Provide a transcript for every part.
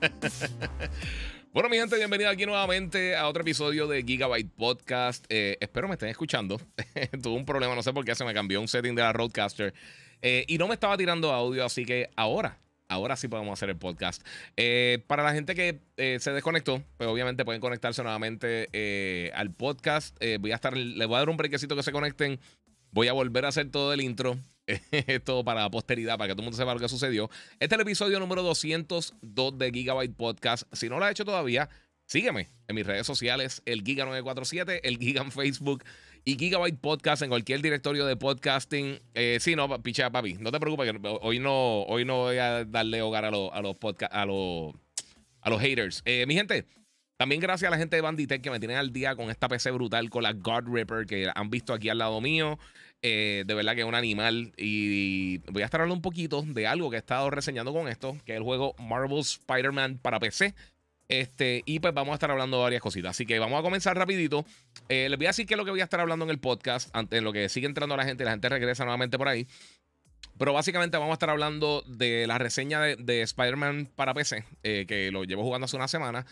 bueno, mi gente, bienvenido aquí nuevamente a otro episodio de Gigabyte Podcast. Eh, espero me estén escuchando. Tuve un problema, no sé por qué se me cambió un setting de la Roadcaster eh, y no me estaba tirando audio, así que ahora ahora sí podemos hacer el podcast. Eh, para la gente que se desconectó, pues obviamente pueden conectarse nuevamente al podcast. voy a estar, les voy a dar un brequecito que se conecten. Voy a volver a hacer todo el intro. Esto para la posteridad, para que todo el mundo sepa lo que sucedió. Este es el episodio número 202 de Gigabyte Podcast. Si no lo has hecho todavía, sígueme en mis redes sociales, el Giga947, el Giga en Facebook y Gigabyte Podcast en cualquier directorio de podcasting. Eh, sí, no, picha, papi, no te preocupes, hoy no, hoy no voy a darle hogar a, los, a los a los, a los haters. Eh, mi gente, también gracias a la gente de Banditech que me tienen al día con esta PC brutal, con la God Ripper que han visto aquí al lado mío. Eh, de verdad que es un animal. Y voy a estar hablando un poquito de algo que he estado reseñando con esto, que es el juego Marvel's Spider-Man para PC. Este, y pues vamos a estar hablando de varias cositas. Así que vamos a comenzar rapidito. Eh, les voy a decir qué es lo que voy a estar hablando en el podcast, en lo que sigue entrando la gente y la gente regresa nuevamente por ahí. Pero básicamente vamos a estar hablando de la reseña de, Spider-Man para PC, eh, que lo llevo jugando hace una semana.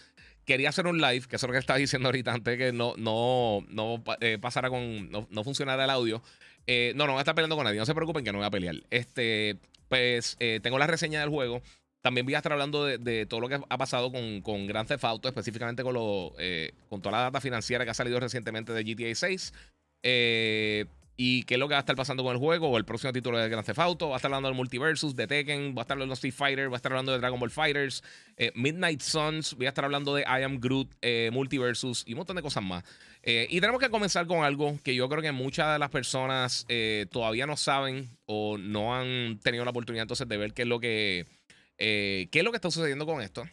Quería hacer un live, que eso es lo que estaba diciendo ahorita, antes que no, no, no pasara con. No, no funcionara el audio. Eh, no, no voy a estar peleando con nadie. No se preocupen que no voy a pelear. Este, pues eh, tengo la reseña del juego. También voy a estar hablando de, todo lo que ha pasado con, con Grand Theft Auto, específicamente con, lo, eh, con toda la data financiera que ha salido recientemente de GTA 6. Y qué es lo que va a estar pasando con el juego o el próximo título de Grand Theft Auto. Va a estar hablando del Multiversus, de Tekken, va a estar hablando de Street Fighter, va a estar hablando de Dragon Ball Fighters, eh, Midnight Suns, voy a estar hablando de I Am Groot, eh, Multiversus y un montón de cosas más. Eh, y tenemos que comenzar con algo que yo creo que muchas de las personas todavía no saben o no han tenido la oportunidad entonces de ver qué es lo que, qué es lo que está sucediendo con esto.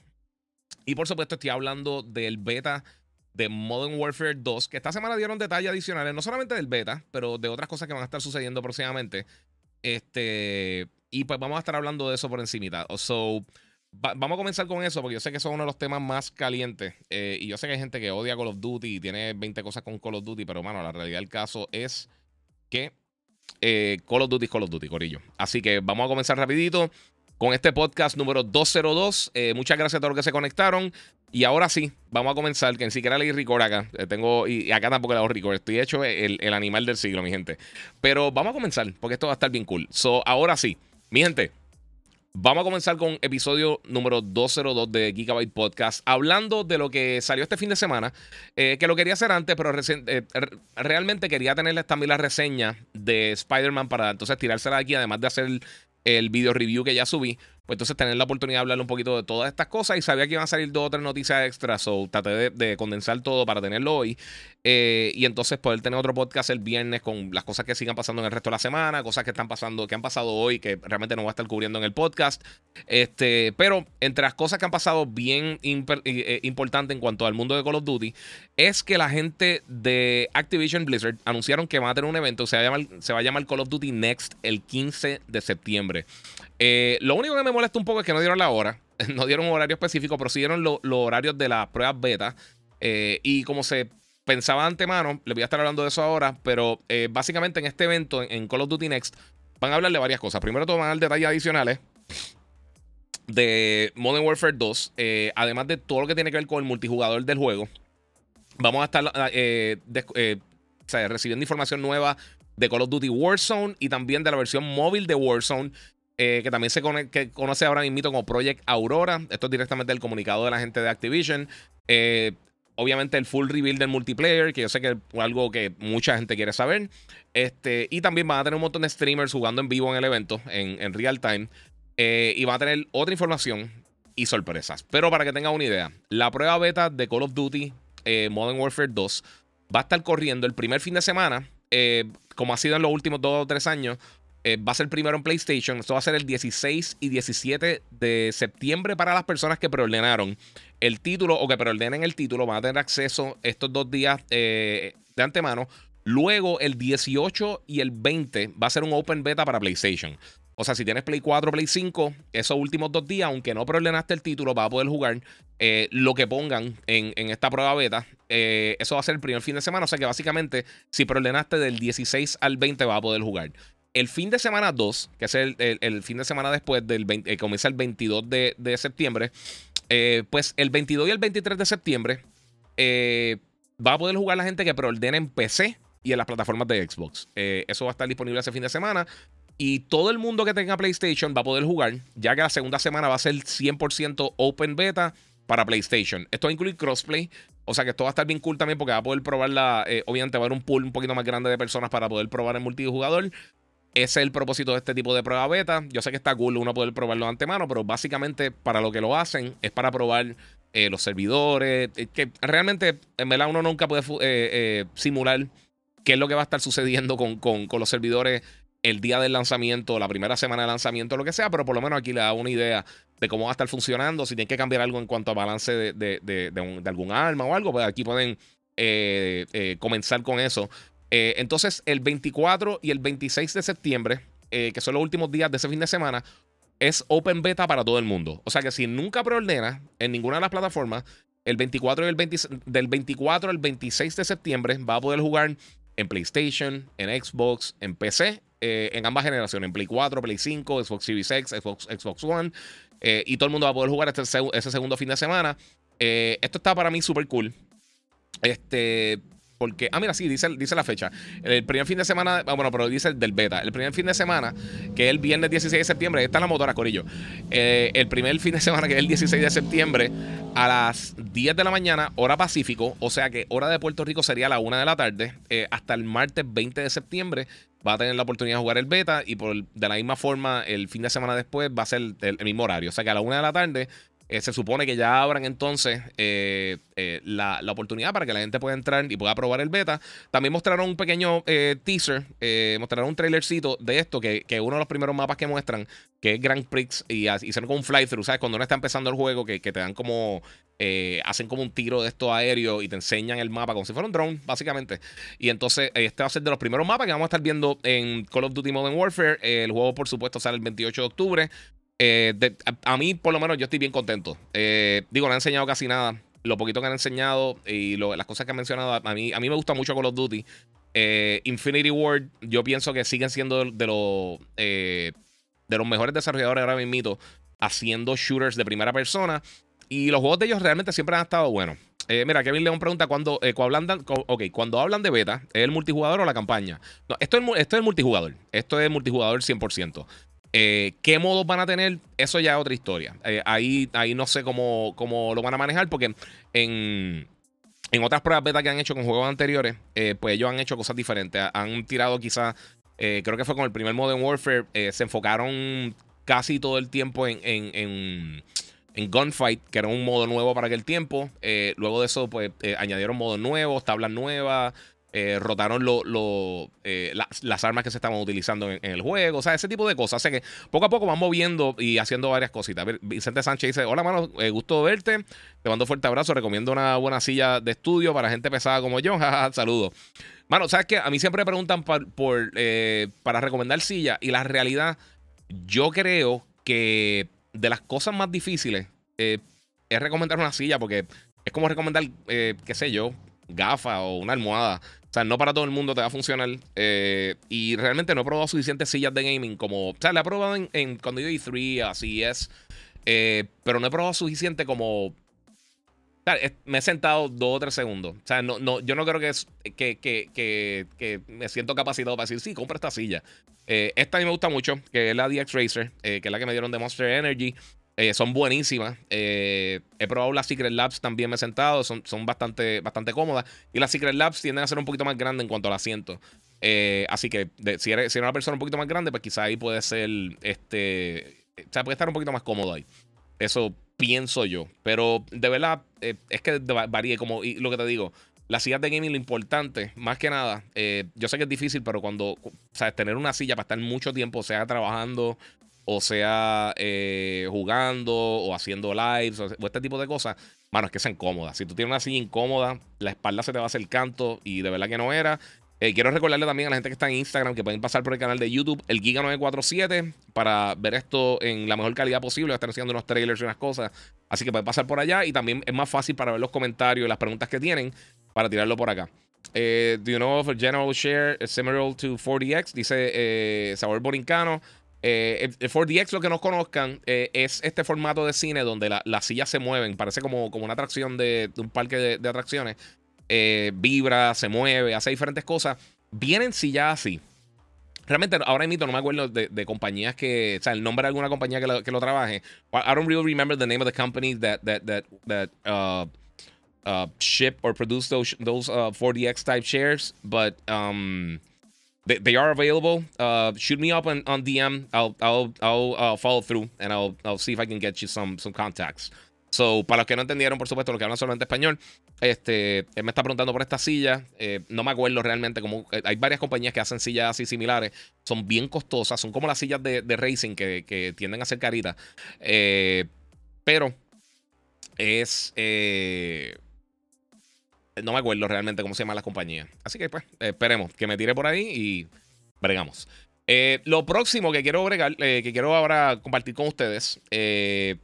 Y por supuesto estoy hablando del beta de Modern Warfare 2, que esta semana dieron detalles adicionales, no solamente del beta, pero de otras cosas que van a estar sucediendo próximamente. Este, y pues vamos a estar hablando de eso por encimita. So, vamos a comenzar con eso, porque yo sé que eso es uno de los temas más calientes. Eh, y yo sé que hay gente que odia Call of Duty y tiene 20 cosas con Call of Duty, pero bueno, la realidad del caso es que eh, Call of Duty es Call of Duty, Corillo. Así que vamos a comenzar rapidito con este podcast número 202. Eh, muchas gracias a todos los que se conectaron. Y ahora sí, vamos a comenzar, que ni siquiera leí record acá. Eh, tengo, y acá tampoco le hago record. Estoy hecho el, animal del siglo, mi gente. Pero vamos a comenzar, porque esto va a estar bien cool. So, ahora sí, mi gente, Vamos a comenzar con episodio número 202 de Gigabyte Podcast, hablando de lo que salió este fin de semana, eh, que lo quería hacer antes, pero realmente quería tenerles también la reseña de Spider-Man para entonces tirársela aquí, además de hacer el video review que ya subí. Pues entonces tener la oportunidad de hablar un poquito de todas estas cosas y sabía que iban a salir dos o tres noticias extras, so traté de, condensar todo para tenerlo hoy eh, y entonces poder tener otro podcast el viernes con las cosas que sigan pasando en el resto de la semana, cosas que están pasando, que han pasado hoy que realmente no voy a estar cubriendo en el podcast. Este, pero entre las cosas que han pasado bien eh, importante en cuanto al mundo de Call of Duty es que la gente de Activision Blizzard anunciaron que van a tener un evento, va se va a llamar Call of Duty Next el 15 de septiembre. Eh, lo único que me molesta un poco es que no dieron la hora, no dieron un horario específico, pero sí dieron los horarios de las pruebas beta. Eh, y como se pensaba de antemano, les voy a estar hablando de eso ahora, pero eh, básicamente en este evento, en, Call of Duty Next, van a hablar de varias cosas. Primero, van a dar detalles adicionales de Modern Warfare 2, además de todo lo que tiene que ver con el multijugador del juego. Vamos a estar recibiendo información nueva de Call of Duty Warzone y también de la versión móvil de Warzone. Eh, que también se conoce ahora mismo como Project Aurora. Esto es directamente el comunicado de la gente de Activision. Eh, obviamente el full reveal del multiplayer, que yo sé que es algo que mucha gente quiere saber. Este, y también van a tener un montón de streamers jugando en vivo en el evento, en, real time. Eh, y van a tener otra información y sorpresas. Pero para que tengan una idea, la prueba beta de Call of Duty Modern Warfare 2 va a estar corriendo el primer fin de semana, como ha sido en los últimos dos o tres años, eh, va a ser primero en PlayStation. Esto va a ser el 16 y 17 de septiembre para las personas que preordenaron el título o que preordenen el título. Van a tener acceso estos dos días eh, de antemano. Luego, el 18 y el 20 va a ser un open beta para PlayStation. O sea, si tienes Play 4, Play 5, esos últimos dos días, aunque no preordenaste el título, vas a poder jugar eh, lo que pongan en, esta prueba beta. eso va a ser el primer fin de semana. O sea que básicamente, si preordenaste del 16 al 20, vas a poder jugar. El fin de semana 2, que es el, fin de semana después del eh, comienza el 22 de, septiembre, eh, pues el 22 y el 23 de septiembre eh, va a poder jugar la gente que preordena en PC y en las plataformas de Xbox. eso va a estar disponible ese fin de semana. Y todo el mundo que tenga PlayStation va a poder jugar, ya que la segunda semana va a ser 100% open beta para PlayStation. Esto va a incluir crossplay. O sea que esto va a estar bien cool también porque va a poder probarla. obviamente va a haber un pool un poquito más grande de personas para poder probar el multijugador. Ese es el propósito de este tipo de prueba beta. Yo sé que está cool uno poder probarlo de antemano, pero básicamente para lo que lo hacen es para probar eh, los servidores. Eh, que realmente, en verdad, uno nunca puede eh, simular qué es lo que va a estar sucediendo con, los servidores el día del lanzamiento, la primera semana de lanzamiento, lo que sea, pero por lo menos aquí le da una idea de cómo va a estar funcionando. Si tienen que cambiar algo en cuanto a balance de, algún arma o algo, pues aquí pueden comenzar con eso. Eh, entonces, el 24 y el 26 de septiembre, eh, que son los últimos días de ese fin de semana, es open beta para todo el mundo. O sea que si nunca preordenas en ninguna de las plataformas, el 24 y el del 24 al 26 de septiembre va a poder jugar en PlayStation, en Xbox, en PC, eh, en ambas generaciones, en Play 4, Play 5, Xbox Series X, Xbox, Xbox One, y todo el mundo va a poder jugar este, ese segundo fin de semana. esto está para mí súper cool. Este, porque, ah, mira, sí, dice, dice la fecha. El primer fin de semana, ah, bueno, pero dice el del beta. El primer fin de semana, que es el viernes 16 de septiembre, está en la motora, Corillo. Eh, el primer fin de semana, que es el 16 de septiembre, a las 10 de la mañana, hora Pacífico, o sea que hora de Puerto Rico sería la 1 de la tarde, eh, hasta el martes 20 de septiembre. Va a tener la oportunidad de jugar el beta y por, de la misma forma, el fin de semana después va a ser el, el mismo horario. O sea que a la 1 de la tarde eh, se supone que ya abran entonces eh, eh, la, oportunidad para que la gente pueda entrar y pueda probar el beta. También mostraron un pequeño teaser, mostraron un trailercito de esto, que, que uno de los primeros mapas que muestran, que es Grand Prix, y hicieron como un fly-through, ¿sabes? Cuando uno está empezando el juego, que, te dan como, hacen como un tiro de esto aéreo y te enseñan el mapa como si fuera un drone, básicamente. Y entonces este va a ser de los primeros mapas que vamos a estar viendo en Call of Duty Modern Warfare. el juego, por supuesto, sale el 28 de octubre. Eh, a, mí, por lo menos, yo estoy bien contento. Eh, digo, no han enseñado casi nada. Lo poquito que han enseñado y las cosas que han mencionado, a mí, a mí me gusta mucho Call of Duty. Eh, Infinity Ward, yo pienso que siguen siendo de, los, de mejores desarrolladores ahora mismo haciendo shooters de primera persona. Y los juegos de ellos realmente siempre han estado buenos. mira, Kevin León pregunta cuando, cuando, hablan, okay, cuando hablan de beta, ¿es el multijugador o la campaña? No, esto es, esto es el multijugador. Esto es multijugador 100%. Eh, ¿Qué modos van a tener? Eso ya es otra historia. Eh, ahí, ahí no sé cómo, cómo, lo van a manejar porque en, en otras pruebas beta que han hecho con juegos anteriores, eh, pues ellos han hecho cosas diferentes. Han tirado quizás, creo que fue con el primer Modern Warfare, se enfocaron casi todo el tiempo en, en, en, Gunfight, que era un modo nuevo para aquel tiempo. luego de eso, pues añadieron modos nuevos, tablas nuevas. Eh, rotaron eh, las, armas que se estaban utilizando en, el juego, o sea, ese tipo de cosas. Así que poco a poco van moviendo y haciendo varias cositas. Vicente Sánchez dice: Hola, mano, eh, gusto verte. Te mando fuerte abrazo. Recomiendo una buena silla de estudio para gente pesada como yo. Saludos. Mano, ¿sabes qué? A mí siempre me preguntan por, para recomendar silla y la realidad, yo creo que de las cosas más difíciles es recomendar una silla porque es como recomendar, qué sé yo, gafas o una almohada. O sea, no para todo el mundo te va a funcionar. Eh, y realmente no he probado suficientes sillas de gaming como. O sea, la he probado en, cuando yo E3, así es. Eh, pero no he probado suficiente como. O sea, me he sentado dos o tres segundos. O sea, no, no, yo no creo que, que, que, que, me siento capacitado para decir, sí, compra esta silla. Eh, esta a mí me gusta mucho, que es la DX Racer, que es la que me dieron de Monster Energy. Eh, son buenísimas. Eh, he probado las Secret Labs también, me he sentado. Son, son bastante, bastante cómodas. Y las Secret Labs tienden a ser un poquito más grandes en cuanto al asiento. Eh, así que si, eres, si, eres, una persona un poquito más grande, pues quizá ahí puede ser. Este, o sea, puede estar un poquito más cómodo ahí. Eso pienso yo. Pero de verdad, es que varíe. Como lo que te digo, las sillas de gaming, lo importante, más que nada, yo sé que es difícil, pero cuando, o sea, tener una silla para estar mucho tiempo, sea trabajando o sea eh, jugando o haciendo lives o, este tipo de cosas, mano, es que sea incómoda. Si tú tienes una silla incómoda, la espalda se te va a hacer canto y de verdad que no era. Eh, quiero recordarle también a la gente que está en Instagram que pueden pasar por el canal de YouTube, el Giga947, para ver esto en la mejor calidad posible. Están haciendo unos trailers y unas cosas. Así que pueden pasar por allá y también es más fácil para ver los comentarios y las preguntas que tienen para tirarlo por acá. Eh, do you know of a general share similar to 4DX? Dice Sabor Borincano. Eh, el 4DX, lo que no conozcan, eh, es este formato de cine donde las sillas se mueven. Parece como, como una atracción de, un parque de, atracciones. Eh, vibra, se mueve, hace diferentes cosas. Vienen sillas así. Realmente, ahora mismo no me acuerdo de, compañías que. O sea, el nombre de alguna compañía que lo, que trabaje. I don't really remember the name of the company that, that, that, that uh, uh, ship or produce those, those 4DX uh, type shares. But. Um, They, are available. Uh, shoot me up on, on DM. I'll I'll I'll uh, follow through and I'll I'll see if I can get you some some contacts. So, para los que no entendieron, por supuesto, los que hablan solamente español, este, él me está preguntando por esta silla. Eh, no me acuerdo realmente cómo. Eh, hay varias compañías que hacen sillas así similares. Son bien costosas. Son como las sillas de, racing que, que, tienden a ser caritas. Eh, pero es. No me acuerdo realmente cómo se llama la compañía. Así que pues, esperemos que me tire por ahí y bregamos. Eh, lo próximo que quiero bregar, eh, que quiero ahora compartir con ustedes eh,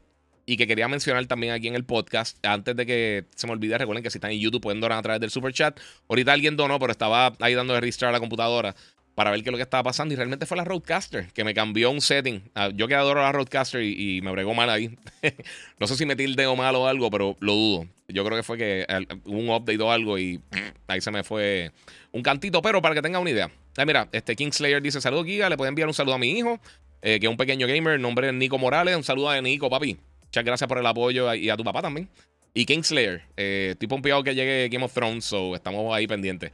y que quería mencionar también aquí en el podcast, antes de que se me olvide, recuerden que si están en YouTube pueden donar a través del super chat. Ahorita alguien donó, pero estaba ahí dando de registrar a la computadora para ver qué es lo que estaba pasando. Y realmente fue la Roadcaster que me cambió un setting. Ah, yo que adoro la Roadcaster y, me bregó mal ahí. no sé si metí el dedo mal o algo, pero lo dudo. Yo creo que fue que hubo un update o algo y ahí se me fue un cantito. Pero para que tenga una idea. Ah, mira, este Kingslayer dice: Saludos, Giga. Le puede enviar un saludo a mi hijo, eh, que es un pequeño gamer. Nombre es Nico Morales. Un saludo a Nico, papi. Muchas gracias por el apoyo y a tu papá también. Y Kingslayer, eh, estoy pompeado que llegue Game of Thrones, so estamos ahí pendientes.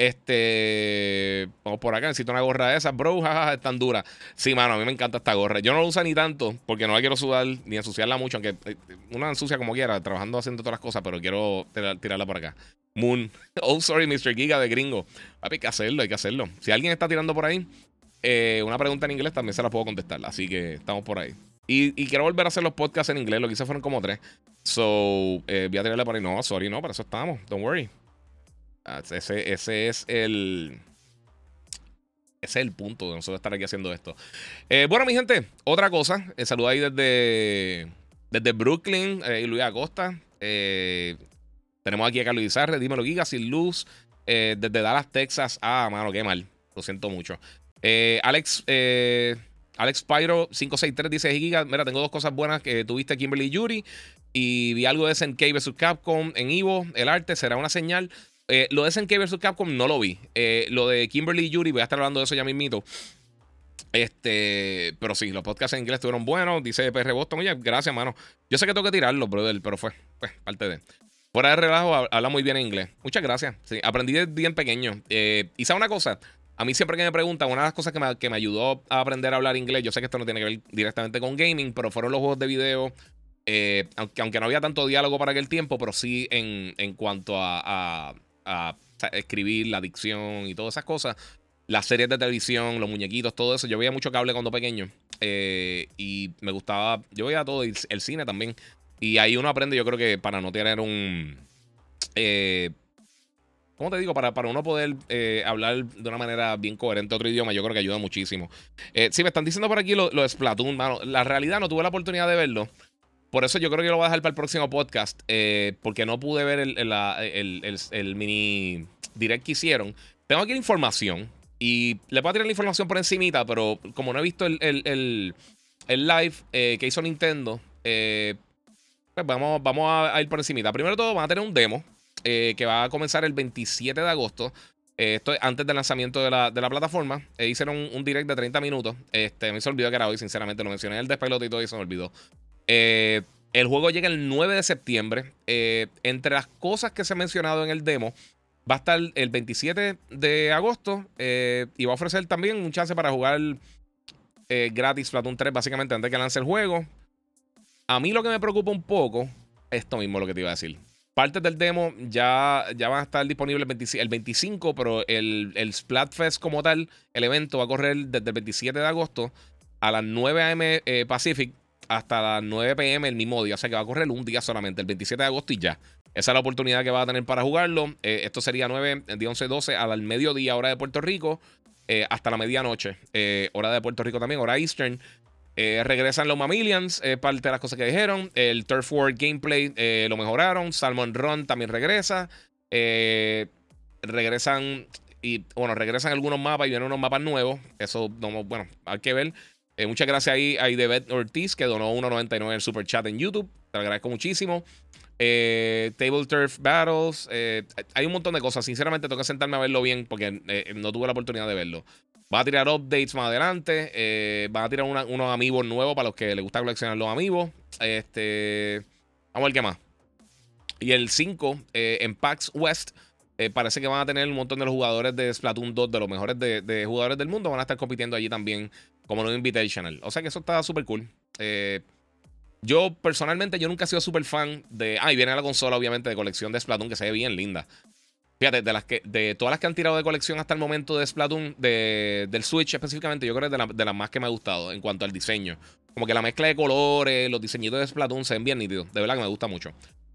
Este. Vamos por acá. Necesito una gorra de esas, bro. Jajaja, es tan dura. Sí, mano, a mí me encanta esta gorra. Yo no la uso ni tanto porque no la quiero sudar ni ensuciarla mucho. Aunque eh, una ensucia como quiera, trabajando haciendo todas las cosas, pero quiero tirarla por acá. Moon. Oh, sorry, Mr. Giga de gringo. hay que hacerlo, hay que hacerlo. Si alguien está tirando por ahí, eh, una pregunta en inglés también se la puedo contestar. Así que estamos por ahí. Y, quiero volver a hacer los podcasts en inglés. Lo que hice fueron como tres. So, eh, voy a tirarle por ahí. No, sorry, no, para eso estamos. Don't worry. Ah, ese, ese es el. Ese es el punto de nosotros estar aquí haciendo esto. Eh, bueno, mi gente, otra cosa. Eh, saludo ahí desde, desde Brooklyn eh, y Luis Acosta. tenemos aquí a Carlos Izarre, dímelo, Giga, sin luz. desde Dallas, Texas. Ah, mano, qué mal. Lo siento mucho. Alex. Alex Pyro 563 dice: Giga, mira, tengo dos cosas buenas que tuviste Kimberly Yuri. Y vi algo de SNK vs Capcom en Ivo. El arte será una señal. Eh, lo de SNK vs Capcom no lo vi. Eh, lo de Kimberly y Yuri, voy a estar hablando de eso ya mismito. Este, pero sí, los podcasts en inglés estuvieron buenos. Dice PR Boston, oye, gracias, mano. Yo sé que tengo que tirarlo, brother, pero fue, pues, parte de. Fuera de relajo, habla muy bien en inglés. Muchas gracias. Sí, aprendí desde bien pequeño. Eh, y sabe una cosa, a mí siempre que me preguntan, una de las cosas que me, que me, ayudó a aprender a hablar inglés, yo sé que esto no tiene que ver directamente con gaming, pero fueron los juegos de video. aunque, aunque no había tanto diálogo para aquel tiempo, pero sí en, en cuanto a escribir, la dicción y todas esas cosas. Las series de televisión, los muñequitos, todo eso. Yo veía mucho cable cuando pequeño. Eh, y me gustaba. Yo veía todo, el, cine también. Y ahí uno aprende, yo creo que para no tener un. Eh, ¿Cómo te digo? Para, para uno poder eh, hablar de una manera bien coherente otro idioma, yo creo que ayuda muchísimo. si me están diciendo por aquí lo, lo de Splatoon, mano. La realidad no tuve la oportunidad de verlo. Por eso yo creo que lo voy a dejar para el próximo podcast. Eh, porque no pude ver el, mini direct que hicieron. Tengo aquí la información. Y le puedo tirar la información por encimita. Pero como no he visto el, live eh, que hizo Nintendo. Eh, pues vamos, vamos a, ir por encimita. Primero de todo, van a tener un demo. que va a comenzar el 27 de agosto. esto es antes del lanzamiento de la, plataforma. hicieron un, direct de 30 minutos. Este, me se olvidó que era hoy, sinceramente. Lo mencioné en el despelote y todo y se me olvidó. Eh, el juego llega el 9 de septiembre. Eh, entre las cosas que se ha mencionado en el demo, va a estar el 27 de agosto eh, y va a ofrecer también un chance para jugar gratis Platoon 3, básicamente antes que lance el juego. A mí lo que me preocupa un poco, esto mismo lo que te iba a decir. partes del demo ya, ya van a estar disponibles el, 25, pero el, el Splatfest como tal, el evento va a correr desde el 27 de agosto a las 9 a.m. Pacific hasta las 9 p.m. el mismo día. O sea que va a correr un día solamente, el 27 de agosto y ya. Esa es la oportunidad que va a tener para jugarlo. Eh, esto sería 9, el día 11, 12, al mediodía, hora de Puerto Rico, eh, hasta la medianoche, hora de Puerto Rico también, hora Eastern. regresan los Mammalians, parte de las cosas que dijeron. El Turf War gameplay lo mejoraron. Salmon Run también regresa. regresan y bueno, regresan algunos mapas y vienen unos mapas nuevos. Eso, bueno, hay que ver. Eh, muchas gracias ahí a Idebet Ortiz, que donó 1.99 en el super chat en YouTube. Te lo agradezco muchísimo. Eh, Table Turf Battles. Eh, hay un montón de cosas. Sinceramente, tengo que sentarme a verlo bien porque no tuve la oportunidad de verlo. Va a tirar updates más adelante. van a tirar unos amigos nuevos para los que les gusta coleccionar los amigos. Este, vamos a ver qué más. Y el 5 en PAX West. parece que van a tener un montón de los jugadores de Splatoon 2, de los mejores de, jugadores del mundo. Van a estar compitiendo allí también como no Invitational. O sea que eso está súper cool. Eh, yo personalmente, yo nunca he sido súper fan de. Ah, y viene la consola, obviamente, de colección de Splatoon, que se ve bien linda. Fíjate, de, las que, de todas las que han tirado de colección hasta el momento de Splatoon, de, del Switch específicamente, yo creo que es de, las más que me ha gustado en cuanto al diseño. Como que la mezcla de colores, los diseñitos de Splatoon se ven bien nítidos. De verdad que me gusta mucho.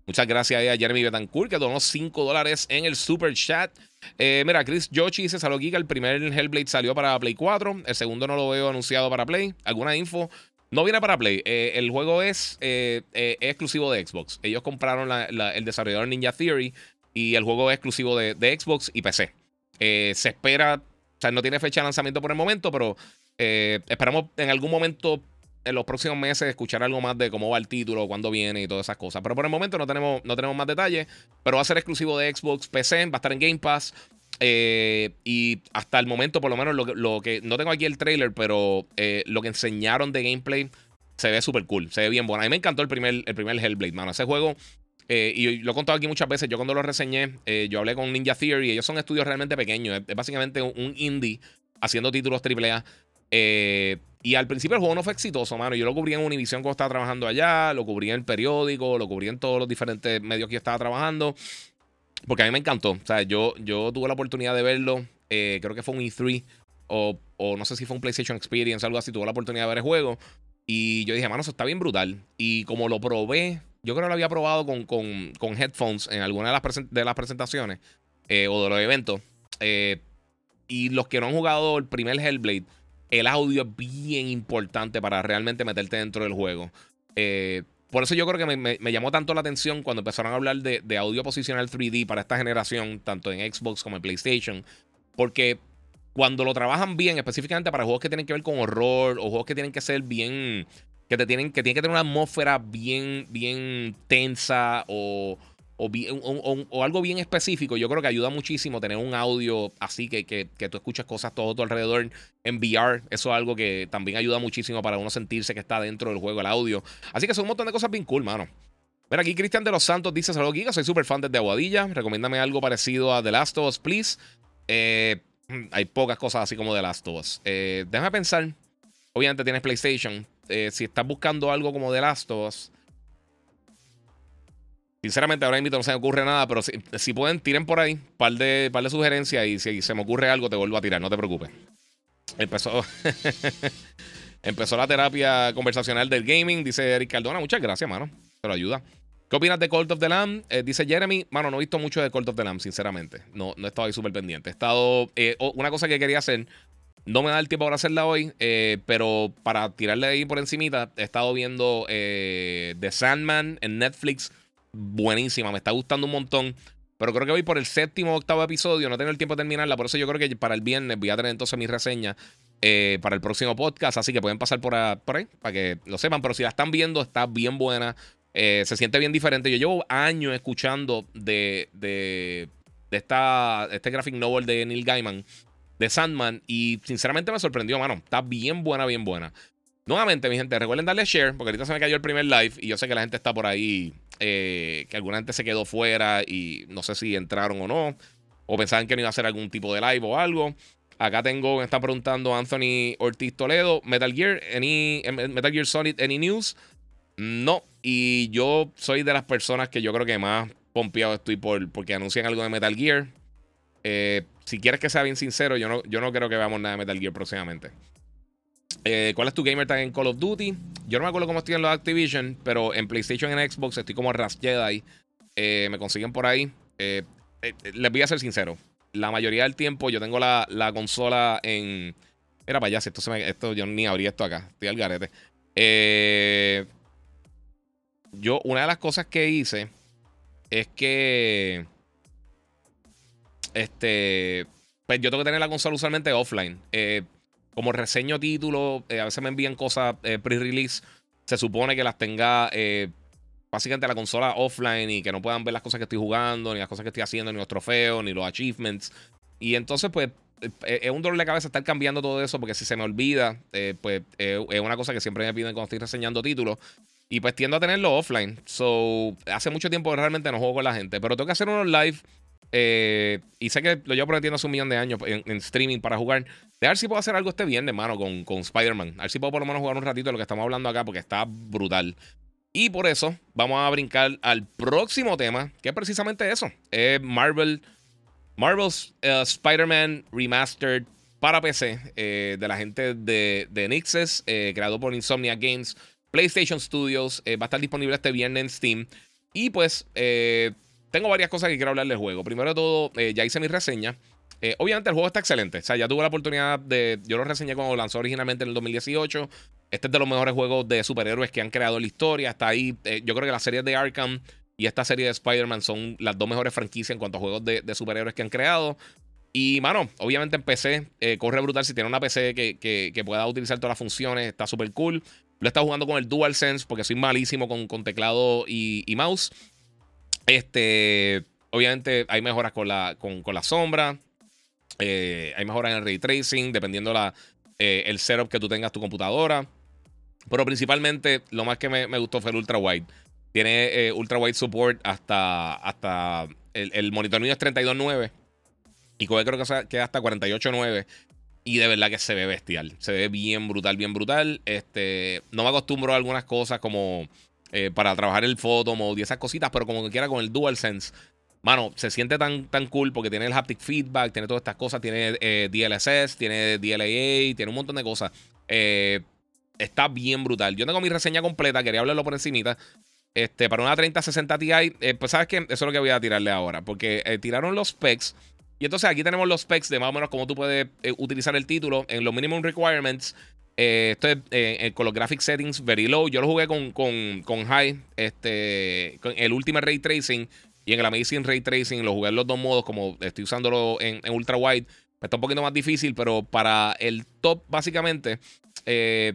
Muchas gracias a Jeremy Betancourt, que donó 5 dólares en el super chat. Eh, mira, Chris Yoshi dice: Salud Giga, el primer Hellblade salió para Play 4. El segundo no lo veo anunciado para Play. ¿Alguna info? No viene para Play. Eh, el juego es, eh, exclusivo de Xbox. Ellos compraron el desarrollador Ninja Theory y el juego es exclusivo de, de Xbox y PC. se espera, o sea, no tiene fecha de lanzamiento por el momento, pero esperamos en algún momento en los próximos meses escuchar algo más de cómo va el título, cuándo viene y todas esas cosas. Pero por el momento no tenemos, no tenemos más detalles. Pero va a ser exclusivo de Xbox, PC, va a estar en Game Pass. Eh, y hasta el momento, por lo menos, lo, que. No tengo aquí el trailer, pero eh, lo que enseñaron de gameplay se ve súper cool. Se ve bien bueno. A mí me encantó el primer, el primer Hellblade, mano. Ese juego. Eh, y lo he contado aquí muchas veces. Yo cuando lo reseñé, yo hablé con Ninja Theory. Ellos son estudios realmente pequeños. Es, básicamente un, indie haciendo títulos AAA. Eh, y al principio el juego no fue exitoso, mano. Yo lo cubrí en Univision cuando estaba trabajando allá, lo cubrí en el periódico, lo cubrí en todos los diferentes medios que yo estaba trabajando. Porque a mí me encantó. O sea, yo, yo tuve la oportunidad de verlo. Eh, creo que fue un E3 o, no sé si fue un PlayStation Experience, algo así. Tuve la oportunidad de ver el juego. Y yo dije, mano, eso está bien brutal. Y como lo probé, yo creo que lo había probado con, con, headphones en alguna de las, de las presentaciones eh, o de los eventos. Eh, y los que no han jugado el primer Hellblade el audio es bien importante para realmente meterte dentro del juego. Eh, por eso yo creo que me, llamó tanto la atención cuando empezaron a hablar de, audio posicional 3D para esta generación, tanto en Xbox como en PlayStation. Porque cuando lo trabajan bien, específicamente para juegos que tienen que ver con horror o juegos que tienen que ser bien. que te tienen que, tienen que tener una atmósfera bien, bien tensa o o, algo bien específico, yo creo que ayuda muchísimo tener un audio así que, que, tú escuchas cosas todo a tu alrededor en VR. Eso es algo que también ayuda muchísimo para uno sentirse que está dentro del juego, el audio. Así que son un montón de cosas bien cool, mano. Mira, aquí Cristian de los Santos dice: Saludos, Giga. Soy súper fan desde Aguadilla. Recomiéndame algo parecido a The Last of Us, please. Eh, hay pocas cosas así como The Last of Us. Eh, déjame pensar. Obviamente tienes PlayStation. Eh, si estás buscando algo como The Last of Us. Sinceramente, ahora mismo no se me ocurre nada, pero si, pueden, tiren por ahí par de, par de sugerencias y si se me ocurre algo, te vuelvo a tirar, no te preocupes. Empezó, empezó la terapia conversacional del gaming, dice Eric Cardona. Muchas gracias, mano. Te lo ayuda. ¿Qué opinas de Cult of the Lamb? Eh, dice Jeremy. Mano, no he visto mucho de Cult of the Lamb, sinceramente. No, no he estado ahí súper pendiente. He estado. Eh, una cosa que quería hacer. No me da el tiempo para hacerla hoy, eh, pero para tirarle ahí por encimita, he estado viendo The Sandman en Netflix buenísima, me está gustando un montón. Pero creo que voy por el séptimo o octavo episodio, no tengo el tiempo de terminarla, por eso yo creo que para el viernes voy a tener entonces mi reseña eh, para el próximo podcast, así que pueden pasar por, ahí para que lo sepan, pero si la están viendo está bien buena, eh, se siente bien diferente. Yo llevo años escuchando de, de, esta, este graphic novel de Neil Gaiman, de Sandman, y sinceramente me sorprendió, mano, está bien buena, bien buena. Nuevamente, mi gente, recuerden darle share, porque ahorita se me cayó el primer live y yo sé que la gente está por ahí eh, que alguna gente se quedó fuera y no sé si entraron o no, o pensaban que no iba a hacer algún tipo de live o algo. Acá tengo, me está preguntando Anthony Ortiz Toledo, Metal Gear, any, Metal Gear Solid, any news? No, y yo soy de las personas que yo creo que más pompeado estoy por porque anuncian algo de Metal Gear. Eh, si quieres que sea bien sincero, yo no, yo no creo que veamos nada de Metal Gear próximamente. Eh, ¿Cuál es tu gamer tag en Call of Duty? Yo no me acuerdo cómo estoy en los Activision, pero en PlayStation y en Xbox estoy como Ras Jedi. Eh, me consiguen por ahí. les voy a ser sincero. La mayoría del tiempo yo tengo la, consola en. Era para allá, esto, se me, esto yo ni abrí esto acá. Estoy al garete. yo, una de las cosas que hice es que. Este. Pues yo tengo que tener la consola usualmente offline. Eh, como reseño título, eh, a veces me envían cosas eh, pre-release. Se supone que las tenga básicamente la consola offline y que no puedan ver las cosas que estoy jugando, ni las cosas que estoy haciendo, ni los trofeos, ni los achievements. Y entonces, pues, es un dolor de cabeza estar cambiando todo eso porque si se me olvida, pues es una cosa que siempre me piden cuando estoy reseñando títulos. Y pues tiendo a tenerlo offline. So, hace mucho tiempo realmente no juego con la gente. Pero tengo que hacer unos live. Eh, y sé que lo llevo prometiendo hace un millón de años en, streaming para jugar. De ver si puedo hacer algo este viernes, mano, con, con Spider-Man. A ver si puedo por lo menos jugar un ratito de lo que estamos hablando acá, porque está brutal. Y por eso vamos a brincar al próximo tema, que es precisamente eso. Es Marvel. Marvel's uh, Spider-Man Remastered para PC eh, de la gente de, de Nixes, eh, creado por Insomnia Games. PlayStation Studios. Eh, va a estar disponible este viernes en Steam. Y pues eh, tengo varias cosas que quiero hablar del juego. Primero de todo, eh, ya hice mi reseña. obviamente el juego está excelente. O sea, ya tuve la oportunidad de... Yo lo reseñé cuando lanzó originalmente en el 2018. Este es de los mejores juegos de superhéroes que han creado en la historia. Está ahí. yo creo que la serie de Arkham y esta serie de Spider-Man son las dos mejores franquicias en cuanto a juegos de, superhéroes que han creado. Y, mano, obviamente en PC corre brutal. Si tiene una PC que, que, pueda utilizar todas las funciones, está súper cool. Lo he estado jugando con el DualSense porque soy malísimo con, teclado y, mouse. Este, obviamente hay mejoras con la, con, la sombra. Eh, hay mejoras en el ray tracing, dependiendo la, eh, el setup que tú tengas tu computadora. Pero principalmente lo más que me, gustó fue el ultra wide. Tiene eh, ultra wide support hasta, hasta el, el monitor mío es 32.9 y creo que queda hasta 48.9 y de verdad que se ve bestial. Se ve bien brutal, bien brutal. Este, no me acostumbro a algunas cosas como eh, para trabajar el photo mode y esas cositas, pero como que quiera con el DualSense. Mano, se siente tan, tan cool porque tiene el haptic feedback, tiene todas estas cosas, tiene eh, DLSS, tiene DLAA, tiene un montón de cosas. Eh, está bien brutal. Yo tengo mi reseña completa, quería hablarlo por encimita. Este, para una 3060 Ti, pues sabes que eso es lo que voy a tirarle ahora, porque tiraron los specs y entonces aquí tenemos los specs de más o menos cómo tú puedes eh, utilizar el título en los minimum requirements. Eh, esto es eh, con los graphic settings very low. Yo lo jugué con, con, high, este, con el Ultimate Ray Tracing y en el Amazing Ray Tracing. Lo jugué en los dos modos, como estoy usándolo en, ultra wide. Está un poquito más difícil, pero para el top, básicamente, de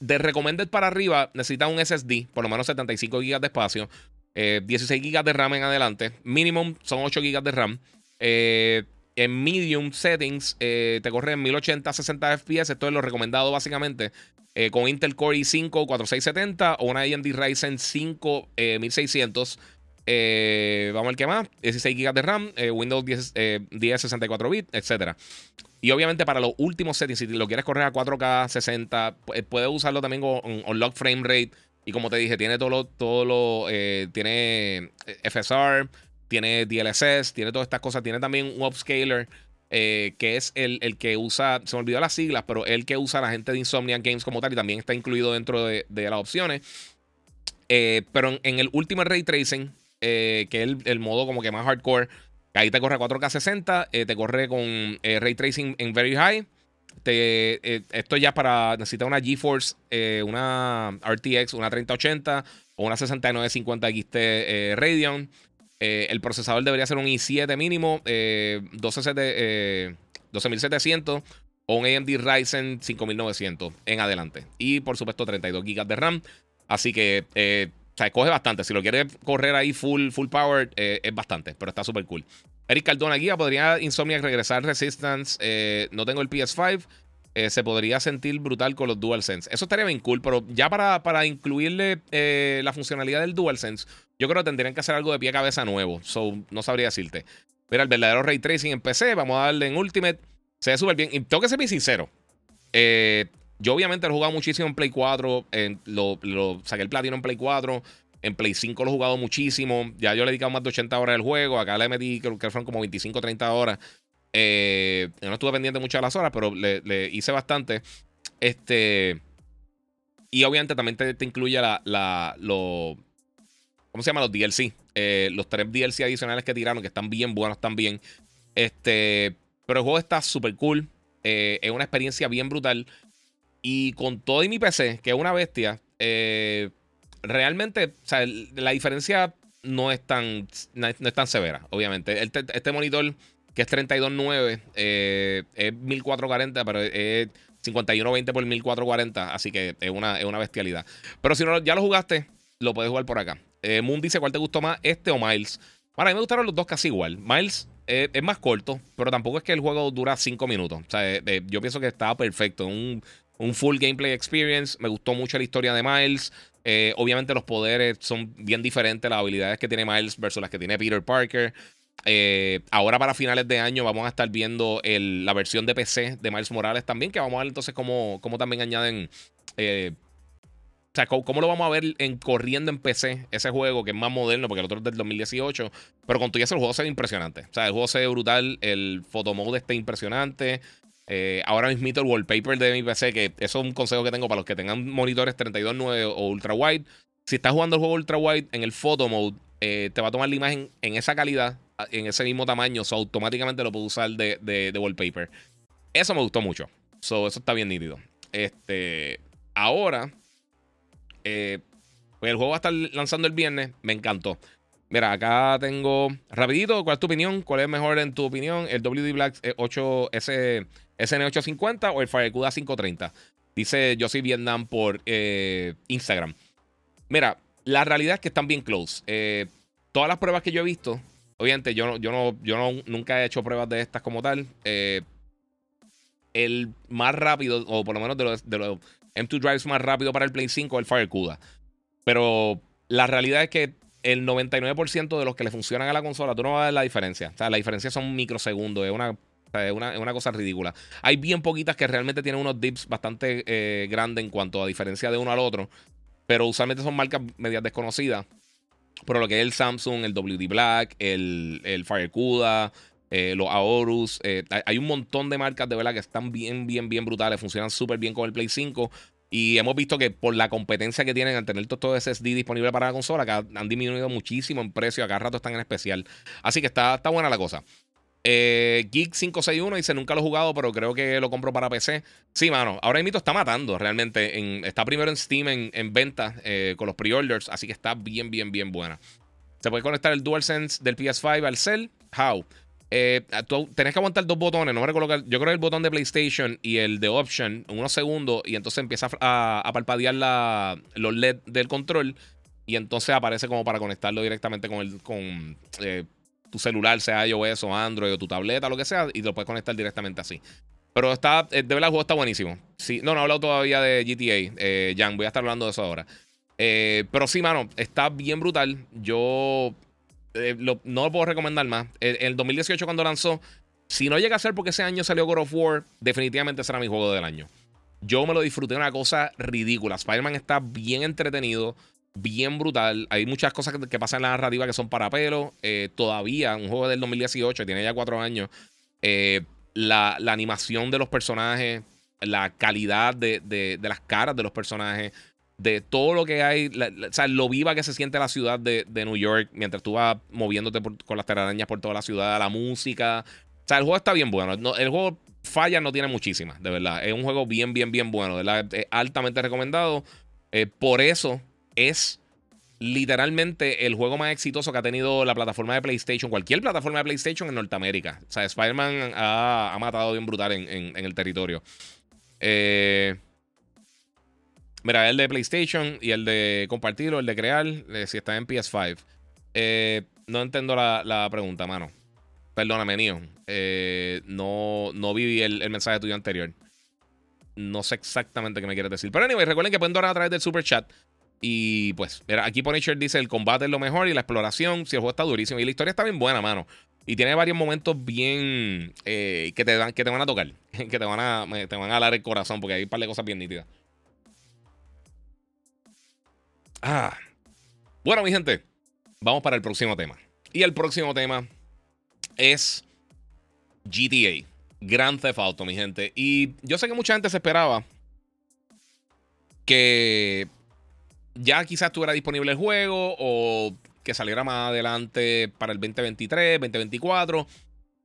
recommended para arriba, necesita un SSD, por lo menos 75 GB de espacio, 16 GB de RAM en adelante. Minimum son 8 GB de RAM. Eh, en medium settings eh, te corre en 1080 60 FPS. Esto es lo recomendado básicamente. Eh, con Intel Core i5 4670 o una AMD Ryzen 5 1600. vamos al que más. 16 GB de RAM, Windows 10, 10 64 bits, etc. Y obviamente para los últimos settings, si lo quieres correr a 4K 60, puedes usarlo también con, con lock frame rate. Y como te dije, tiene todo todo lo tiene FSR, tiene DLSS, tiene todas estas cosas. Tiene también un upscaler eh, que es el, que usa, se me olvidó las siglas, pero el que usa la gente de Insomnia Games como tal y también está incluido dentro de, las opciones. Eh, pero en, el último Ray Tracing, eh, que es el, modo como que más hardcore, ahí te corre a 4K 60, te corre con Ray Tracing en Very High. esto ya para necesitar una GeForce, una RTX, una 3080 o una 6950 XT Radeon. Eh, el procesador debería ser un i7 mínimo, eh, 12700 eh, o un AMD Ryzen 5900 en adelante. Y por supuesto 32 GB de RAM. Así que eh, coge bastante. Si lo quieres correr ahí full, full power, es bastante, pero está súper cool. Eric Cardona, guía, ¿podría Insomniac regresar Resistance? no tengo el PS5. se podría sentir brutal con los DualSense. Eso estaría bien cool, pero ya para, para incluirle la funcionalidad del DualSense, yo creo que tendrían que hacer algo de pie a cabeza nuevo. So, no sabría decirte. Mira, el verdadero ray tracing en PC, vamos a darle en Ultimate. Se ve súper bien. Y tengo que ser bien sincero. Eh, yo obviamente lo he jugado muchísimo en Play 4. lo, saqué el platino en Play 4. En Play 5 lo he jugado muchísimo. Ya yo le he dedicado más de 80 horas al juego. Acá le metí, creo que fueron como 25 30 horas. Eh, no estuve pendiente muchas de las horas, pero le, hice bastante. Este. Y obviamente también te, incluye la, la, lo, ¿Cómo se llama? Los DLC. Eh, los tres DLC adicionales que tiraron, que están bien buenos también. Este. Pero el juego está súper cool. Eh, es una experiencia bien brutal. Y con todo y mi PC, que es una bestia, eh, realmente, o sea, la diferencia no es tan, no es, tan severa, obviamente. Este, este, monitor, que es 32.9, eh, es 1440, pero es 5120 por 1440, así que es una, es una bestialidad. Pero si no, ya lo jugaste, lo puedes jugar por acá. Eh, Moon dice cuál te gustó más, este o Miles. Para mí me gustaron los dos casi igual. Miles eh, es más corto, pero tampoco es que el juego dura 5 minutos. O sea, eh, yo pienso que estaba perfecto. Un, full gameplay experience. Me gustó mucho la historia de Miles. Eh, obviamente los poderes son bien diferentes, las habilidades que tiene Miles versus las que tiene Peter Parker. Eh, ahora para finales de año vamos a estar viendo la versión de PC de Miles Morales también, que vamos a ver entonces cómo, también añaden... Eh, o sea, cómo, lo vamos a ver en, corriendo en PC, ese juego que es más moderno, porque el otro es del 2018. Pero con todo eso el juego se ve impresionante. O sea, el juego se ve brutal, el photomode está impresionante. Eh, ahora mismo el wallpaper de mi PC, que eso es un consejo que tengo para los que tengan monitores 32.9 o ultra wide. Si estás jugando el juego ultra wide en el photo mode, eh, te va a tomar la imagen en esa calidad, en ese mismo tamaño, so automáticamente lo puedo usar de, de, wallpaper. Eso me gustó mucho. So, eso está bien nítido. Este, ahora, eh, pues el juego va a estar lanzando el viernes. Me encantó. Mira, acá tengo rapidito, ¿cuál es tu opinión? ¿Cuál es mejor en tu opinión? ¿El WD Black 8S SN850 o el Firecuda 530. Dice yo soy Vietnam por eh, Instagram. Mira, la realidad es que están bien close. Eh, todas las pruebas que yo he visto, obviamente yo, yo, no, yo no, nunca he hecho pruebas de estas como tal. El más rápido, o por lo menos de los, de los M2 Drives más rápido para el Play 5 es el Firecuda. Pero la realidad es que el 99% de los que le funcionan a la consola, tú no vas a ver la diferencia. O sea, la diferencia son microsegundos. Es una es una, cosa ridícula. Hay bien poquitas que realmente tienen unos dips bastante eh, grandes en cuanto a diferencia de uno al otro. Pero usualmente son marcas medias desconocidas. Pero lo que es el Samsung, el WD Black, el, el Firecuda, eh, los Aorus. Eh, hay un montón de marcas de verdad que están bien, bien, bien brutales. Funcionan súper bien con el Play 5. Y hemos visto que por la competencia que tienen al tener todo SSD disponible para la consola, que han disminuido muchísimo en precio. Acá rato están en especial. Así que está, está buena la cosa. Eh, Geek 561 dice: Nunca lo he jugado, pero creo que lo compro para PC. Sí, mano. Ahora mismo está matando realmente. está primero en Steam en, venta eh, con los pre-orders. Así que está bien, bien, bien buena. Se puede conectar el DualSense del PS5 al Cell. How? Eh, tenés que aguantar dos botones. No me recuerdo. Yo creo que el botón de PlayStation y el de Option unos segundos. Y entonces empieza a, a parpadear la, los LED del control. Y entonces aparece como para conectarlo directamente con el. Con, eh, tu celular, sea iOS o Android o tu tableta, lo que sea, y lo puedes conectar directamente así. Pero está, eh, de verdad, el juego está buenísimo. Sí, no, no he hablado todavía de GTA, eh, Jan, voy a estar hablando de eso ahora. Eh, pero sí, mano, está bien brutal. Yo no lo puedo recomendar más. En el 2018, cuando lanzó, si no llega a ser porque ese año salió God of War, definitivamente será mi juego del año. Yo me lo disfruté una cosa ridícula. Spider-Man está bien entretenido bien brutal. Hay muchas cosas que, pasan en la narrativa que son para pelo. Eh, todavía, un juego del 2018, tiene ya cuatro años. Eh, la, animación de los personajes, la calidad de, las caras de los personajes, de todo lo que hay, o sea, lo viva que se siente la ciudad de, New York mientras tú vas moviéndote con las telarañas por toda la ciudad, la música. O sea, el juego está bien bueno. el juego falla no tiene muchísimas, de verdad. Es un juego bien, bien, bien bueno. Es altamente recomendado. Eh, por eso es literalmente el juego más exitoso que ha tenido la plataforma de PlayStation, cualquier plataforma de PlayStation en Norteamérica. O sea, Spider-Man ha, matado bien brutal en, el territorio. Eh, mira, el de PlayStation y el de compartirlo, el de crear, eh, si está en PS5. Eh, no entiendo la, pregunta, mano. Perdóname, Nio. no, no vi el, el, mensaje tuyo anterior. No sé exactamente qué me quieres decir. Pero anyway, recuerden que pueden donar a través del super chat. Y pues, aquí Punisher dice: el combate es lo mejor y la exploración. Si el juego está durísimo. Y la historia está bien buena, mano. Y tiene varios momentos bien eh, que, te dan, que te van a tocar. Que te van a, te van a alar el corazón. Porque hay un par de cosas bien nítidas. Ah. Bueno, mi gente, vamos para el próximo tema. Y el próximo tema es GTA, Grand Theft Auto, mi gente. Y yo sé que mucha gente se esperaba que ya quizás estuviera disponible el juego o que saliera más adelante para el 2023, 2024.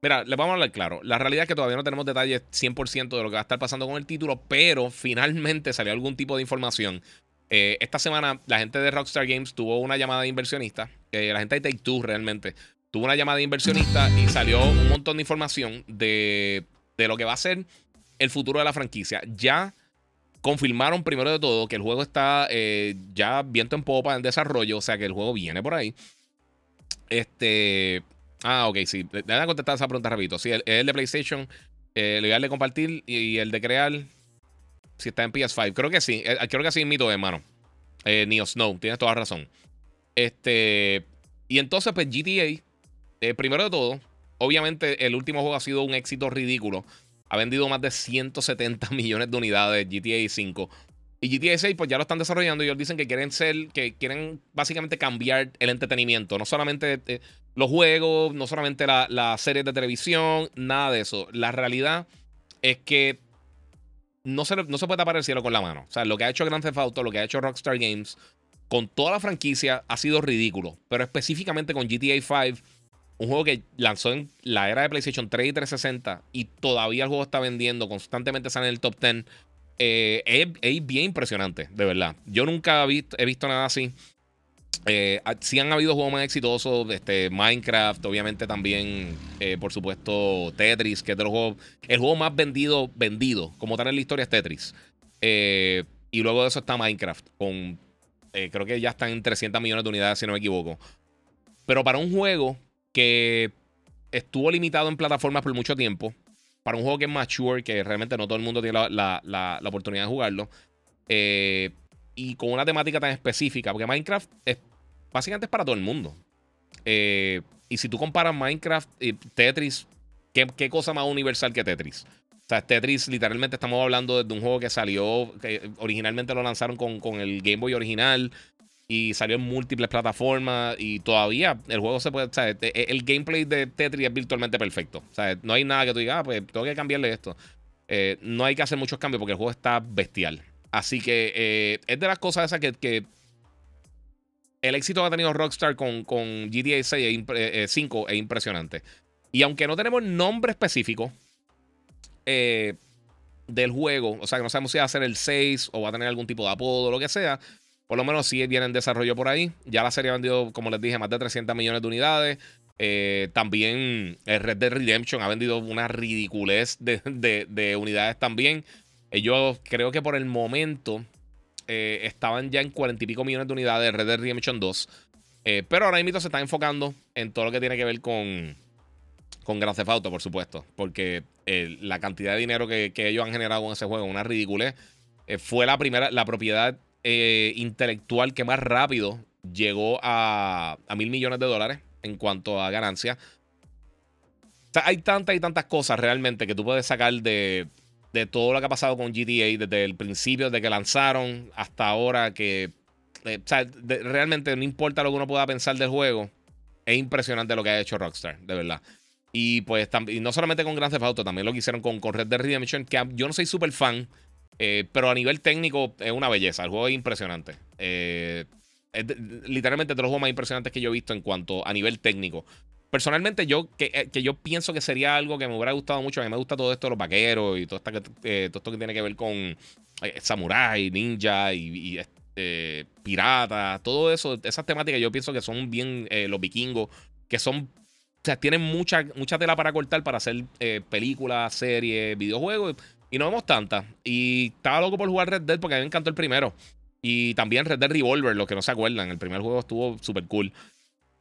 Mira, les vamos a hablar claro. La realidad es que todavía no tenemos detalles 100% de lo que va a estar pasando con el título, pero finalmente salió algún tipo de información. Eh, esta semana la gente de Rockstar Games tuvo una llamada de inversionista. Eh, la gente de Take realmente tuvo una llamada de inversionista y salió un montón de información de, de lo que va a ser el futuro de la franquicia. Ya confirmaron primero de todo que el juego está eh, ya viento en popa en desarrollo, o sea que el juego viene por ahí. Este, Ah, ok, sí. Déjame contestar esa pregunta rapidito. Sí, el, el de PlayStation, eh, el de compartir y el de crear, si está en PS5. Creo que sí. Eh, creo que sí, mito, hermano. Eh, Neo Snow, tienes toda razón. Este. Y entonces, pues GTA, eh, primero de todo, obviamente el último juego ha sido un éxito ridículo. Ha vendido más de 170 millones de unidades GTA 5. Y GTA 6 pues ya lo están desarrollando y ellos dicen que quieren ser, que quieren básicamente cambiar el entretenimiento. No solamente eh, los juegos, no solamente las la series de televisión, nada de eso. La realidad es que no se, no se puede tapar el cielo con la mano. O sea, lo que ha hecho Grand Theft Auto, lo que ha hecho Rockstar Games, con toda la franquicia ha sido ridículo. Pero específicamente con GTA 5, un juego que lanzó en la era de PlayStation 3 y 360 y todavía el juego está vendiendo, constantemente sale en el top 10 eh, es, bien impresionante, de verdad. Yo nunca he visto, he visto nada así. Eh, sí han habido juegos más exitosos, este, Minecraft, obviamente también, eh, por supuesto, Tetris, que es de los juegos, el juego más vendido, vendido, como tal en la historia es Tetris. y luego de eso está Minecraft, con, creo que ya están en 300 millones de unidades, si no me equivoco. Pero para un juego que estuvo limitado en plataformas por mucho tiempo, para un juego que es mature, que realmente no todo el mundo tiene la, oportunidad de jugarlo. Eh, y con una temática tan específica, porque Minecraft es básicamente es para todo el mundo. Eh, y si tú comparas Minecraft y Tetris, ¿qué, cosa más universal que Tetris? O sea, Tetris, literalmente estamos hablando de un juego que salió, que originalmente lo lanzaron con, con el Game Boy original y salió en múltiples plataformas y todavía el juego se puede, o sea, e, e, el gameplay de Tetris es virtualmente perfecto. O sea, no hay nada que tú digas, ah, pues tengo que cambiarle esto. Eh, no hay que hacer muchos cambios porque el juego está bestial. Así que eh, es de las cosas esas que, el éxito que ha tenido Rockstar con, con GTA 6 e 5 es impresionante. Y aunque no tenemos nombre específico del juego, o sea, que no sabemos si va a ser el 6 o va a tener algún tipo de apodo o lo que sea, por lo menos sí viene en desarrollo por ahí. Ya la serie ha vendido, como les dije, más de 300 millones de unidades. Eh, también el Red Dead Redemption ha vendido una ridiculez de, unidades también. Ellos creo que por el momento eh, estaban ya en 40 y pico millones de unidades de Red Dead Redemption 2. Eh, pero ahora mismo se está enfocando en todo lo que tiene que ver con, con Grand Theft Auto, por supuesto. Porque la cantidad de dinero que, que, ellos han generado con ese juego una ridiculez. fue la primera, la propiedad eh, intelectual que más rápido llegó a, mil millones de dólares en cuanto a ganancia. hay tantas y tantas cosas realmente que tú puedes sacar de, todo lo que ha pasado con GTA desde el principio, desde que lanzaron hasta ahora, que eh, realmente no importa lo que uno pueda pensar del juego, es impresionante lo que ha hecho Rockstar, de verdad. Y pues y no solamente con Grand Theft Auto, también lo que hicieron con, con Red Dead Redemption, que yo no soy súper fan. Eh, pero a nivel técnico es una belleza. El juego es impresionante. Eh, es literalmente de los juegos más impresionantes que yo he visto en cuanto a nivel técnico. Personalmente, yo que, eh, que, yo pienso que sería algo que me hubiera gustado mucho. A mí me gusta todo esto de los vaqueros y todo, todo esto que tiene que ver con samurai, ninja y, y piratas. Todo eso, esas temáticas yo pienso que son bien los vikingos, que son o sea, tienen mucha, mucha tela para cortar para hacer películas, series, videojuegos. Y no vemos tantas. Y estaba loco por jugar Red Dead porque a mí me encantó el primero. Y también Red Dead Revolver, los que no se acuerdan. El primer juego estuvo súper cool.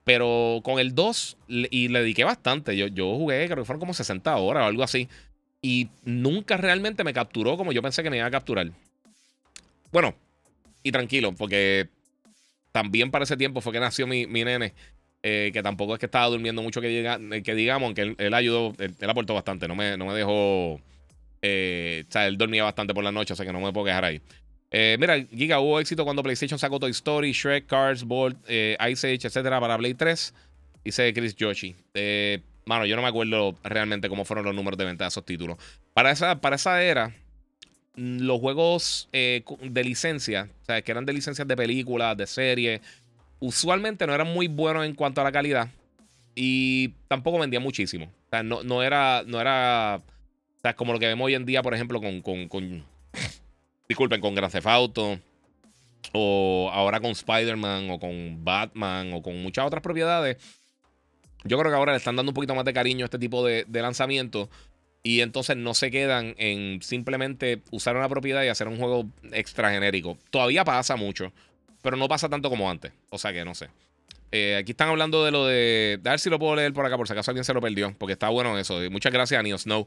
Pero con el 2, y le dediqué bastante. Yo, yo jugué, creo que fueron como 60 horas o algo así. Y nunca realmente me capturó como yo pensé que me iba a capturar. Bueno, y tranquilo, porque también para ese tiempo fue que nació mi, nene. Eh, que tampoco es que estaba durmiendo mucho que, que digamos, aunque él, ayudó, él, aportó bastante, no me, no me dejó eh, o sea, él dormía bastante por la noche, o sea que no me puedo quejar ahí. Eh, mira, Giga, hubo éxito cuando PlayStation sacó Toy Story, Shrek, Cars, Bolt, eh, Ice Age, etcétera, para Play 3. Dice Chris Joshi. Eh, mano, yo no me acuerdo realmente cómo fueron los números de venta de esos títulos. Para esa, para esa era, mm, los juegos de licencia, o sea, que eran de licencias de películas, de series, usualmente no eran muy buenos en cuanto a la calidad. Y tampoco vendían muchísimo. O sea, no, no era. No era. O sea, como lo que vemos hoy en día, por ejemplo, con disculpen, con Grand Theft o ahora con Spider-Man, o con Batman, o con muchas otras propiedades. Yo creo que ahora le están dando un poquito más de cariño a este tipo de, de lanzamientos. Y entonces no se quedan en simplemente usar una propiedad y hacer un juego extra genérico. Todavía pasa mucho, pero no pasa tanto como antes. O sea que no sé. Eh, aquí están hablando de lo de. A ver si lo puedo leer por acá, por si acaso alguien se lo perdió, porque está bueno eso. Muchas gracias a Neo Snow.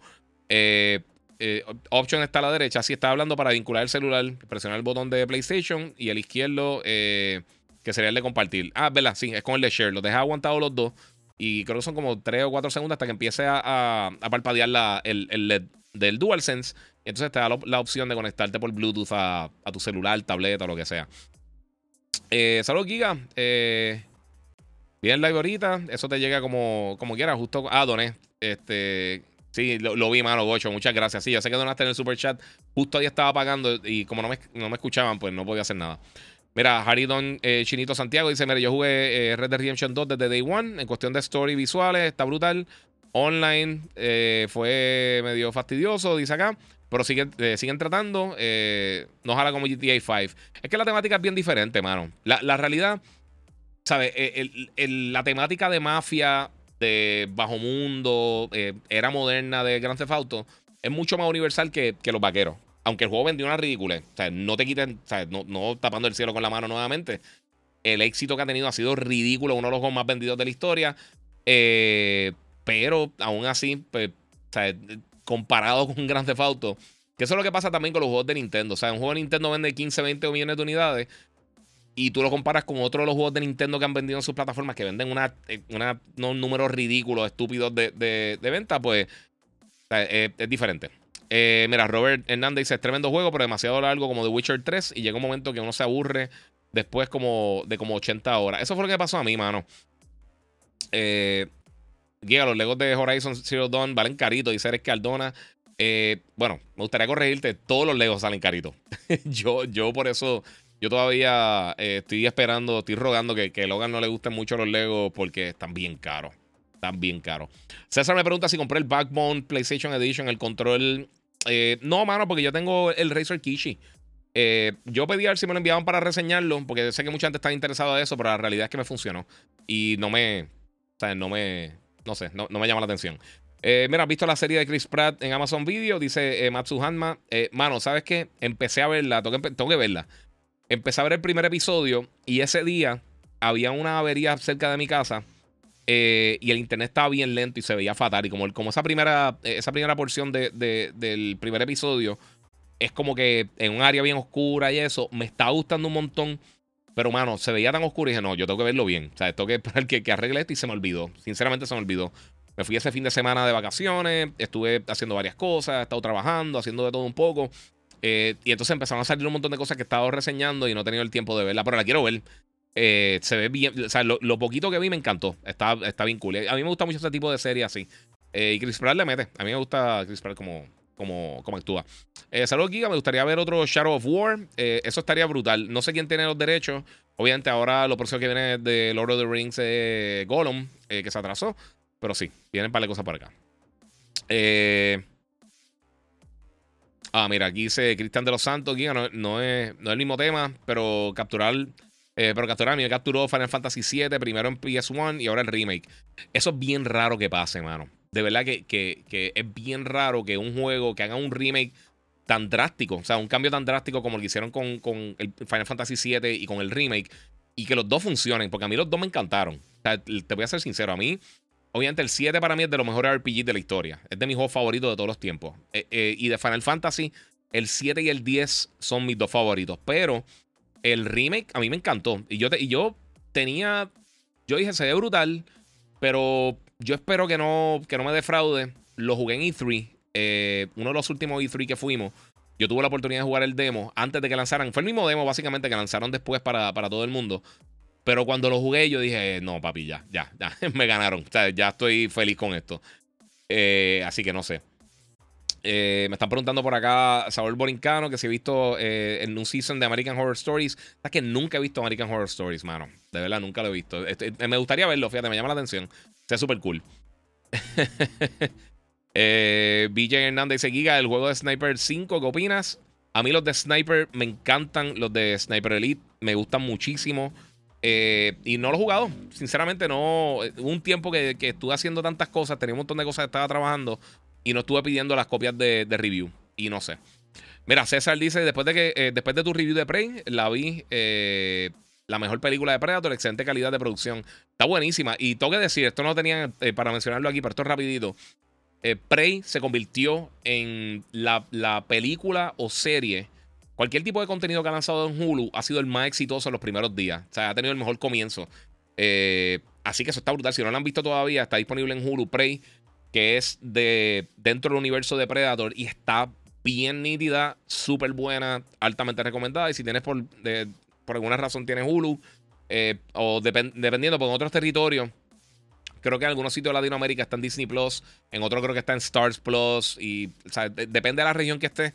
Eh, eh, option está a la derecha. Si está hablando para vincular el celular, presionar el botón de PlayStation y el izquierdo, eh, que sería el de compartir. Ah, ¿verdad? Sí, es con el de share. Los deja aguantados los dos. Y creo que son como 3 o 4 segundos hasta que empiece a, a, parpadear la, el, LED del DualSense. Entonces te da la, opción de conectarte por Bluetooth a, tu celular, tableta o lo que sea. Eh, Saludos, Giga. Eh, bien live ahorita. Eso te llega como, como quieras. Justo. Ah, doné. Este. Sí, lo, vi, mano, Gocho. Muchas gracias. Sí, yo sé que donaste en el super chat. Justo ahí estaba pagando y como no me, no me escuchaban, pues no podía hacer nada. Mira, Haridon eh, Chinito Santiago dice: Mira, yo jugué eh, Red Dead Redemption 2 desde Day One. En cuestión de story visuales, está brutal. Online eh, fue medio fastidioso, dice acá. Pero siguen, siguen tratando. no jala como GTA 5. Es que la temática es bien diferente, mano. La, la realidad, ¿sabes? la temática de mafia de Bajo Mundo, eh, era moderna de Grand Theft Auto, es mucho más universal que, los vaqueros. Aunque el juego vendió una ridícula. O sea, no te quiten, o sea, no, tapando el cielo con la mano nuevamente. El éxito que ha tenido ha sido ridículo, uno de los juegos más vendidos de la historia. Eh, pero aún así, pues, o sea, comparado con Grand Theft Auto, que eso es lo que pasa también con los juegos de Nintendo. O sea, un juego de Nintendo vende 15, 20 millones de unidades y tú lo comparas con otros de los juegos de Nintendo que han vendido en sus plataformas que venden una, eh, unos números ridículos, estúpidos de, de, venta, pues es, diferente. Eh, mira, Robert Hernández dice: es tremendo juego, pero demasiado largo como The Witcher 3. Y llega un momento que uno se aburre después como de como 80 horas. Eso fue lo que pasó a mí, mano. Eh, los Legos de Horizon Zero Dawn valen carito, dice Eres Cardona. Eh, bueno, me gustaría corregirte, todos los Legos salen caritos. yo, yo por eso yo todavía eh, estoy esperando, estoy rogando que, que Logan no le gusten mucho los Legos porque están bien caros. Están bien caros. César me pregunta si compré el Backbone PlayStation Edition, el control. Eh, no, mano, porque yo tengo el Razer Kishi. Eh, yo pedí a ver si me lo enviaban para reseñarlo, porque sé que mucha gente está interesada en eso, pero la realidad es que me funcionó. Y no me. O sea, no me. No sé, no, me llama la atención. mira, ¿has visto la serie de Chris Pratt en Amazon Video? Dice Matsu Hanma. mano, ¿sabes qué? Empecé a verla, tengo que verla empecé a ver el primer episodio y ese día había una avería cerca de mi casa eh, y el internet estaba bien lento y se veía fatal. Y como, como esa, primera, esa primera porción del primer episodio es como que en un área bien oscura y eso, me estaba gustando un montón. Pero, mano, se veía tan oscuro y dije, no, yo tengo que verlo bien. O sea, tengo que esperar que, que arregle esto y se me olvidó. Sinceramente se me olvidó. Me fui ese fin de semana de vacaciones, estuve haciendo varias cosas, he estado trabajando, haciendo de todo un poco. Eh, y entonces empezaron a salir un montón de cosas que he estado reseñando y no he tenido el tiempo de verla, pero la quiero ver. Eh, se ve bien, o sea, lo, poquito que vi me encantó. Está, está bien cool. A mí me gusta mucho ese tipo de serie así. Eh, y Chris Pratt le mete. A mí me gusta Chris Pratt como, como, como actúa. Saludos, Giga. Me gustaría ver otro Shadow of War. eso estaría brutal. No sé quién tiene los derechos. Obviamente, ahora lo próximo que viene de Lord of the Rings es Gollum, que se atrasó. Pero sí, vienen para de cosas por acá. Eh. Ah, mira, aquí dice Cristian de los Santos, no, no, es, no es el mismo tema, pero capturar. Eh, pero capturar, me capturó Final Fantasy VII, primero en PS1 y ahora el remake. Eso es bien raro que pase, mano. De verdad que, que, es bien raro que un juego que haga un remake tan drástico, o sea, un cambio tan drástico como el que hicieron con, con el Final Fantasy VII y con el remake, y que los dos funcionen, porque a mí los dos me encantaron. O sea, te voy a ser sincero, a mí Obviamente el 7 para mí es de los mejores RPG de la historia. Es de mis juegos favoritos de todos los tiempos. Eh, eh, y de Final Fantasy, el 7 y el 10 son mis dos favoritos. Pero el remake a mí me encantó. Y yo, y yo tenía... Yo dije, se ve brutal, pero yo espero que no, que no me defraude. Lo jugué en E3, eh, uno de los últimos E3 que fuimos. Yo tuve la oportunidad de jugar el demo antes de que lanzaran. Fue el mismo demo, básicamente, que lanzaron después para, para todo el mundo. Pero cuando lo jugué, yo dije, no, papi, ya, ya, ya, me ganaron. O sea, ya estoy feliz con esto. Eh, así que no sé. Eh, me están preguntando por acá, Saúl Borincano, que si he visto eh, en un season de American Horror Stories. Es que nunca he visto American Horror Stories, mano. De verdad, nunca lo he visto. Este, me gustaría verlo, fíjate, me llama la atención. Está súper cool. eh, Hernández dice: Giga, el juego de Sniper 5, ¿qué opinas? A mí los de Sniper me encantan, los de Sniper Elite me gustan muchísimo. Eh, y no lo he jugado, sinceramente no. Hubo un tiempo que, que, estuve haciendo tantas cosas, tenía un montón de cosas que estaba trabajando y no estuve pidiendo las copias de, review. Y no sé. Mira, César dice: después de que eh, después de tu review de Prey, la vi. Eh, la mejor película de Predator, excelente calidad de producción. Está buenísima. Y tengo que decir, esto no tenía eh, para mencionarlo aquí, pero esto es rapidito. Prey se convirtió en la, la, película o serie. Cualquier tipo de contenido que ha lanzado en Hulu ha sido el más exitoso en los primeros días. O sea, ha tenido el mejor comienzo. así que eso está brutal. Si no lo han visto todavía, está disponible en Hulu. Prey que es de dentro del universo de Predator y está bien nítida, súper buena, altamente recomendada. Y si tienes por, por alguna razón tienes Hulu eh, o dependiendo por otros territorios, creo que en algunos sitios de Latinoamérica está en Disney Plus, en otros creo que está en Stars Plus y depende de la región que esté,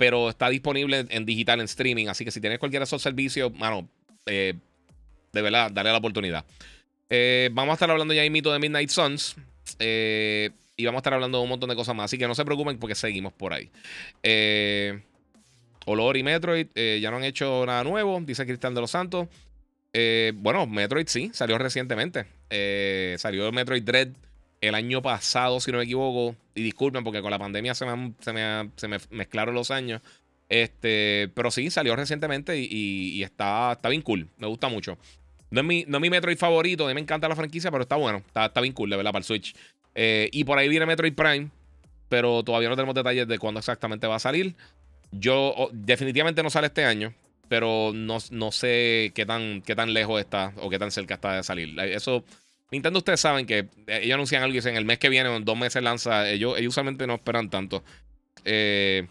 pero está disponible en, digital, en streaming. Así que si tienes cualquiera de esos servicios, mano, eh, de verdad, dale la oportunidad. Eh, vamos a estar hablando ya mito de Midnight Suns. Eh, y vamos a estar hablando de un montón de cosas más. Así que no se preocupen porque seguimos por ahí. Olor y Metroid ya no han hecho nada nuevo, dice Cristian de los Santos. bueno, Metroid sí, salió recientemente. salió Metroid Dread el año pasado, si no me equivoco. Y disculpen porque con la pandemia se me, se me, mezclaron los años. Este, pero sí, salió recientemente y, está, está bien cool. Me gusta mucho. No es, mi, no mi Metroid favorito, a mí me encanta la franquicia, pero está bueno. Está, está bien cool, de verdad, para el Switch. Eh, y por ahí viene Metroid Prime, pero todavía no tenemos detalles de cuándo exactamente va a salir. Yo oh, definitivamente no sale este año, pero no, no sé qué tan, qué tan lejos está o qué tan cerca está de salir. Eso, Nintendo ustedes saben que eh, ellos anuncian algo y dicen el mes que viene o en dos meses lanza. Ellos, ellos usualmente no esperan tanto. Eh,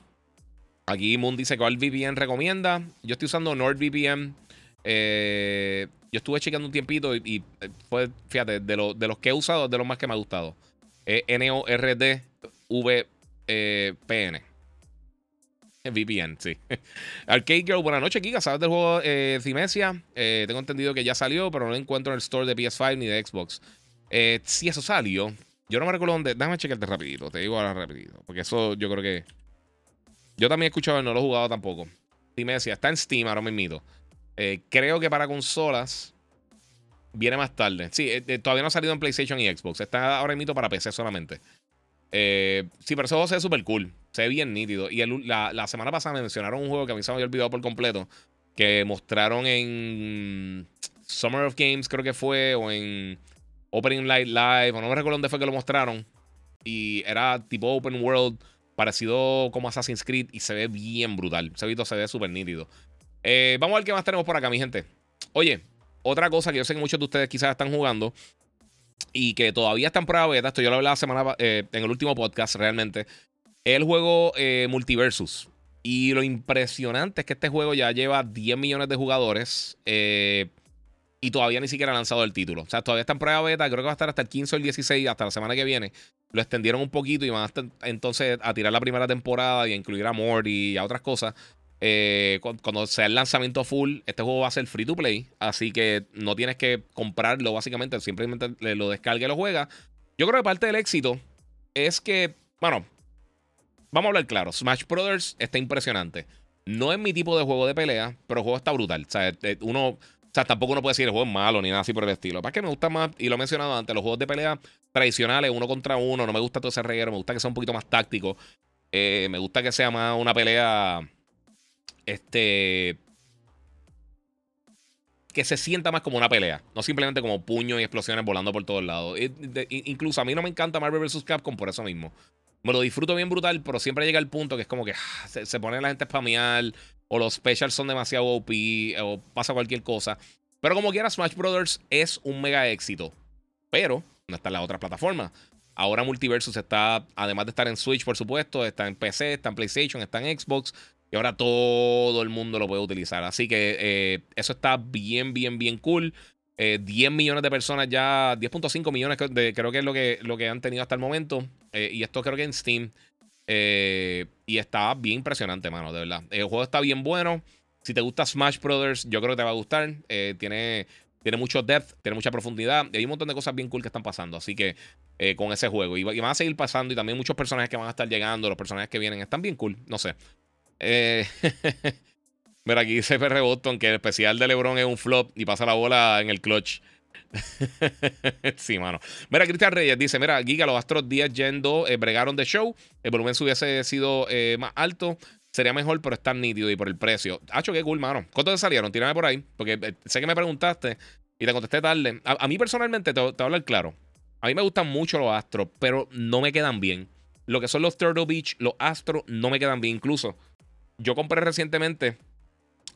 aquí Moon dice cuál VPN recomienda. Yo estoy usando NordVPN. Eh, yo estuve chequeando un tiempito y, eh, fue, fíjate, de, de, los que he usado, de los más que me ha gustado. N-O-R-D-V-P-N. VPN, sí. Arcade Girl, buenas noches, Kika. ¿Sabes del juego eh, Cimesia? Eh, tengo entendido que ya salió, pero no lo encuentro en el store de PS5 ni de Xbox. Eh, sí, eso salió. Yo no me recuerdo dónde. Déjame chequearte rapidito. Te digo ahora rapidito. Porque eso yo creo que. Yo también he escuchado, no lo he jugado tampoco. Cimesia está en Steam ahora mismo. Eh, creo que para consolas viene más tarde. Sí, eh, eh, todavía no ha salido en PlayStation y Xbox. Está ahora mismo para PC solamente. Sí, pero eso se ve súper cool. Se ve bien nítido. Y la, semana pasada me mencionaron un juego que a mí se me había olvidado por completo. Que mostraron en Summer of Games, creo que fue, o en Opening Light Live, o no me recuerdo dónde fue que lo mostraron. Y era tipo Open World, parecido como Assassin's Creed, y se ve bien brutal. Se ve, se ve súper nítido. Eh, vamos a ver qué más tenemos por acá, mi gente. Oye, otra cosa que yo sé que muchos de ustedes quizás están jugando y que todavía está en prueba beta, esto yo lo hablé la semana eh, en el último podcast realmente, el juego eh, Multiversus. Y lo impresionante es que este juego ya lleva 10 millones de jugadores y todavía ni siquiera ha lanzado el título. O sea, todavía está en prueba beta, creo que va a estar hasta el 15 o el 16, hasta la semana que viene. Lo extendieron un poquito y van a entonces a tirar la primera temporada y a incluir a Morty y a otras cosas. Eh, cuando sea el lanzamiento full, este juego va a ser free to play. Así que no tienes que comprarlo, básicamente. Simplemente lo descarga y lo juega. Yo creo que parte del éxito es que, bueno, vamos a hablar claro. Smash Brothers está impresionante. No es mi tipo de juego de pelea, pero el juego está brutal. O sea, eh, uno, o sea, tampoco uno puede decir el juego es malo ni nada así por el estilo. Para que me gusta más, y lo he mencionado antes, los juegos de pelea tradicionales, uno contra uno. No me gusta todo ese reguero, me gusta que sea un poquito más táctico. Eh, me gusta que sea más una pelea este que se sienta más como una pelea, no simplemente como puños y explosiones volando por todos lados. incluso a mí no me encanta Marvel vs. Capcom por eso mismo. Me lo disfruto bien brutal, pero siempre llega el punto que es como que ah, se, pone la gente a spamear, o los specials son demasiado OP, o pasa cualquier cosa. Pero como quiera, Smash Brothers es un mega éxito. Pero no está en la otra plataforma. ahora Multiversus está, además de estar en Switch, por supuesto, está en PC, está en PlayStation, está en Xbox. Y ahora todo el mundo lo puede utilizar. Así que eh, eso está bien, bien, bien cool. 10 eh, millones de personas ya, 10.5 millones creo que es lo que, lo que han tenido hasta el momento. Eh, y esto creo que en Steam. y está bien impresionante, mano, de verdad. El juego está bien bueno. Si te gusta Smash Brothers, yo creo que te va a gustar. tiene, tiene mucho depth, tiene mucha profundidad. Y hay un montón de cosas bien cool que están pasando. Así que con ese juego. Y, y, van a seguir pasando. Y también muchos personajes que van a estar llegando, los personajes que vienen, están bien cool. No sé. Eh, mira, aquí dice PR Boston que el especial de LeBron es un flop y pasa la bola en el clutch. sí, mano. Mira, Cristian Reyes dice: Mira, Giga, los Astros 10 yendo eh, bregaron de show. El volumen si hubiese sido eh, más alto. Sería mejor, pero está nítido y por el precio. Hacho, qué cool, mano. ¿Cuántos te salieron? Tírame por ahí. Porque sé que me preguntaste y te contesté tarde. A, mí personalmente, te, te voy a hablar claro. A mí me gustan mucho los Astros, pero no me quedan bien. Lo que son los Turtle Beach, los Astros, no me quedan bien. Incluso yo compré recientemente.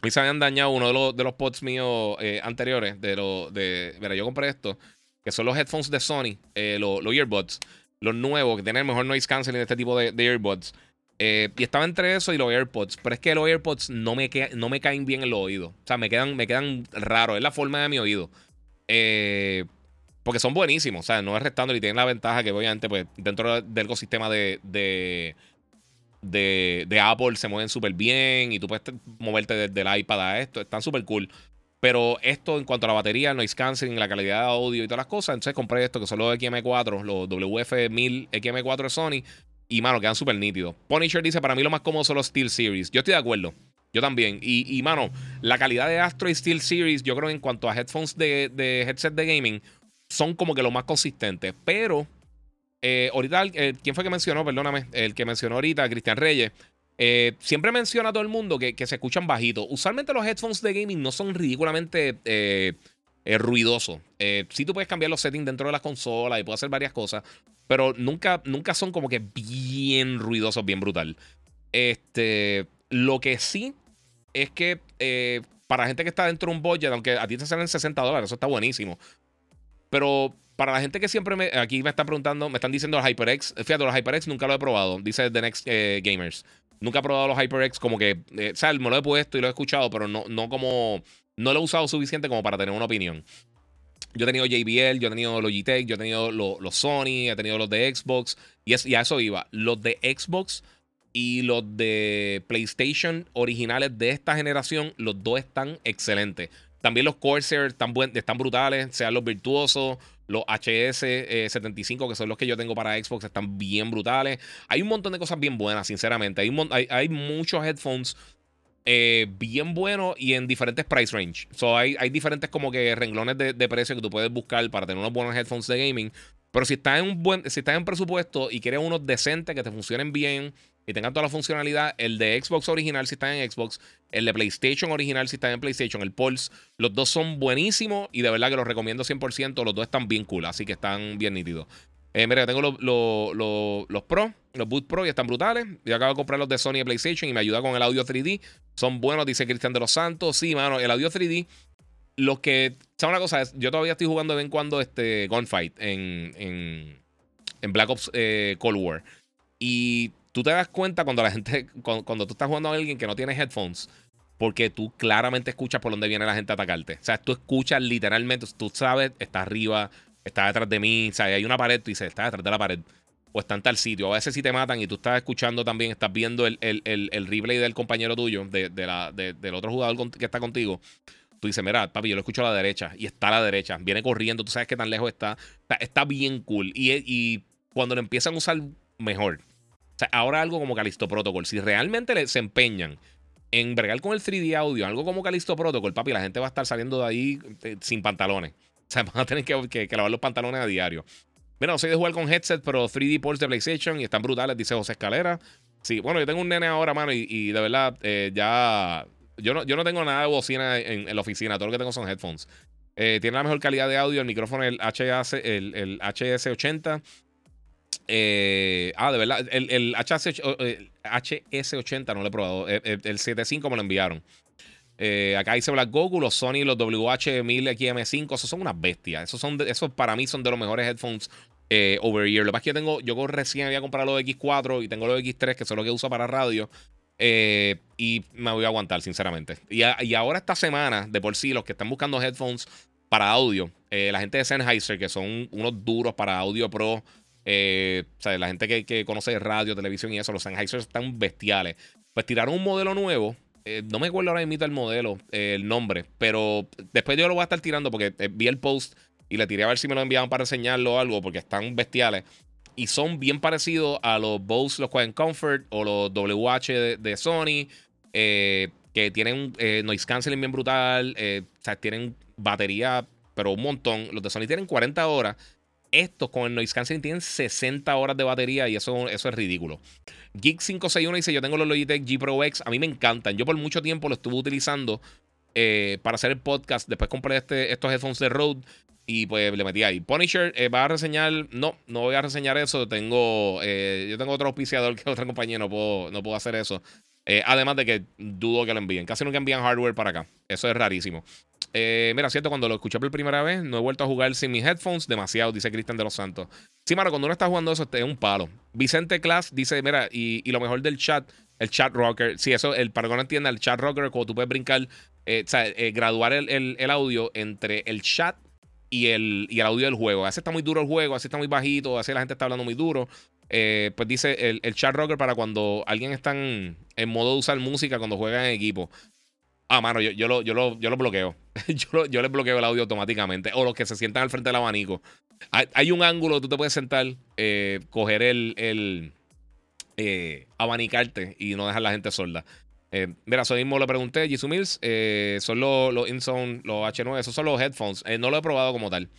Y se habían dañado uno de los, de los pods míos eh, anteriores. De lo, de, mira, yo compré esto. Que son los headphones de Sony. Eh, los, earbuds. Los nuevos. Que tienen el mejor noise canceling de este tipo de, earbuds. Eh, y estaba entre eso y los AirPods. Pero es que los AirPods no me, no me caen bien en los oídos. O sea, me quedan, me quedan raros. Es la forma de mi oído. porque son buenísimos. O sea, no es restando y tienen la ventaja que obviamente, pues, dentro del ecosistema de, de de, Apple se mueven súper bien y tú puedes moverte desde el iPad a esto, están súper cool. Pero esto en cuanto a la batería, el noise canceling, la calidad de audio y todas las cosas, entonces compré esto que son los XM4, los WF1000 XM4 de Sony y mano, quedan súper nítidos. Punisher dice, para mí lo más cómodo son los Steel Series. Yo estoy de acuerdo. Yo también. Y, y mano, la calidad de Astro y Steel Series, yo creo en cuanto a headphones de, de headset de gaming, son como que lo más consistentes. Pero eh, ahorita, ¿quién fue que mencionó? Perdóname, el que mencionó ahorita, Cristian Reyes. Eh, siempre menciona a todo el mundo que, se escuchan bajito. Usualmente los headphones de gaming no son ridículamente eh, ruidosos. sí tú puedes cambiar los settings dentro de las consolas y puedes hacer varias cosas, pero nunca, nunca son como que bien ruidosos, bien brutal. Este, lo que sí es que para gente que está dentro de un budget, aunque a ti te salen 60 dólares, eso está buenísimo. Pero para la gente que siempre me. Aquí me están preguntando, me están diciendo los HyperX. Fíjate, los HyperX nunca lo he probado, dice The Next eh, Gamers. Nunca he probado los HyperX como que. Eh, o sea, me lo he puesto y lo he escuchado, pero no, no como. No lo he usado suficiente como para tener una opinión. Yo he tenido JBL, yo he tenido Logitech, yo he tenido los Sony, he tenido los de Xbox. Y, y a eso iba. Los de Xbox y los de PlayStation originales de esta generación, los dos están excelentes. También los Corsair están, están brutales, sean los virtuosos, los HS75, eh, que son los que yo tengo para Xbox, están bien brutales. Hay un montón de cosas bien buenas, sinceramente. Hay, hay, muchos headphones eh, bien buenos y en diferentes price range. So, hay, hay diferentes como que renglones de, de, precio que tú puedes buscar para tener unos buenos headphones de gaming. Pero si estás en un buen, si estás en presupuesto y quieres unos decentes que te funcionen bien y tengan toda la funcionalidad, el de Xbox original si está en Xbox, el de PlayStation original si está en PlayStation, el Pulse, los dos son buenísimos y de verdad que los recomiendo 100%, los dos están bien cool, así que están bien nítidos. Eh, mira, tengo los, los, Pro, los Boot Pro y están brutales. Yo acabo de comprar los de Sony y PlayStation y me ayuda con el audio 3D. Son buenos, dice Cristian de los Santos. Sí, mano, el audio 3D lo que. ¿Sabes una cosa? Yo todavía estoy jugando de vez en cuando este Gunfight en, en, en Black Ops eh, Cold War. Y tú te das cuenta cuando la gente. Cuando, tú estás jugando a alguien que no tiene headphones. Porque tú claramente escuchas por dónde viene la gente a atacarte. O sea, tú escuchas literalmente. Tú sabes, está arriba, está detrás de mí. O sea, hay una pared, tú dices, está detrás de la pared. O está en tal sitio. A veces si te matan y tú estás escuchando también, estás viendo el, el, replay del compañero tuyo, de, la, del otro jugador que está contigo Tú dices, mira, papi, yo lo escucho a la derecha y está a la derecha. Viene corriendo, tú sabes que tan lejos está. Está, bien cool. Y, cuando lo empiezan a usar mejor. Ahora algo como Calisto Protocol. Si realmente se empeñan en bregar con el 3D audio, algo como Calisto Protocol, papi, la gente va a estar saliendo de ahí eh, sin pantalones. O sea, van a tener que, lavar los pantalones a diario. Mira, no soy de jugar con headset, pero 3D ports de PlayStation y están brutales, dice José Escalera. Sí, bueno, yo tengo un nene ahora, mano, y, de verdad, eh, ya yo no, yo no tengo nada de bocina en, la oficina, todo lo que tengo son headphones. Eh, tiene la mejor calidad de audio, el micrófono, el, HS, el HS80. Eh, ah, de verdad, el, el, HS, 80 no lo he probado. El, el 75 me lo enviaron. Eh, acá dice Black Goku, los Sony, los WH-1000 XM5, esos son unas bestias. Esos, son esos para mí son de los mejores headphones eh, over year. Lo que pasa es que yo tengo, yo recién había comprado los X4 y tengo los X3, que son los que uso para radio. Eh, y me voy a aguantar, sinceramente. Y, ahora esta semana, de por sí, los que están buscando headphones para audio, eh, la gente de Sennheiser, que son unos duros para audio pro, o sea, la gente que, que, conoce radio, televisión y eso, los Sennheiser están bestiales. Pues tiraron un modelo nuevo. no me acuerdo ahora mismo el modelo, el nombre, pero después yo lo voy a estar tirando porque vi el post y le tiré a ver si me lo enviaban para reseñarlo o algo, porque están bestiales. Y son bien parecidos a los Bose, los Quiet Comfort o los WH de, Sony, eh, que tienen eh, noise canceling bien brutal, eh, o sea, tienen batería, pero un montón. Los de Sony tienen 40 horas. Estos con el noise canceling tienen 60 horas de batería y eso, eso es ridículo. Geek 561 dice: Yo tengo los Logitech G Pro X. A mí me encantan. Yo por mucho tiempo lo estuve utilizando para hacer el podcast. Después compré este, estos headphones de Rode. Y pues le metí ahí. Punisher eh, va a reseñar. No, no voy a reseñar eso. Tengo. Eh, yo tengo otro auspiciador que otra compañía. No puedo, no puedo hacer eso. Eh, además de que dudo que lo envíen. Casi nunca envían hardware para acá. Eso es rarísimo. Mira, cierto, cuando lo escuché por primera vez, no he vuelto a jugar sin mis headphones. Demasiado, dice Cristian de los Santos. Sí, mano, cuando uno está jugando eso, es un palo. Vicente Class dice: Mira, y, lo mejor del chat, el chat rocker. Sí, eso, el, para que no entienda, el chat rocker, como tú puedes brincar, o sea, graduar el, audio entre el chat y el, y el audio del juego. A veces está muy duro el juego, a veces está muy bajito, a veces la gente está hablando muy duro. Eh, pues dice el, el, chat rocker para cuando alguien está en, modo de usar música cuando juega en equipo. Ah, mano, yo, yo, lo, yo, lo, yo lo bloqueo. yo, yo les bloqueo el audio automáticamente. O los que se sientan al frente del abanico. Hay, un ángulo, tú te puedes sentar, eh, coger el, el eh, abanicarte y no dejar la gente sorda. Eh, mira, eso mismo lo pregunté. Jisoo Mills son los, los InZone, los H9, esos son los headphones. No lo he probado como tal.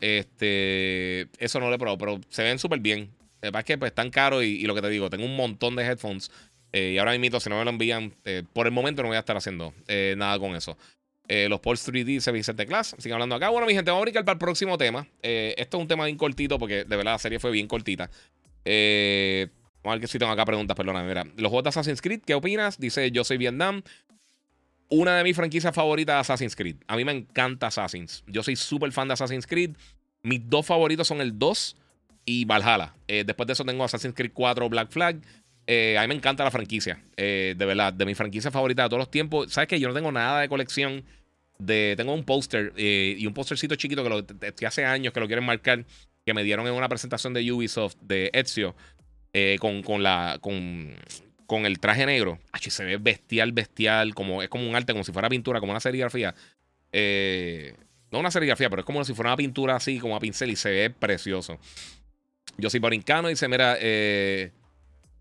Este, eso no lo he probado, pero se ven súper bien. Es que pues están caros y, lo que te digo, tengo un montón de headphones. Y ahora mismo, si no me lo envían, por el momento no voy a estar haciendo nada con eso. los Pulse 3D se Vicente Class. Siguen hablando acá. Bueno, mi gente, vamos a brincar para el próximo tema. esto es un tema bien cortito porque de verdad la serie fue bien cortita. Eh, Vamos a ver que si tengo acá preguntas, perdona. Mira, los juegos de Assassin's Creed, ¿qué opinas? Dice Yo soy Vietnam. Una de mis franquicias favoritas de Assassin's Creed. A mí me encanta Assassin's. Yo soy súper fan de Assassin's Creed. Mis dos favoritos son el 2 y Valhalla. Eh, después de eso tengo Assassin's Creed 4 Black Flag. Eh, a mí me encanta la franquicia. Eh, de verdad, de mi franquicia favorita de todos los tiempos. ¿Sabes qué? Yo no tengo nada de colección. De, tengo un póster y un póstercito chiquito que, lo, que hace años que lo quieren marcar. Que me dieron en una presentación de Ubisoft de Ezio. Eh, con, con, la, con, con el traje negro. se ve bestial, bestial. Como, es como un arte, como si fuera pintura, como una serigrafía. Eh, no una serigrafía, pero es como si fuera una pintura así, como a pincel, y se ve precioso. Yo soy Borincano, dice: Mira, eh,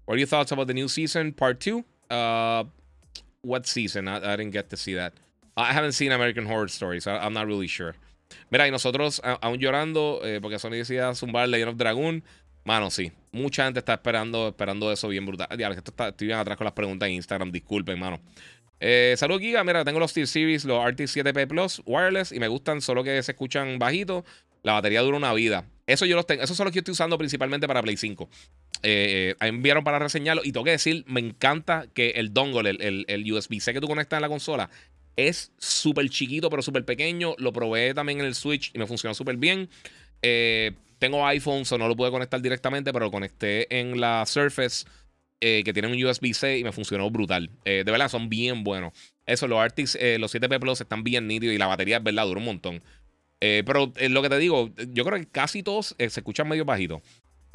what are your thoughts about the new season, part 2? Uh, what season? I, didn't get to see that. I haven't seen American Horror Stories, so I'm not really sure. Mira, y nosotros aún llorando, eh, porque Sony decía zumbar Legend of Dragon. Mano, sí. Mucha gente está esperando, esperando eso bien brutal. Ya, esto está, estoy bien atrás con las preguntas en Instagram. Disculpen, mano. Eh, Salud, Giga. Mira, tengo los Steel Series, los RT7P Plus wireless y me gustan, solo que se escuchan bajito. La batería dura una vida. Eso yo los tengo. Esos son los que yo estoy usando principalmente para Play 5. Eh, eh, enviaron para reseñarlo. Y tengo que decir, me encanta que el dongle, el, el, USB-C que tú conectas en la consola, es súper chiquito, pero súper pequeño. Lo probé también en el Switch y me funcionó súper bien. Eh, tengo iPhone, o no lo pude conectar directamente, pero lo conecté en la Surface, eh, que tiene un USB-C y me funcionó brutal. De verdad, son bien buenos. Eso, los Artix, los 7P Plus están bien nítidos y la batería es verdad, dura un montón. pero lo que te digo, yo creo que casi todos se escuchan medio bajito.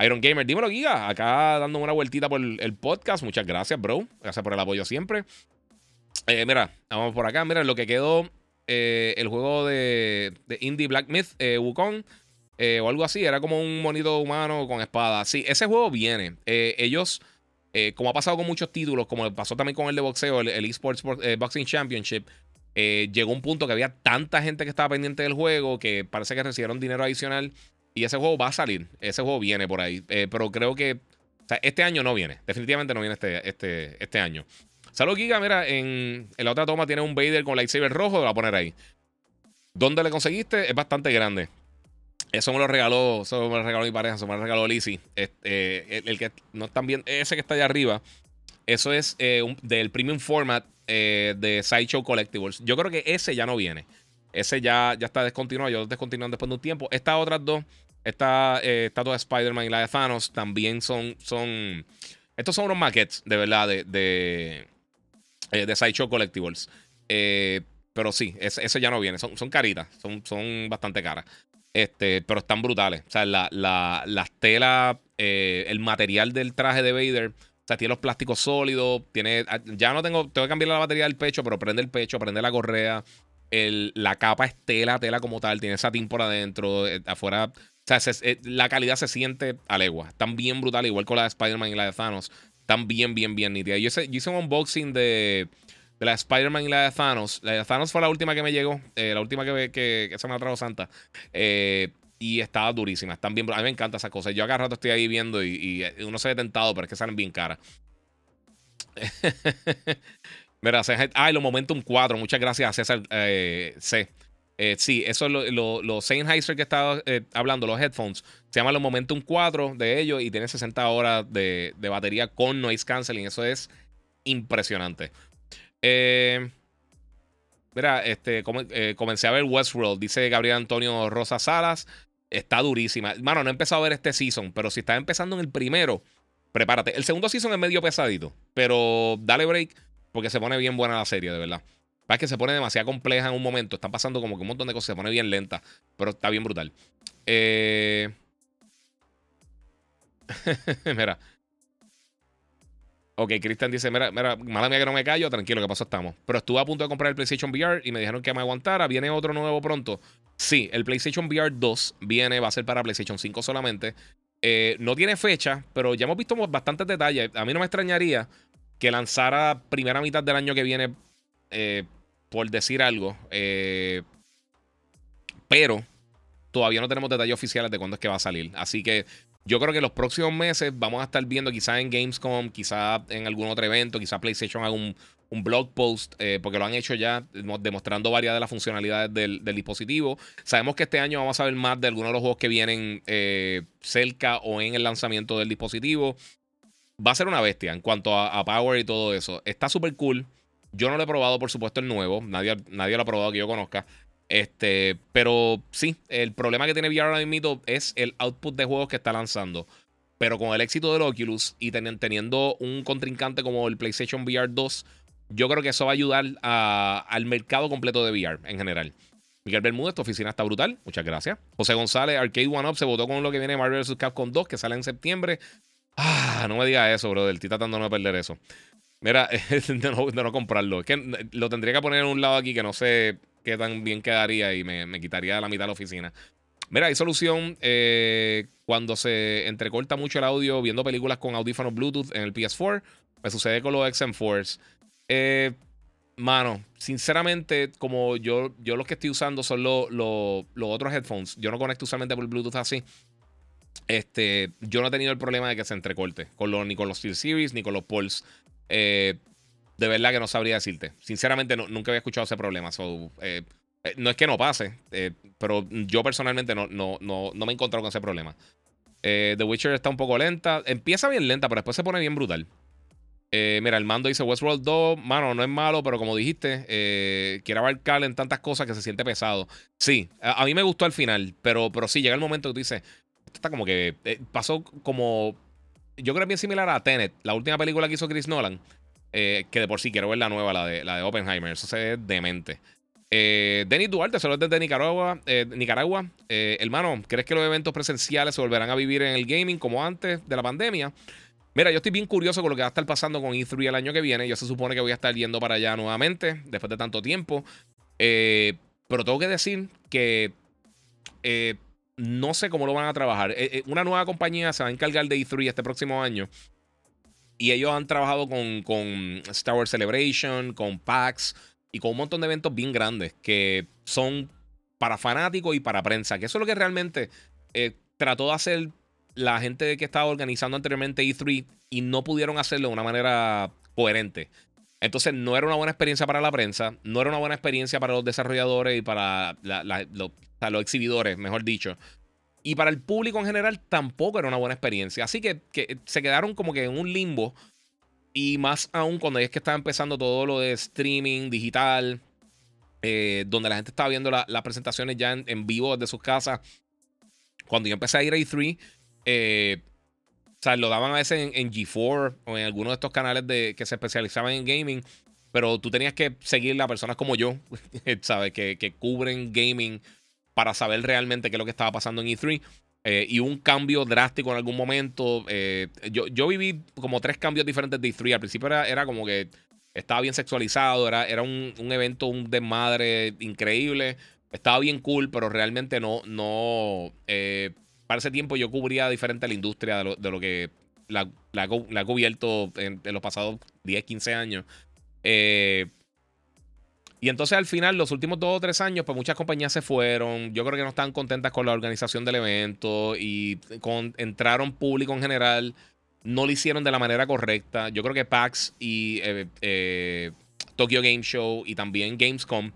Iron Gamer, dímelo, Giga. Acá dando una vueltita por el podcast. Muchas gracias, bro. Gracias por el apoyo siempre. mira, vamos por acá. Mira, lo que quedó el juego de, Indie Black Myth, Wukong. Eh, o algo así. Era como un monito humano con espada. Sí, ese juego viene. Eh, ellos, eh, como ha pasado con muchos títulos, como pasó también con el de boxeo, el, Esports Boxing Championship, llegó un punto que había tanta gente que estaba pendiente del juego que parece que recibieron dinero adicional. Y ese juego va a salir. Ese juego viene por ahí. pero creo que este año no viene. Definitivamente no viene este, este, este año. Salud, Giga. Mira, en, en, la otra toma tiene un Vader con lightsaber rojo. Lo voy a poner ahí. ¿Dónde le conseguiste? Es bastante grande. Eso me lo regaló, eso me lo regaló mi pareja, eso me lo regaló Lizzie. Este, el, que no están bien, ese que está allá arriba, eso es eh, del premium format eh, de Sideshow Collectibles. Yo creo que ese ya no viene. Ese ya, ya está descontinuado, yo lo después de un tiempo. Estas otras dos esta eh, estatua de Spider-Man y la de Thanos también son. son estos son unos maquettes, de verdad, de, de, eh, de Sideshow Collectibles. Eh, pero sí, ese, ya no viene. Son, son caritas, son, son bastante caras. Este, pero están brutales. O sea, la, la, las telas, el material del traje de Vader. O sea, tiene los plásticos sólidos. Tiene. Ah, ya no tengo. Tengo que cambiar la batería del pecho, pero prende el pecho, prende la correa. El, la capa es tela, tela como tal. Tiene satín por adentro. afuera o sea, eh, la calidad se siente a legua. Están bien brutal, igual con la de Spider-Man y la de Thanos. Están bien, bien, bien nítidas. Yo hice, un unboxing de, de la de Spider-Man y la de Thanos. La de Thanos fue la última que me llegó. Eh, la última que, que, se me ha traído Santa. Eh, y estaba durísima. Están bien. A mí me encanta esa cosa. Yo acá rato estoy ahí viendo y, uno se ve tentado, pero es que salen bien caras. Mira, ah, los Momentum 4. Muchas gracias a César C. Eh, sí, eso es lo, lo, Sennheiser que estaba eh, hablando, los headphones. Se llama los Momentum 4 de ellos y tiene 60 horas de, batería con noise canceling. Eso es impresionante. Eh, mira, este, comencé a ver Westworld, dice Gabriel Antonio Rosa Salas. Está durísima. Mano, no he empezado a ver este season, pero si estás empezando en el primero, prepárate. El segundo season es medio pesadito, pero dale break porque se pone bien buena la serie, de verdad. Es que se pone demasiado compleja en un momento. Están pasando como que un montón de cosas. Se pone bien lenta. Pero está bien brutal. Eh... mira. Ok, Cristian dice: mira, mira, mala mía que no me callo. Tranquilo, que pasó estamos. Pero estuve a punto de comprar el PlayStation VR y me dijeron que me aguantara. ¿Viene otro nuevo pronto? Sí, el PlayStation VR 2 viene, va a ser para PlayStation 5 solamente. Eh, no tiene fecha, pero ya hemos visto bastantes detalles. A mí no me extrañaría que lanzara primera mitad del año que viene eh, por decir algo. Eh, pero todavía no tenemos detalles oficiales de cuándo es que va a salir. Así que yo creo que los próximos meses vamos a estar viendo quizás en Gamescom, quizás en algún otro evento, quizás PlayStation haga un, blog post, eh, porque lo han hecho ya, demostrando varias de las funcionalidades del, dispositivo. Sabemos que este año vamos a ver más de algunos de los juegos que vienen cerca o en el lanzamiento del dispositivo. Va a ser una bestia en cuanto a, power y todo eso. Está súper cool. Yo no lo he probado, por supuesto, el nuevo. Nadie, nadie lo ha probado que yo conozca. Este, pero sí, el problema que tiene VR ahora mismo es el output de juegos que está lanzando. Pero con el éxito del Oculus y teniendo un contrincante como el PlayStation VR 2, yo creo que eso va a ayudar al mercado completo de VR en general. Miguel Bermúdez, tu oficina está brutal. Muchas gracias. José González, Arcade One Up se votó con lo que viene Marvel vs. Capcom 2, que sale en septiembre. Ah, no me digas eso, brother. Estoy tratando de no perder eso. Mira, de no, comprarlo. Es que lo tendría que poner en un lado aquí que no sé qué tan bien quedaría y me, quitaría la mitad de la oficina. Mira, hay solución eh, cuando se entrecorta mucho el audio viendo películas con audífonos Bluetooth en el PS4. Me sucede con los XM4s. Eh, mano, sinceramente, como yo, yo los que estoy usando son los, los, otros headphones. Yo no conecto usualmente por Bluetooth así. Este, yo no he tenido el problema de que se entrecorte con los, ni con los Steel Series ni con los Pulse. Eh, de verdad que no sabría decirte. Sinceramente, nunca había escuchado ese problema. Eh, eh, no es que no pase, pero yo personalmente no, no, no, me he encontrado con ese problema. The Witcher está un poco lenta. Empieza bien lenta, pero después se pone bien brutal. mira, el mando dice Westworld 2, mano, no es malo, pero como dijiste, quiere abarcar en tantas cosas que se siente pesado. Sí, a, mí me gustó al final, pero, pero sí, llega el momento que tú dices, está como que pasó como yo creo que es bien similar a Tenet, la última película que hizo Chris Nolan. Eh, que de por sí quiero ver la nueva, la de, la de Oppenheimer. Eso se ve demente. Eh, Denis Duarte, solo desde Nicaragua. Eh, Nicaragua. Eh, hermano, ¿crees que los eventos presenciales se volverán a vivir en el gaming como antes de la pandemia? Mira, yo estoy bien curioso con lo que va a estar pasando con E3 el año que viene. Yo se supone que voy a estar yendo para allá nuevamente después de tanto tiempo. pero tengo que decir que no sé cómo lo van a trabajar. Eh, eh, una nueva compañía se va a encargar de E3 este próximo año. Y ellos han trabajado con, con Star Wars Celebration, con PAX y con un montón de eventos bien grandes que son para fanáticos y para prensa. Que eso es lo que realmente eh, trató de hacer la gente que estaba organizando anteriormente E3 y no pudieron hacerlo de una manera coherente. Entonces no era una buena experiencia para la prensa, no era una buena experiencia para los desarrolladores y para los los exhibidores, mejor dicho. Y para el público en general tampoco era una buena experiencia. Así que, se quedaron como que en un limbo. Y más aún cuando es que estaba empezando todo lo de streaming digital, eh, donde la gente estaba viendo las presentaciones ya en, vivo desde sus casas. cuando yo empecé a ir a E3, eh, o sea, lo daban a veces en, G4 o en alguno de estos canales de, que se especializaban en gaming, pero tú tenías que seguir a personas como yo, ¿sabes? Que, que cubren gaming para saber realmente qué es lo que estaba pasando en E3. Eh, y un cambio drástico en algún momento. Eh, yo, yo viví como tres cambios diferentes de E3. Al principio era, era como que estaba bien sexualizado, era, era un, evento, un desmadre increíble. Estaba bien cool, pero realmente no, no. Eh, para ese tiempo yo cubría diferente la industria de lo, de lo que la, la, cubierto en, en, los pasados 10, 15 años. Eh, y entonces al final, los últimos dos o tres años, pues muchas compañías se fueron. Yo creo que no estaban contentas con la organización del evento y con, entraron público en general. No lo hicieron de la manera correcta. Yo creo que PAX y eh, eh, Tokyo Game Show y también Gamescom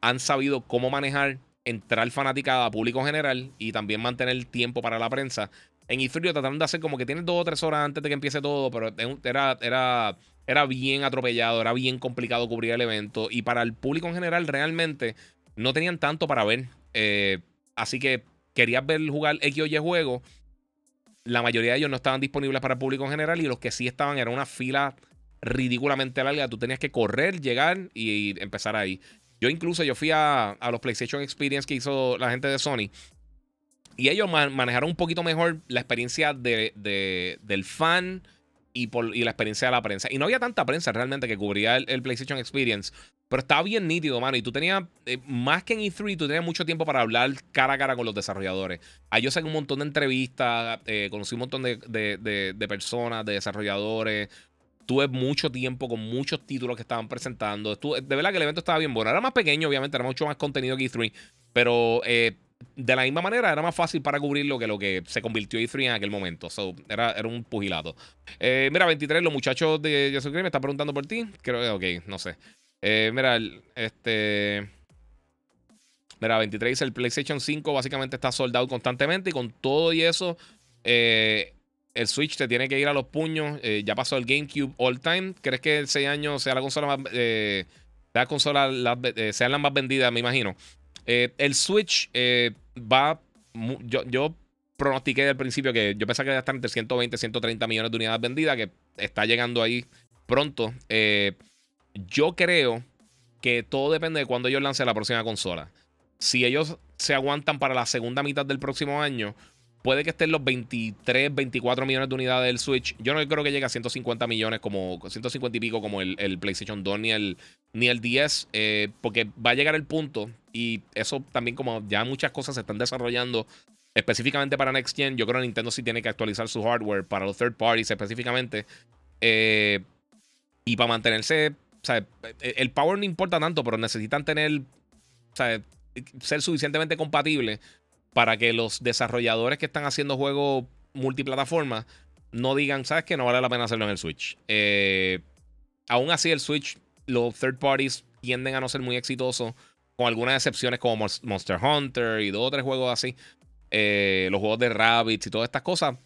han sabido cómo manejar entrar fanaticada a público en general y también mantener tiempo para la prensa. En E3 trataron de hacer como que tienen dos o tres horas antes de que empiece todo, pero era, era era bien atropellado, era bien complicado cubrir el evento y para el público en general realmente no tenían tanto para ver. Eh, así que querías ver jugar X o Y juego. La mayoría de ellos no estaban disponibles para el público en general y los que sí estaban era una fila ridículamente larga. Tú tenías que correr, llegar y, empezar ahí. Yo incluso yo fui a, los PlayStation Experience que hizo la gente de Sony. Y ellos manejaron un poquito mejor la experiencia del fan y, la experiencia de la prensa. Y no había tanta prensa realmente que cubría el, PlayStation Experience. Pero estaba bien nítido, mano. Y tú tenías, eh, más que en E3, tú tenías mucho tiempo para hablar cara a cara con los desarrolladores. Ahí yo sé un montón de entrevistas, eh, conocí un montón de, personas, de desarrolladores. Tuve mucho tiempo con muchos títulos que estaban presentando. de verdad que el evento estaba bien bueno. Era más pequeño, obviamente, era mucho más contenido que E3. Pero eh, de la misma manera era más fácil para cubrirlo que lo que se convirtió E3 en aquel momento. era, era un pugilato. Eh, mira, 23, los muchachos de Jesus Christ me están preguntando por ti. Creo que, ok, no sé. Eh, mira, este. Mira, 23 dice el PlayStation 5 básicamente está soldado constantemente y con todo y eso, eh, el Switch te tiene que ir a los puños. ya pasó el GameCube All Time. ¿Crees que el 6 años sea la consola más. la consola sean las más vendidas, me imagino? Eh, el Switch eh, va. Yo, yo pronostiqué al principio que yo pensaba que iba a estar entre 120 y 130 millones de unidades vendidas, que está llegando ahí pronto. Eh, yo creo que todo depende de cuándo ellos lancen la próxima consola. Si ellos se aguantan para la segunda mitad del próximo año, puede que estén los 23, 24 millones de unidades del Switch. Yo no creo que llegue a 150 millones, como 150 y pico, como el, PlayStation 2 ni el, ni el 10, eh, porque va a llegar el punto, y eso también, como ya muchas cosas se están desarrollando específicamente para Next Gen. Yo creo que Nintendo sí tiene que actualizar su hardware para los third parties específicamente. Eh, y para mantenerse, o sea, el power no importa tanto, pero necesitan tener, o sea, ser suficientemente compatibles para que los desarrolladores que están haciendo juegos multiplataformas no digan, ¿sabes que No vale la pena hacerlo en el Switch. Eh, aún así, el Switch, los third parties tienden a no ser muy exitosos, con algunas excepciones como Monster Hunter y dos o tres juegos así. Eh, los juegos de Rabbits y todas estas cosas.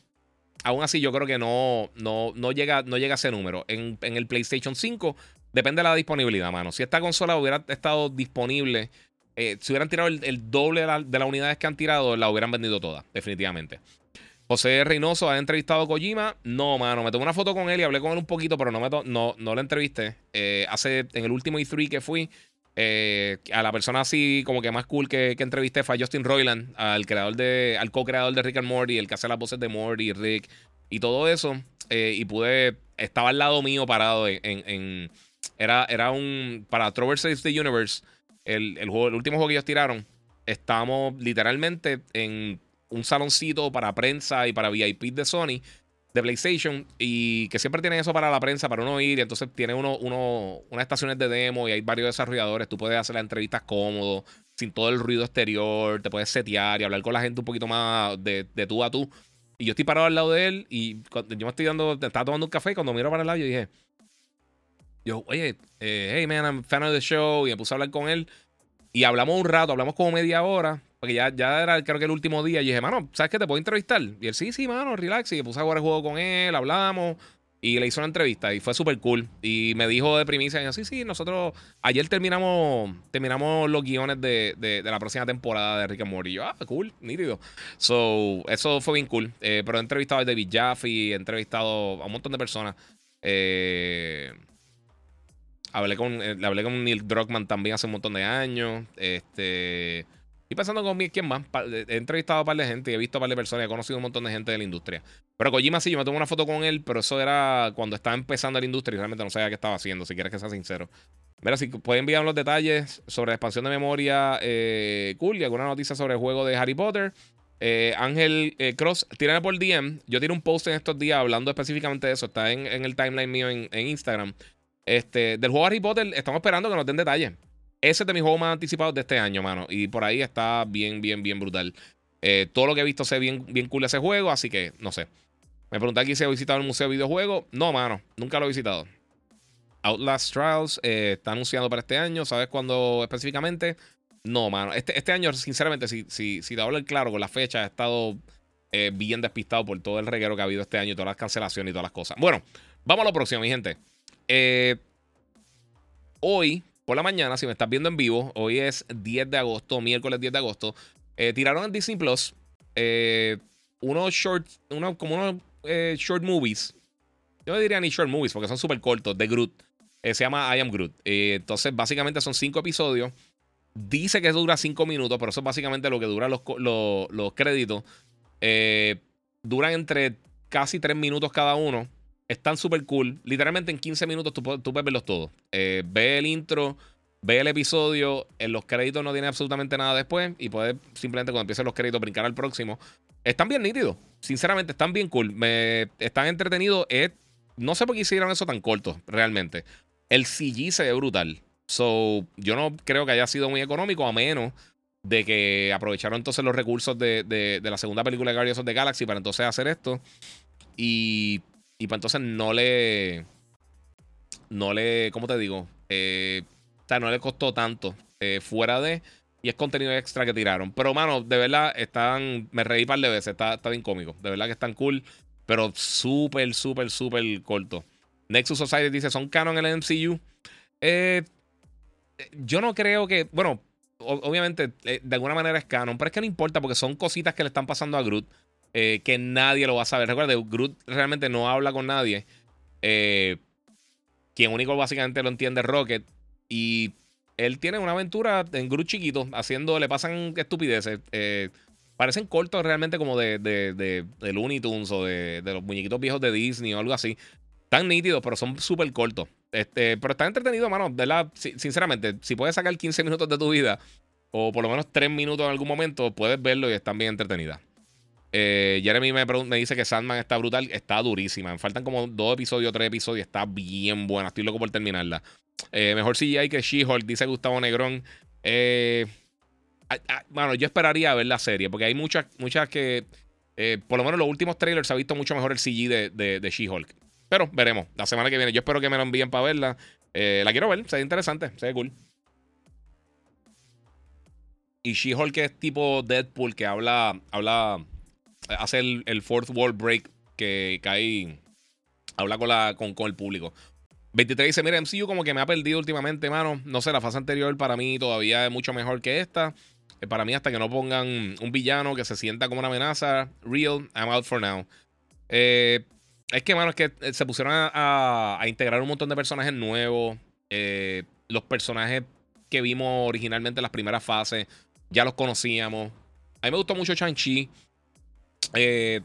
Aún así, yo creo que no, no, no, llega, no llega a ese número. En, el PlayStation 5 depende de la disponibilidad, mano. Si esta consola hubiera estado disponible eh, si hubieran tirado el, doble de, las unidades que han tirado, la hubieran vendido todas, definitivamente. José Reynoso ha entrevistado a Kojima. No, mano, me tomé una foto con él y hablé con él un poquito, pero no, me no, no lo entrevisté. Eh, hace, en el último E3 que fui, eh, a la persona así como que más cool que, que, entrevisté fue a Justin Roiland, al creador de, al co-creador de Rick and Morty, el que hace las voces de Morty, Rick y todo eso. y pude, estaba al lado mío parado en, era, era un, para Trover Saves the Universe el, el último juego que ellos tiraron, estábamos literalmente en un saloncito para prensa y para VIP de Sony, de PlayStation, y que siempre tienen eso para la prensa, para uno ir, y entonces tiene uno, uno, unas estaciones de demo y hay varios desarrolladores, tú puedes hacer las entrevistas cómodo, sin todo el ruido exterior, te puedes setear y hablar con la gente un poquito más de, de tú a tú. Y yo estoy parado al lado de él y yo me estoy dando, estaba tomando un café y cuando miro para el lado yo dije, yo, oye, eh, hey man, I'm fan of the show. Y me puse a hablar con él. Y hablamos un rato, hablamos como media hora. Porque ya, ya era creo que el último día. Y dije, mano, ¿sabes qué? ¿Te puedo entrevistar? Y él, sí, sí, mano, relax. Y me puse a jugar el juego con él, hablamos. Y le hizo una entrevista y fue súper cool. Y me dijo de primicia, y yo, sí, sí, nosotros ayer terminamos, terminamos los guiones de, de, la próxima temporada de Rick and Morty. Y yo, ah, cool, nítido. So, eso fue bien cool. Eh, pero he entrevistado a David Jaffe, he entrevistado a un montón de personas. Eh, hablé, con, eh, hablé con Neil Druckmann también hace un montón de años. Este... Y pensando con quién más. He entrevistado a un par de gente y he visto a un par de personas he conocido un montón de gente de la industria. Pero Kojima sí, yo me tomé una foto con él, pero eso era cuando estaba empezando la industria y realmente no sabía qué estaba haciendo, si quieres que sea sincero. Mira, si pueden enviar los detalles sobre la expansión de memoria eh, cool y alguna noticia sobre el juego de Harry Potter. Eh, Ángel eh, Cross, tírame por DM. Yo tiré un post en estos días hablando específicamente de eso. Está en, el timeline mío en, Instagram. Este, del juego Harry Potter, estamos esperando que nos den detalles. Ese es de mis juegos más anticipados de este año, mano. Y por ahí está bien, bien, bien brutal. Eh, todo lo que he visto se ve bien, bien cool ese juego, así que no sé. Me pregunté aquí si he visitado el Museo de Videojuegos. No, mano, nunca lo he visitado. Outlast Trials eh, está anunciado para este año. ¿Sabes cuándo específicamente? No, mano. Este, este año, sinceramente, si, si, si te hablo el claro con la fecha, he estado eh, bien despistado por todo el reguero que ha habido este año, todas las cancelaciones y todas las cosas. Bueno, vamos a lo próximo, mi gente. Hoy por la mañana, si me estás viendo en vivo, hoy es 10 de agosto, miércoles 10 de agosto, eh, tiraron en Disney Plus eh, unos short, uno, como unos eh, short movies. Yo no diría ni short movies porque son súper cortos, de Groot. se llama I Am Groot. entonces, básicamente son cinco episodios. Dice que dura cinco minutos, pero eso es básicamente lo que dura los, los, créditos. duran entre casi tres minutos cada uno. Están súper cool. Literalmente en 15 minutos tú, puedes verlos todos. Eh, ve el intro, ve el episodio. En los créditos no tiene absolutamente nada después. Y puedes simplemente cuando empiecen los créditos brincar al próximo. Están bien nítidos. Sinceramente, están bien cool. Me, están entretenidos. no sé por qué hicieron eso tan corto, realmente. El CG se ve brutal. So, yo no creo que haya sido muy económico, a menos de que aprovecharon entonces los recursos de, de la segunda película de Guardians of the Galaxy para entonces hacer esto. Y y pues entonces no le. No le. ¿Cómo te digo? Eh, o sea, no le costó tanto eh, fuera de. Y es contenido extra que tiraron. Pero, mano, de verdad, están. Me reí un par de veces. Está, está bien cómico. De verdad que están cool. Pero súper, súper, súper corto. Nexus Society dice: ¿son canon en el MCU? Eh, yo no creo que. Bueno, obviamente, de alguna manera es canon. Pero es que no importa porque son cositas que le están pasando a Groot. Eh, que nadie lo va a saber. Recuerda, Groot realmente no habla con nadie. Eh, quien único básicamente lo entiende es Rocket. Y él tiene una aventura en Groot chiquito, haciendo, le pasan estupideces. Eh, parecen cortos realmente como de, de, de, Looney Tunes o de, los muñequitos viejos de Disney o algo así. Tan nítidos, pero son súper cortos. Este, pero están entretenidos, mano. De sinceramente, si puedes sacar 15 minutos de tu vida, o por lo menos 3 minutos en algún momento, puedes verlo y están bien entretenidas. Eh, Jeremy me, dice que Sandman está brutal. Está durísima. Me faltan como dos episodios, tres episodios. Está bien buena. Estoy loco por terminarla. Eh, mejor CGI que She-Hulk, dice Gustavo Negrón. Eh, bueno, yo esperaría ver la serie. Porque hay muchas, muchas que. Eh, por lo menos los últimos trailers se ha visto mucho mejor el CG de, She-Hulk. Pero veremos. La semana que viene. Yo espero que me lo envíen para verla. la quiero ver. Se ve interesante. Se ve cool. Y She-Hulk es tipo Deadpool que habla. habla hace el, fourth wall break que cae, habla con, la, con, con el público. 23 dice, mira, MCU como que me ha perdido últimamente, mano. No sé, la fase anterior para mí todavía es mucho mejor que esta. Eh, para mí, hasta que no pongan un villano que se sienta como una amenaza, real, I'm out for now. Eh, es que, mano, es que eh, se pusieron a, integrar un montón de personajes nuevos. los personajes que vimos originalmente en las primeras fases, ya los conocíamos. A mí me gustó mucho Shang-Chi. Eh,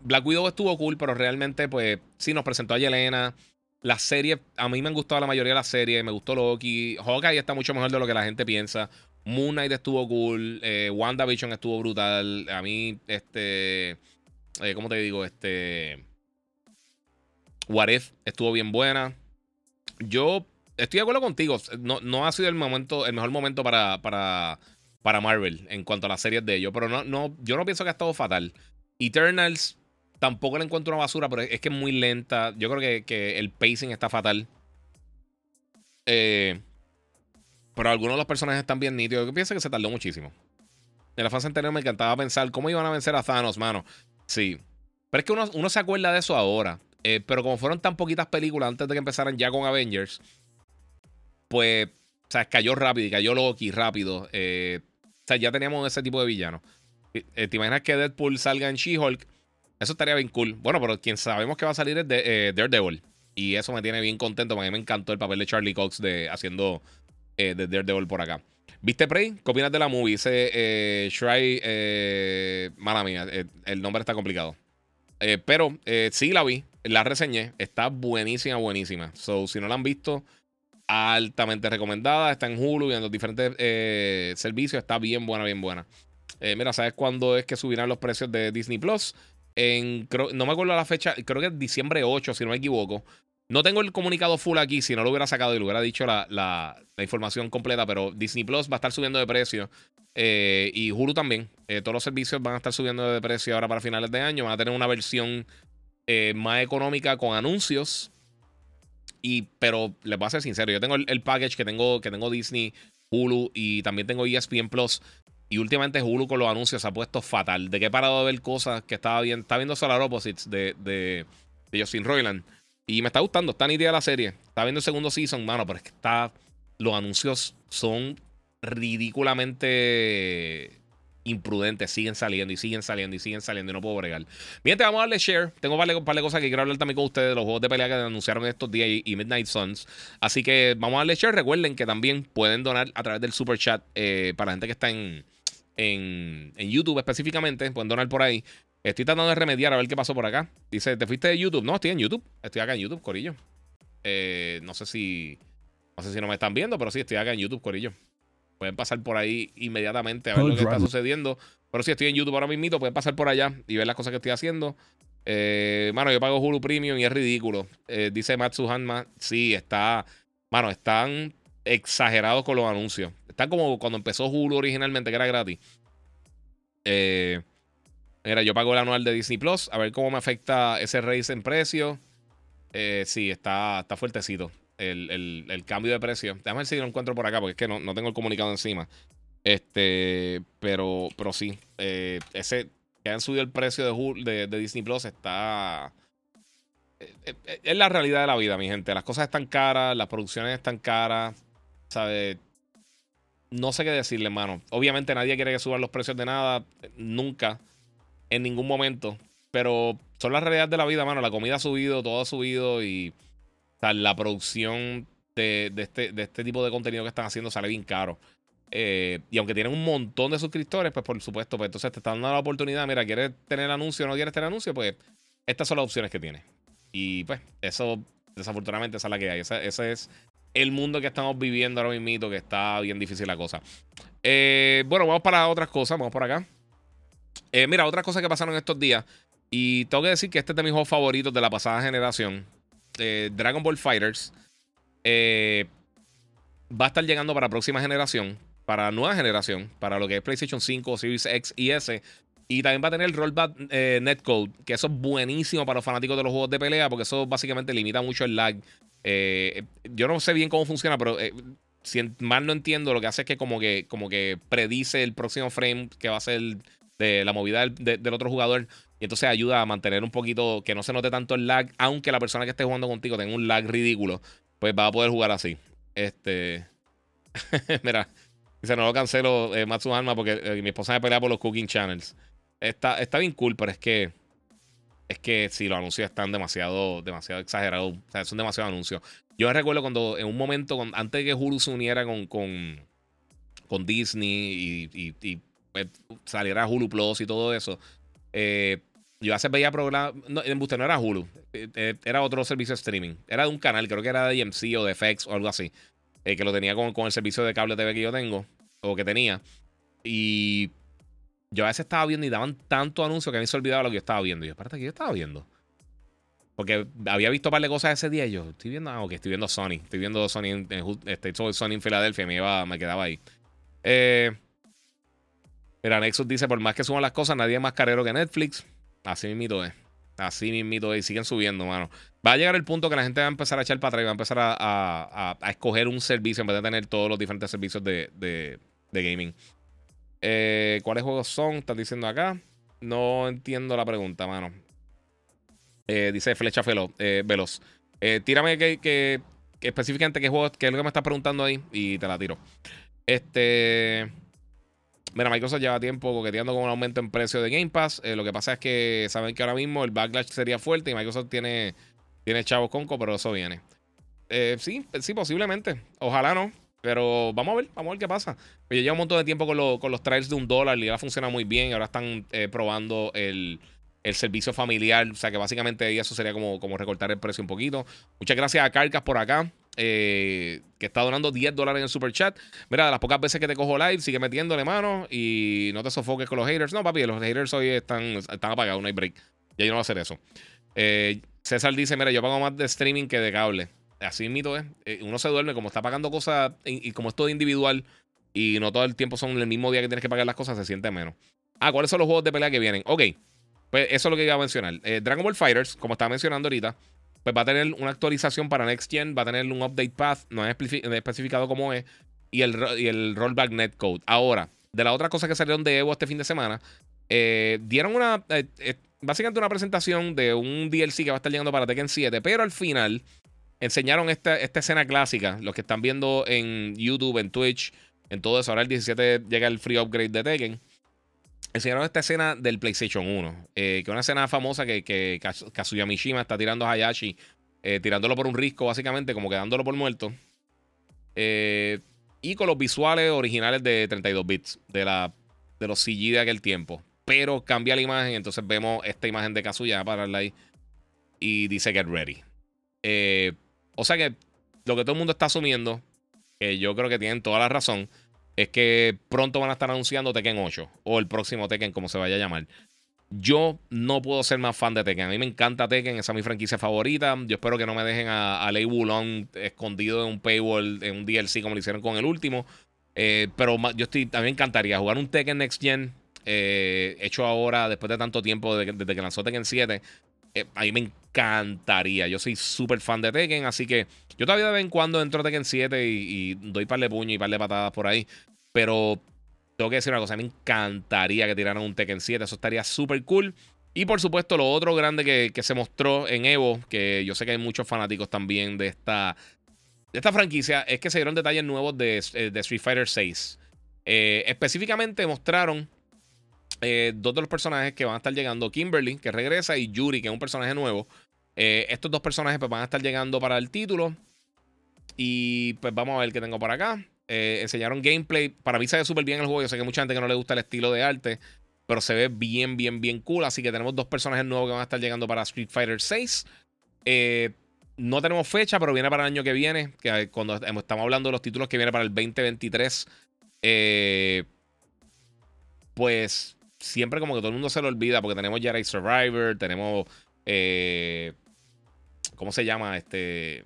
Black Widow estuvo cool, pero realmente, pues, sí, nos presentó a Yelena. Las series, a mí me han gustado la mayoría de las series. Me gustó Loki. Hawkeye está mucho mejor de lo que la gente piensa. Moon Knight estuvo cool. Eh, WandaVision estuvo brutal. A mí, este. Eh, ¿Cómo te digo? Este. What If estuvo bien buena. Yo estoy de acuerdo contigo. No, no ha sido el momento, el mejor momento para, para para Marvel en cuanto a las series de ellos. Pero no, no, yo no pienso que ha estado fatal. Eternals tampoco le encuentro una basura, pero es que es muy lenta. Yo creo que, el pacing está fatal. Eh, pero algunos de los personajes están bien nítidos. Yo pienso que se tardó muchísimo. En la fase anterior me encantaba pensar cómo iban a vencer a Thanos, mano. Sí. Pero es que uno, uno se acuerda de eso ahora. Eh, pero como fueron tan poquitas películas antes de que empezaran ya con Avengers, pues, o sea, cayó rápido y cayó Loki rápido. Eh, o sea, ya teníamos ese tipo de villano. ¿Te imaginas que Deadpool salga en She-Hulk? Eso estaría bien cool. Bueno, pero quien sabemos que va a salir es de, Daredevil. Y eso me tiene bien contento. A mí me encantó el papel de Charlie Cox de, haciendo de Daredevil por acá. ¿Viste Prey? ¿Qué de la movie? Dice eh, Shry. Eh, mala mía, eh, el nombre está complicado. Eh, pero sí la vi, la reseñé. Está buenísima, buenísima. So, si no la han visto, altamente recomendada. Está en Hulu y en los diferentes servicios. Está bien buena, bien buena. mira, ¿sabes cuándo es que subirán los precios de Disney Plus? No me acuerdo la fecha, creo que es diciembre 8, si no me equivoco. No tengo el comunicado full aquí, si no lo hubiera sacado y lo hubiera dicho la, información completa, pero Disney Plus va a estar subiendo de precio. Eh, y Hulu también. Eh, todos los servicios van a estar subiendo de precio ahora para finales de año. Van a tener una versión eh, más económica con anuncios. Y, pero les voy a ser sincero, yo tengo el, package que tengo, que tengo Disney, Hulu y también tengo ESPN Plus. Y últimamente Hulu con los anuncios se ha puesto fatal. De que he parado de ver cosas que estaba bien. Estaba viendo Solar Opposites de, de, de Justin Roiland. Y me está gustando, está nítida la serie. Está viendo el segundo season, mano, pero es que está. Los anuncios son ridículamente imprudentes. Siguen saliendo y siguen saliendo y siguen saliendo y no puedo bregar. Bien, te vamos a darle share. Tengo un par de cosas que quiero hablar también con ustedes de los juegos de pelea que anunciaron estos días y, Midnight Suns. Así que vamos a darle share. Recuerden que también pueden donar a través del super chat eh, para la gente que está en, en, en YouTube específicamente. Pueden donar por ahí. Estoy tratando de remediar a ver qué pasó por acá. Dice, ¿te fuiste de YouTube? No, estoy en YouTube. Estoy acá en YouTube, Corillo. Eh, no sé si. No sé si no me están viendo, pero sí, estoy acá en YouTube, Corillo. Pueden pasar por ahí inmediatamente a ver lo que está sucediendo. Pero si estoy en YouTube ahora mismo, pueden pasar por allá y ver las cosas que estoy haciendo. Eh, mano, yo pago Hulu Premium y es ridículo. Eh, dice Matsu Hanma. Sí, está. Mano, están exagerados con los anuncios. Están como cuando empezó Hulu originalmente, que era gratis. Eh. Mira, yo pago el anual de Disney Plus, a ver cómo me afecta ese raise en precio. Eh, sí, está, está fuertecito el, cambio de precio. Déjame ver si lo encuentro por acá, porque es que no, tengo el comunicado encima. Este, pero, pero sí, eh, ese que han subido el precio de, de, Disney Plus está. Eh, es la realidad de la vida, mi gente. Las cosas están caras, las producciones están caras. ¿Sabes? No sé qué decirle, hermano. Obviamente nadie quiere que suban los precios de nada. Nunca en ningún momento. Pero son las realidades de la vida, mano. La comida ha subido, todo ha subido y la producción de, este, de este tipo de contenido que están haciendo sale bien caro. Eh, y aunque tienen un montón de suscriptores, pues por supuesto, pues entonces te están dando la oportunidad. Mira, ¿quieres tener anuncio o no quieres tener anuncio? Pues estas son las opciones que tienes. Y pues eso, desafortunadamente, esa es la que hay. Ese, es el mundo que estamos viviendo ahora mismo, que está bien difícil la cosa. Eh, bueno, vamos para otras cosas. Vamos por acá. Eh, mira, otra cosa que pasaron estos días. Y tengo que decir que este es de mis juegos favoritos de la pasada generación. Eh, Dragon Ball Fighters. Eh, va a estar llegando para próxima generación. Para nueva generación. Para lo que es PlayStation 5, Series X y S. Y también va a tener el rollback netcode. Que eso es buenísimo para los fanáticos de los juegos de pelea. Porque eso básicamente limita mucho el lag. yo no sé bien cómo funciona, pero si mal no entiendo, lo que hace es que como que, como que predice el próximo frame que va a ser de la movida del, otro jugador. Y entonces ayuda a mantener un poquito, que no se note tanto el lag, aunque la persona que esté jugando contigo tenga un lag ridículo, pues va a poder jugar así. Este. Mira, dice, no lo cancelo eh, Matsu Alma porque eh, mi esposa me pelea por los cooking channels. Está, está bien cool, pero es que. Es que si los anuncios están demasiado, demasiado exagerados. O sea, son demasiados anuncios. Yo me recuerdo cuando en un momento, antes de que Hulu se uniera con, con, con Disney y, y pues, saliera Hulu Plus y todo eso. Eh, yo hace veía programas. No, en era Hulu. Eh, eh, era otro servicio de streaming. Era de un canal, creo que era de EMC o de FX o algo así. que lo tenía con, con, el servicio de cable TV que yo tengo. O que tenía. Y yo a veces estaba viendo y daban tanto anuncio que a mí se olvidaba lo que yo estaba viendo. Y yo, espérate, ¿qué yo estaba viendo? Porque había visto un par de cosas ese día. Y yo, estoy viendo, ah, ok, estoy viendo Sony. Estoy viendo Sony en, en, Sony en Filadelfia. Me, iba, me quedaba ahí. Eh. Mira, Nexus dice, por más que suban las cosas, nadie es más carero que Netflix. Así mismito es. Así mismito es. Y siguen subiendo, mano. Va a llegar el punto que la gente va a empezar a echar para atrás y va a empezar a, escoger un servicio en vez de tener todos los diferentes servicios de, gaming. Eh, ¿Cuáles juegos son? Están diciendo acá. No entiendo la pregunta, mano. dice Flecha Veloz. tírame que, específicamente qué juego, qué es lo que me estás preguntando ahí y te la tiro. Este. Mira, Microsoft lleva tiempo coqueteando con un aumento en precio de Game Pass. lo que pasa es que saben que ahora mismo el backlash sería fuerte y Microsoft tiene, tiene chavos conco, pero eso viene. sí, sí, posiblemente. Ojalá no. Pero vamos a ver, vamos a ver qué pasa. Yo llevo un montón de tiempo con, con los trials de un dólar y ya funciona muy bien. Ahora están eh, probando el, servicio familiar. O sea que básicamente eso sería como, como recortar el precio un poquito. Muchas gracias a Carcas por acá. Eh, que está donando 10 dólares en el super chat. Mira, de las pocas veces que te cojo live, sigue metiéndole mano y no te sofoques con los haters. No, papi, los haters hoy están, están apagados, no hay break. Ya yo no voy a hacer eso. Eh, César dice: Mira, yo pago más de streaming que de cable. Así mito es. Eh, uno se duerme, como está pagando cosas y, como es todo individual y no todo el tiempo son el mismo día que tienes que pagar las cosas, se siente menos. Ah, ¿cuáles son los juegos de pelea que vienen? Ok, pues eso es lo que iba a mencionar. Eh, Dragon Ball Fighters, como estaba mencionando ahorita, pues va a tener una actualización para Next Gen, va a tener un update path, no es especificado cómo es, y el, y el rollback netcode. Ahora, de las otras cosas que salieron de Evo este fin de semana, eh, dieron una, básicamente una presentación de un DLC que va a estar llegando para Tekken 7, pero al final enseñaron esta, esta escena clásica. Los que están viendo en YouTube, en Twitch, en todo eso. Ahora el 17 llega el free upgrade de Tekken. Enseñaron esta escena del PlayStation 1. Eh, que es una escena famosa que, que Kazuya Mishima está tirando a Hayashi. Eh, tirándolo por un risco, básicamente, como quedándolo por muerto. Eh, y con los visuales originales de 32 bits. De, los CG de aquel tiempo. Pero cambia la imagen. Entonces vemos esta imagen de Kazuya para ahí. Y dice Get Ready. O sea que lo que todo el mundo está asumiendo, que yo creo que tienen toda la razón, es que pronto van a estar anunciando Tekken 8 o el próximo Tekken, como se vaya a llamar. Yo no puedo ser más fan de Tekken. A mí me encanta Tekken, esa es mi franquicia favorita. Yo espero que no me dejen a, Lei Wulong escondido en un paywall, en un DLC como lo hicieron con el último. Eh, pero yo estoy, a mí me encantaría jugar un Tekken Next Gen eh, hecho ahora, después de tanto tiempo, desde que lanzó Tekken 7. Eh, a mí me encantaría. Yo soy súper fan de Tekken, así que yo todavía de vez en cuando entro a Tekken 7 y, doy par de puños y par de patadas por ahí. Pero tengo que decir una cosa, me encantaría que tiraran un Tekken 7, eso estaría súper cool. Y por supuesto, lo otro grande que, se mostró en Evo, que yo sé que hay muchos fanáticos también de esta, de esta franquicia, es que se dieron detalles nuevos de, eh, Street Fighter 6. Eh, específicamente mostraron eh, dos de los personajes que van a estar llegando, Kimberly, que regresa, y Yuri, que es un personaje nuevo. Eh, estos dos personajes pues, van a estar llegando para el título. Y pues vamos a ver qué tengo por acá. Eh, enseñaron gameplay. Para mí se ve súper bien el juego. Yo sé que hay mucha gente que no le gusta el estilo de arte. Pero se ve bien, bien, bien cool. Así que tenemos dos personajes nuevos que van a estar llegando para Street Fighter 6. no tenemos fecha, pero viene para el año que viene. Que cuando estamos hablando de los títulos que viene para el 2023. pues siempre como que todo el mundo se lo olvida porque tenemos Jedi Survivor, tenemos... Eh, ¿Cómo se llama? Este...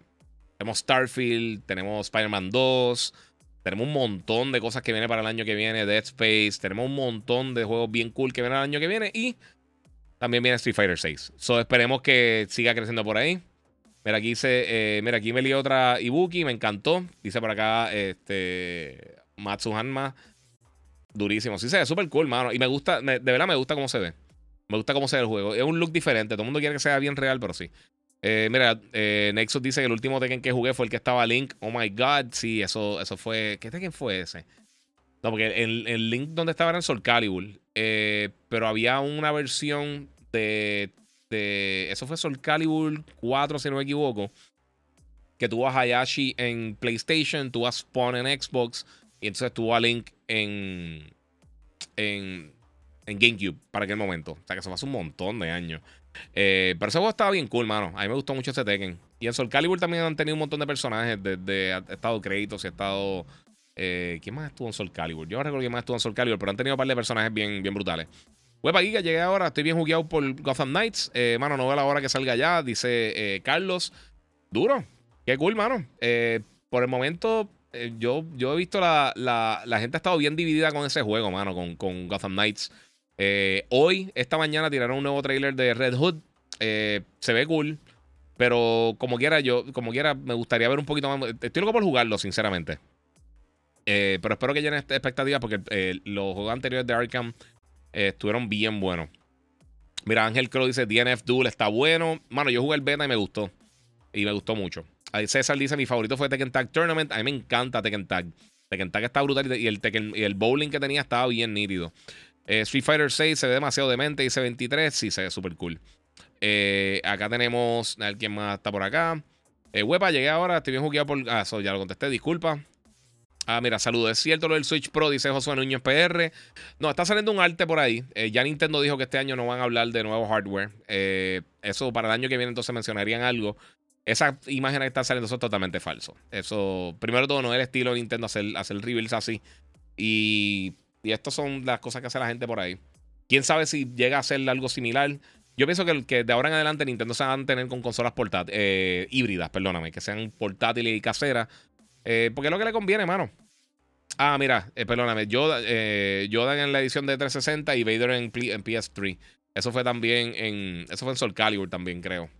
Tenemos Starfield, tenemos Spider-Man 2, tenemos un montón de cosas que vienen para el año que viene, Dead Space, tenemos un montón de juegos bien cool que vienen el año que viene y también viene Street Fighter 6. So esperemos que siga creciendo por ahí. Mira, aquí eh, mira, aquí me lié otra Ibuki, me encantó. Dice por acá, este, Matsuhanma. Durísimo. Sí, se ve súper cool, mano. Y me gusta, de verdad me gusta cómo se ve. Me gusta cómo se ve el juego. Es un look diferente. Todo el mundo quiere que sea bien real, pero sí. Eh, mira, eh, Nexus dice que el último Tekken que jugué fue el que estaba Link. Oh my god. Sí, eso, eso fue. ¿Qué Tekken fue ese? No, porque el, Link donde estaba era en Soul Calibur. Eh, pero había una versión de, de. Eso fue Soul Calibur 4, si no me equivoco. Que tuvo a Hayashi en PlayStation, tuvo a Spawn en Xbox. Y entonces tuvo a Link en, en, en GameCube para aquel momento. O sea que se pasó un montón de años. Eh, pero ese juego estaba bien cool, mano. A mí me gustó mucho ese Tekken. Y en Soul Calibur también han tenido un montón de personajes. Desde ha estado créditos y ha estado. Eh, ¿Quién más estuvo en Soul Calibur? Yo no recuerdo quién más estuvo en Soul Calibur, pero han tenido un par de personajes bien, bien brutales. Web aquí que llegué ahora, estoy bien jugueado por Gotham Knights. Eh, mano, no veo la hora que salga ya, dice Carlos. Duro. Qué cool, mano. por el momento, eh, yo, yo he visto la, la, gente ha estado bien dividida con ese juego, mano, con, con Gotham Knights. Eh, hoy, esta mañana, tiraron un nuevo trailer de Red Hood. Eh, se ve cool. Pero como quiera, yo, como quiera, me gustaría ver un poquito más. Estoy loco por jugarlo, sinceramente. pero espero que llenen expectativas porque los juegos anteriores de Arkham estuvieron bien buenos. Mira, Ángel Crow dice DNF Duel está bueno. Mano, yo jugué el beta y me gustó. Y me gustó mucho. César dice: Mi favorito fue Tekken Tag Tournament. A mí me encanta Tekken Tag. Tekken Tag está brutal y el, y el bowling que tenía estaba bien nítido. Eh, Street Fighter 6 se ve demasiado demente. Dice 23. Sí, se ve súper cool. Eh, acá tenemos. A ver quién más está por acá. Eh, Huepa, llegué ahora. Estoy bien jugueado por. Ah, eso ya lo contesté. Disculpa. Ah, mira, saludos. Es cierto lo del Switch Pro, dice Josué Núñez PR. No, está saliendo un arte por ahí. Eh, ya Nintendo dijo que este año no van a hablar de nuevo hardware. Eso para el año que viene entonces mencionarían algo. Esa imagen que está saliendo, es totalmente falso. Eso, primero todo, no es el estilo de Nintendo hacer, hacer reveals así. Y, y estas son las cosas que hace la gente por ahí. Quién sabe si llega a ser algo similar. Yo pienso que, que de ahora en adelante Nintendo se van a tener con consolas eh, híbridas, perdóname, que sean portátiles y caseras eh, porque es lo que le conviene, mano. Ah, mira, eh, perdóname. Yoda, eh, en la edición de 360 y Vader en, PS3. Eso fue también en. Eso fue en Soul Calibur también, creo.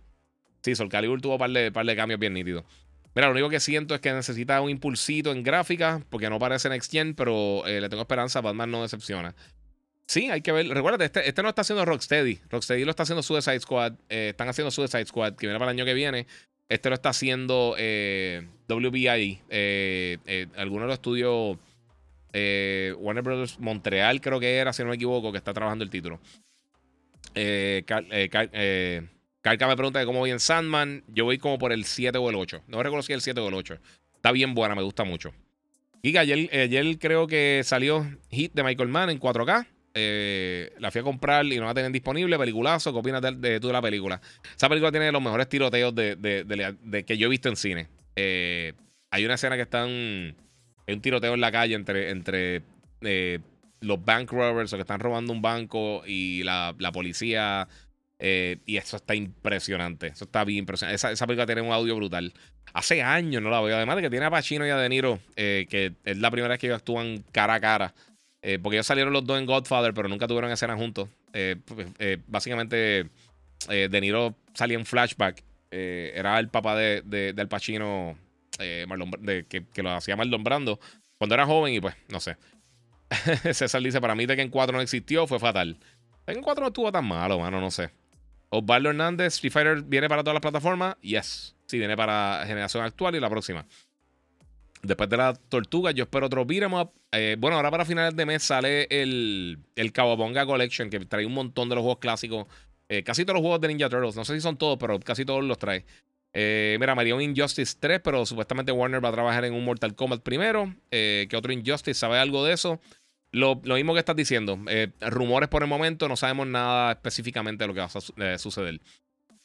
Sí, Soul Calibur tuvo un par de, par de cambios bien nítidos. Mira, lo único que siento es que necesita un impulsito en gráfica, porque no parece Next Gen, pero eh, le tengo esperanza. Batman no decepciona. Sí, hay que ver. Recuerda, este, este no está haciendo Rocksteady. Rocksteady lo está haciendo Suicide Squad. están haciendo Suicide Squad, que viene para el año que viene. Este lo está haciendo eh, WBI. Eh, eh, algunos de los estudios Warner Brothers Montreal, creo que era, si no me equivoco, que está trabajando el título. Carca me pregunta cómo voy en Sandman. Yo voy como por el 7 o el 8. No si el 7 o el 8. Está bien buena, me gusta mucho. Y ayer, ayer creo que salió Hit de Michael Mann en 4K. Eh, la fui a comprar y no la tenían disponible. Peliculazo, ¿qué opinas de, tú de la película? Esa película tiene los mejores tiroteos de, que yo he visto en cine. Eh, hay una escena que están. Hay un tiroteo en la calle entre, entre eh, los bank robbers o que están robando un banco y la, policía. Y eso está impresionante. Eso está bien impresionante. Esa, película tiene un audio brutal. Hace años no la veo. Además de que tiene a Pacino y a De Niro, que es la primera vez que ellos actúan cara a cara. Eh, porque ellos salieron los dos en Godfather, pero nunca tuvieron escena juntos. Eh, pues, eh, básicamente, De Niro salía en flashback. era el papá de, de, del Pacino, de, que, lo hacía Marlon Brando, cuando era joven y pues, no sé. César dice, para mí Tekken 4 no existió, fue fatal. Tekken 4 no estuvo tan malo, mano, no sé. Osvaldo Hernández, Street Fighter viene para todas las plataformas. Yes. Sí, viene para generación actual y la próxima. Después de la tortuga, yo espero otro beat'em up. Eh, bueno, ahora para finales de mes sale el, el Kawabonga Collection, que trae un montón de los juegos clásicos. Eh, casi todos los juegos de Ninja Turtles. No sé si son todos, pero casi todos los trae. Eh, mira, María un Injustice 3, pero supuestamente Warner va a trabajar en un Mortal Kombat primero. ¿Qué otro Injustice? ¿Sabe algo de eso? Lo, mismo que estás diciendo. rumores por el momento, no sabemos nada específicamente de lo que va a suceder.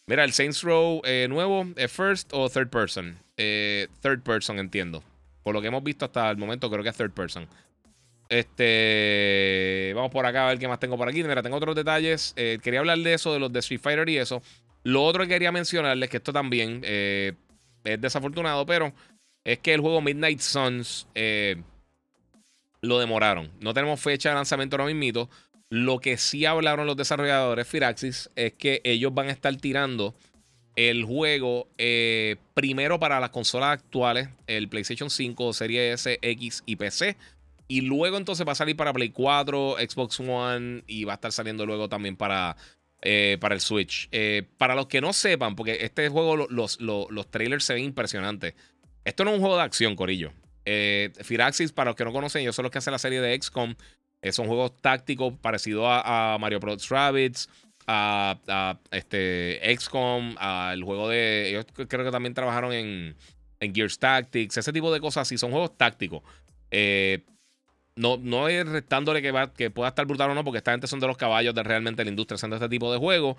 Mira, el Saints Row nuevo, ¿first o third person? third person, entiendo. Por lo que hemos visto hasta el momento, creo que es third person. Este. Vamos por acá a ver qué más tengo por aquí. Mira, tengo otros detalles. Eh, quería hablar de eso, de los de Street Fighter y eso. Lo otro que quería mencionarles, que esto también eh, es desafortunado, pero es que el juego Midnight Suns eh, lo demoraron. No tenemos fecha de lanzamiento ahora mismo. Lo que sí hablaron los desarrolladores Firaxis es que ellos van a estar tirando el juego eh, primero para las consolas actuales, el PlayStation 5, Serie S, X y PC. Y luego entonces va a salir para Play 4, Xbox One y va a estar saliendo luego también para, eh, para el Switch. Eh, para los que no sepan, porque este juego, los, los, trailers se ven impresionantes. Esto no es un juego de acción, Corillo. Firaxis, para los que no conocen, ellos son los que hacen la serie de XCOM. son juegos tácticos parecidos a, a Mario Bros. Rabbids a, este XCOM, al juego de. Ellos creo que también trabajaron en, en Gears Tactics, ese tipo de cosas así. Son juegos tácticos. Eh, no, no es restándole que, va, que pueda estar brutal o no, porque esta gente son de los caballos de realmente la industria haciendo este tipo de juegos.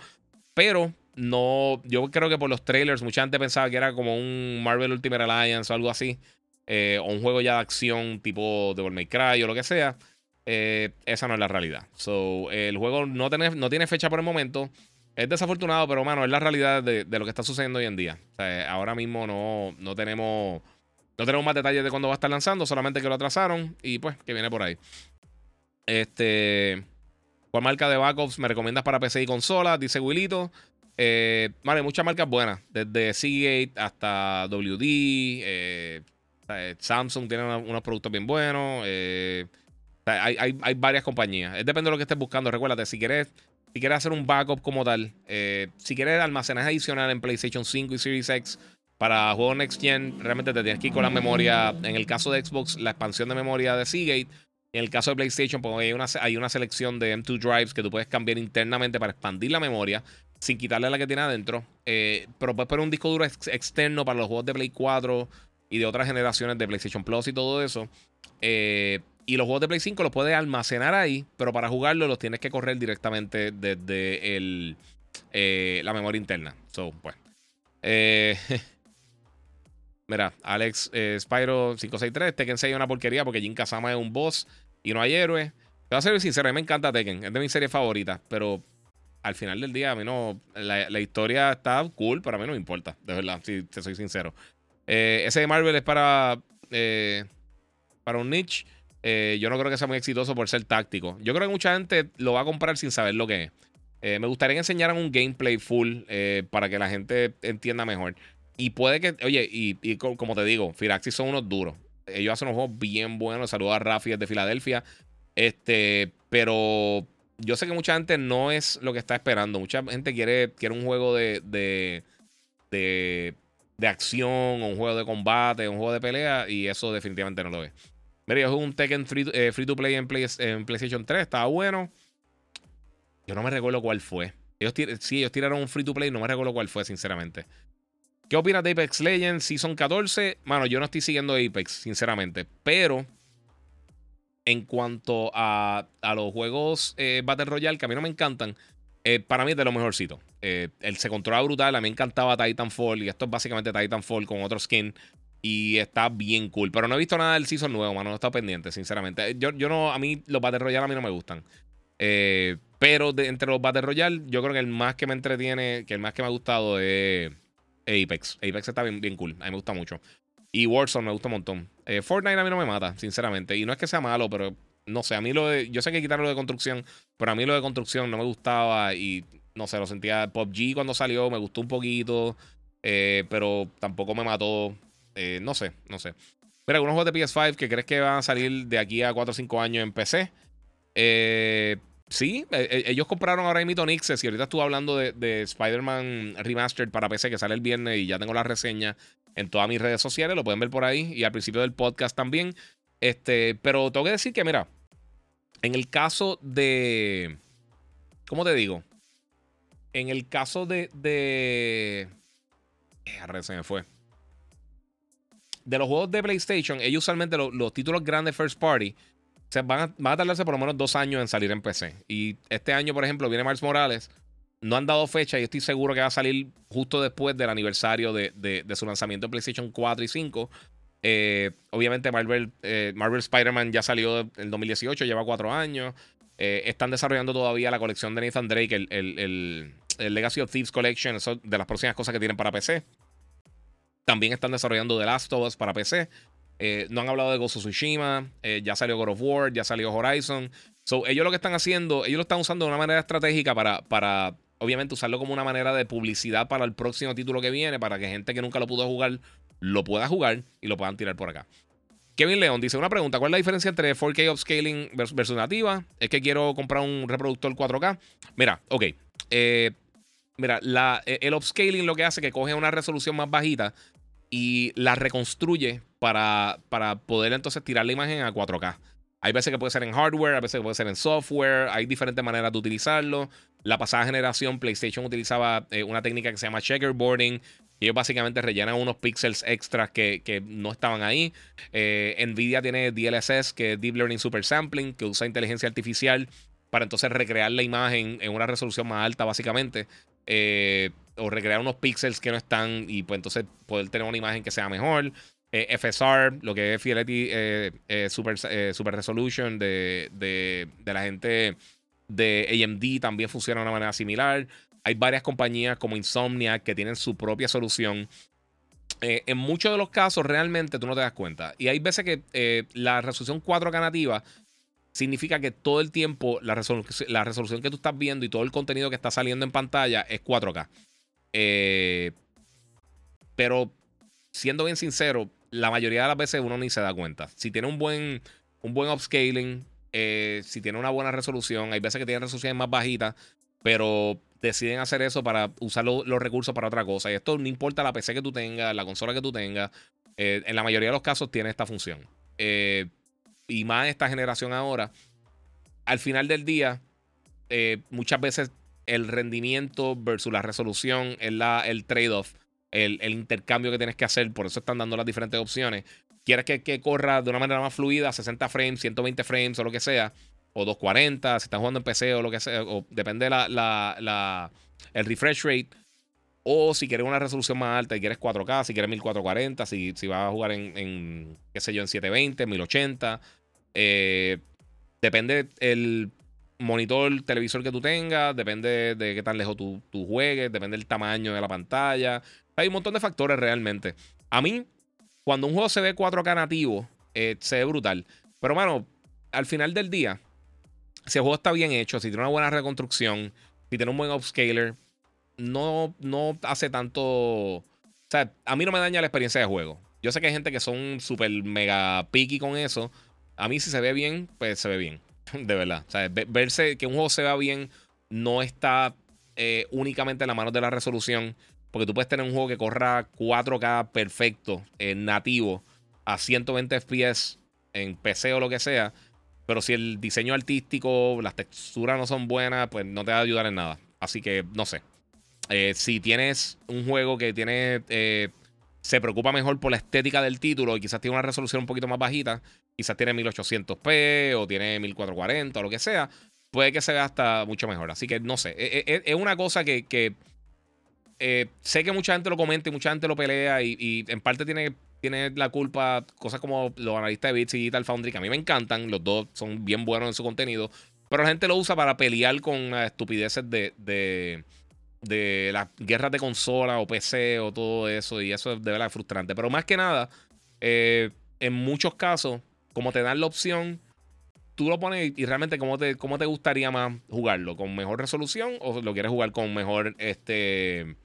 Pero no, yo creo que por los trailers, mucha gente pensaba que era como un Marvel Ultimate Alliance o algo así. Eh, o un juego ya de acción tipo Devil May Cry o lo que sea. Eh, esa no es la realidad. So, el juego no tiene, no tiene fecha por el momento. Es desafortunado, pero mano, es la realidad de, lo que está sucediendo hoy en día. ahora mismo no, no tenemos. No tenemos más detalles de cuándo va a estar lanzando, solamente que lo atrasaron y pues que viene por ahí. Este. ¿Cuál marca de backups me recomiendas para PC y consola? Dice Willito. Eh, vale, muchas marcas buenas. Desde Seagate hasta WD. Eh, Samsung tiene unos productos bien buenos. Eh, hay, varias compañías. Depende de lo que estés buscando. Recuérdate, si quieres Si quieres hacer un backup como tal, eh, si quieres almacenaje adicional en PlayStation 5 y Series X para juegos Next Gen, realmente te tienes que ir con la memoria. En el caso de Xbox, la expansión de memoria de Seagate. En el caso de PlayStation, pues hay una, hay una selección de M2 drives que tú puedes cambiar internamente para expandir la memoria sin quitarle la que tiene adentro. Eh, pero puedes poner un disco duro externo para los juegos de Play 4 y de otras generaciones de PlayStation Plus y todo eso. Eh, y los juegos de Play 5 los puedes almacenar ahí, pero para jugarlo los tienes que correr directamente desde el, eh, la memoria interna. So, bueno. mira, Alex Spyro 563, Tekken 6 es una porquería porque Jin Kazama es un boss y no hay héroe. Te voy a ser sincero, a mí me encanta Tekken, es de mis series favoritas, pero al final del día, a mí no. La, historia está cool, pero a mí no me importa, de verdad, si te soy sincero. Eh, ese de Marvel es para. Eh, para un niche. Eh, yo no creo que sea muy exitoso por ser táctico. Yo creo que mucha gente lo va a comprar sin saber lo que es. me gustaría que enseñaran un gameplay full para que la gente entienda mejor. Y puede que, oye, y, como te digo, Firaxis son unos duros. Ellos hacen unos juegos bien buenos. Saludos a Rafi desde Filadelfia. Este, pero yo sé que mucha gente no es lo que está esperando. Mucha gente quiere, quiere un juego de, de, de, acción, o un juego de combate, un juego de pelea, y eso definitivamente no lo es. Mira, yo jugué un Tekken free, eh, to play en, PlayStation 3, estaba bueno. Yo no me recuerdo cuál fue. Ellos sí, ellos tiraron un free to play, no me recuerdo cuál fue, sinceramente. ¿Qué opinas de Apex Legends Season 14? Mano, yo no estoy siguiendo Apex, sinceramente. Pero en cuanto a, los juegos eh, Battle Royale, que a mí no me encantan, eh, para mí es de lo mejorcito. Eh, él se controla brutal, a mí me encantaba Titanfall y esto es básicamente Titanfall con otro skin. Y está bien cool. Pero no he visto nada del season nuevo, mano. No he estado pendiente, sinceramente. Yo, yo no, a mí los Battle Royale a mí no me gustan. pero entre los Battle Royale, yo creo que el más que me entretiene, que el más que me ha gustado es Apex. Apex está bien, bien cool. A mí me gusta mucho. Y Warzone me gusta un montón. Eh, Fortnite a mí no me mata, sinceramente. Y no es que sea malo, pero no sé. A mí lo de. Yo sé que quitaron lo de construcción, pero a mí lo de construcción no me gustaba. Y no sé, lo sentía. PUBG cuando salió me gustó un poquito. Eh, pero tampoco me mató. Eh, no sé, no sé. Mira, algunos juegos de PS5 que crees que van a salir de aquí a 4 o 5 años en PC. sí, ellos compraron ahora mismo Nixes y ahorita estuve hablando de, de Spider-Man Remastered para PC que sale el viernes y ya tengo la reseña en todas mis redes sociales, lo pueden ver por ahí y al principio del podcast también. Este, pero tengo que decir que, mira, en el caso de. ¿Cómo te digo? En el caso de. de eh, se me fue. De los juegos de PlayStation, ellos usualmente los, títulos grandes first party se van, a, tardarse por lo menos dos años en salir en PC. Y este año, por ejemplo, viene Miles Morales no han dado fecha y estoy seguro que va a salir justo después del aniversario de, su lanzamiento en PlayStation 4 y 5. Eh, obviamente Marvel, eh, Marvel Spider-Man ya salió en 2018, lleva cuatro años. Eh, están desarrollando todavía la colección de Nathan Drake, el, Legacy of Thieves Collection, de las próximas cosas que tienen para PC. También están desarrollando The Last of Us para PC. no han hablado de Ghost of Tsushima, ya salió God of War, ya salió Horizon. So, ellos lo que están haciendo, ellos lo están usando de una manera estratégica para, para obviamente usarlo como una manera de publicidad para el próximo título que viene, para que gente que nunca lo pudo jugar lo pueda jugar y lo puedan tirar por acá. Kevin León dice una pregunta, ¿cuál es la diferencia entre 4K upscaling versus nativa? Es que quiero comprar un reproductor 4K. Mira, ok. Eh, mira, la, e, el upscaling lo que hace es que coge una resolución más bajita y la reconstruye para, para poder entonces tirar la imagen a 4K. Hay veces que puede ser en hardware, hay veces que puede ser en software, hay diferentes maneras de utilizarlo. La pasada generación, PlayStation utilizaba eh, una técnica que se llama checkerboarding. Y ellos básicamente rellenan unos píxeles extras que, no estaban ahí. Eh, Nvidia tiene DLSS, que es Deep Learning Super Sampling, que usa inteligencia artificial para entonces recrear la imagen en una resolución más alta, básicamente. Eh, o recrear unos píxeles que no están y pues entonces poder tener una imagen que sea mejor. FSR, lo que es Fidelity Super, Super Resolution de, de, la gente de AMD también funciona de una manera similar. Hay varias compañías como Insomnia que tienen su propia solución. Eh, en muchos de los casos realmente tú no te das cuenta. Y hay veces que eh, la resolución 4K nativa significa que todo el tiempo la, la, resolución que tú estás viendo y todo el contenido que está saliendo en pantalla es 4K. Eh, pero siendo bien sincero, la mayoría de las veces uno ni se da cuenta. Si tiene un buen, un buen upscaling, eh, si tiene una buena resolución, hay veces que tiene resoluciones más bajitas, pero deciden hacer eso para usar los recursos para otra cosa. Y esto no importa la PC que tú tengas, la consola que tú tengas, eh, en la mayoría de los casos tiene esta función. Eh, y más esta generación ahora, al final del día, muchas veces el rendimiento versus la resolución es la, el trade-off, el, intercambio que tienes que hacer. Por eso están dando las diferentes opciones. Quieres que, corra de una manera más fluida, 60 frames, 120 frames o lo que sea, o 240, si estás jugando en PC o lo que sea, o depende la, el refresh rate. O si quieres una resolución más alta y quieres 4K, si quieres 1440, si, si vas a jugar en, qué sé yo, en 720, 1080. Eh, depende el monitor, televisor que tú tengas, depende de qué tan lejos tú, juegues, depende del tamaño de la pantalla. Hay un montón de factores realmente. A mí, cuando un juego se ve 4K nativo, eh, se ve brutal. Pero, mano, al final del día, si el juego está bien hecho, si tiene una buena reconstrucción, si tiene un buen upscaler, no, no hace tanto. O sea, a mí no me daña la experiencia de juego. Yo sé que hay gente que son súper mega picky con eso. A mí, si se ve bien, pues se ve bien. De verdad. O sea, verse que un juego se vea bien no está eh, únicamente en la mano de la resolución. Porque tú puedes tener un juego que corra 4K perfecto, eh, nativo, a 120 FPS en PC o lo que sea. Pero si el diseño artístico, las texturas no son buenas, pues no te va a ayudar en nada. Así que no sé. Eh, si tienes un juego que tiene. se preocupa mejor por la estética del título y quizás tiene una resolución un poquito más bajita, quizás tiene 1800p o tiene 1440 o lo que sea, puede que se vea hasta mucho mejor. Así que no sé, e, e, e, es, una cosa que, eh, sé que mucha gente lo comenta y mucha gente lo pelea y, en parte tiene, tiene la culpa cosas como los analistas de Bits y Digital Foundry, que a mí me encantan, los dos son bien buenos en su contenido, pero la gente lo usa para pelear con estupideces de, de, de las guerras de consola o PC o todo eso y eso es de verdad frustrante. Pero más que nada, eh, en muchos casos como te dan la opción, tú lo pones y realmente cómo te, cómo te gustaría más jugarlo, con mejor resolución o lo quieres jugar con mejor este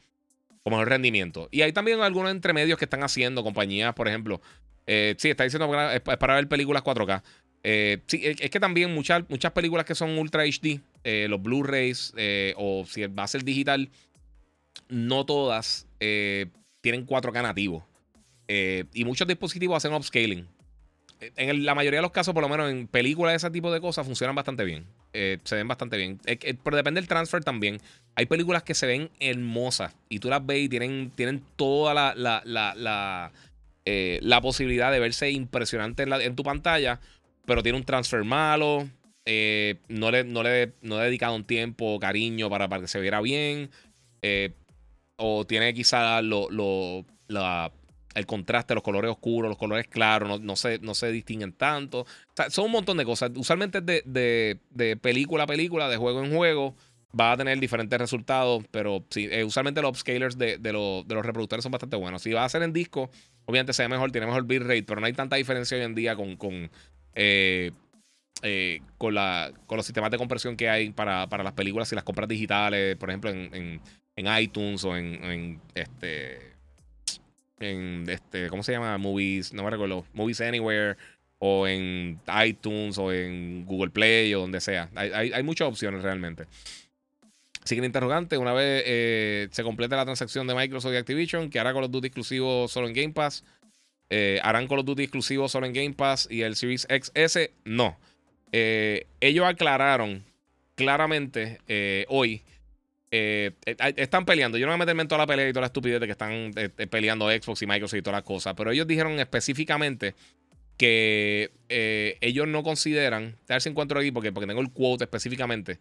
con mejor rendimiento. Y hay también algunos entremedios que están haciendo compañías, por ejemplo, eh, sí, está diciendo es para ver películas 4K. Eh, sí, es que también muchas, muchas películas que son Ultra HD, eh, los Blu-rays o si va a ser digital, no todas tienen 4K nativo. y muchos dispositivos hacen upscaling en la mayoría de los casos, por lo menos en películas de ese tipo de cosas, funcionan bastante bien. Eh, se ven bastante bien. pero depende del transfer también. Hay películas que se ven hermosas y tú las ves y tienen, tienen toda la, la, la, eh, la, posibilidad de verse impresionante en, en, tu pantalla, pero tiene un transfer malo. Eh, no, le, no, le, no he dedicado un tiempo, cariño para, para que se viera bien. o tiene quizá lo, lo, la el contraste, los colores oscuros, los colores claros, no, se, no se distinguen tanto. son un montón de cosas. Usualmente de, de, película a película, de juego en juego, va a tener diferentes resultados, pero sí, eh, usualmente los upscalers de, de, los reproductores son bastante buenos. Si va a ser en disco, obviamente se ve mejor, tiene mejor bitrate, pero no hay tanta diferencia hoy en día con, con, eh, eh, con, la, con los sistemas de compresión que hay para, las películas y las compras digitales, por ejemplo, en, en, iTunes o en, en este en este, ¿cómo se llama? Movies, no me recuerdo, Movies Anywhere o en iTunes o en Google Play o donde sea. Hay, muchas opciones realmente. Sigue interrogante, una vez eh, se complete la transacción de Microsoft y Activision, que hará Call of Duty exclusivo solo en Game Pass. Eh, ¿Harán Call of Duty exclusivo solo en Game Pass y el Series XS? No. Eh, ellos aclararon claramente hoy eh, eh, están peleando. Yo no voy a meterme en toda la pelea y toda la estupidez de que están eh, peleando Xbox y Microsoft y todas las cosas. Pero ellos dijeron específicamente que ellos no consideran. A ver si encuentro aquí porque, porque tengo el quote específicamente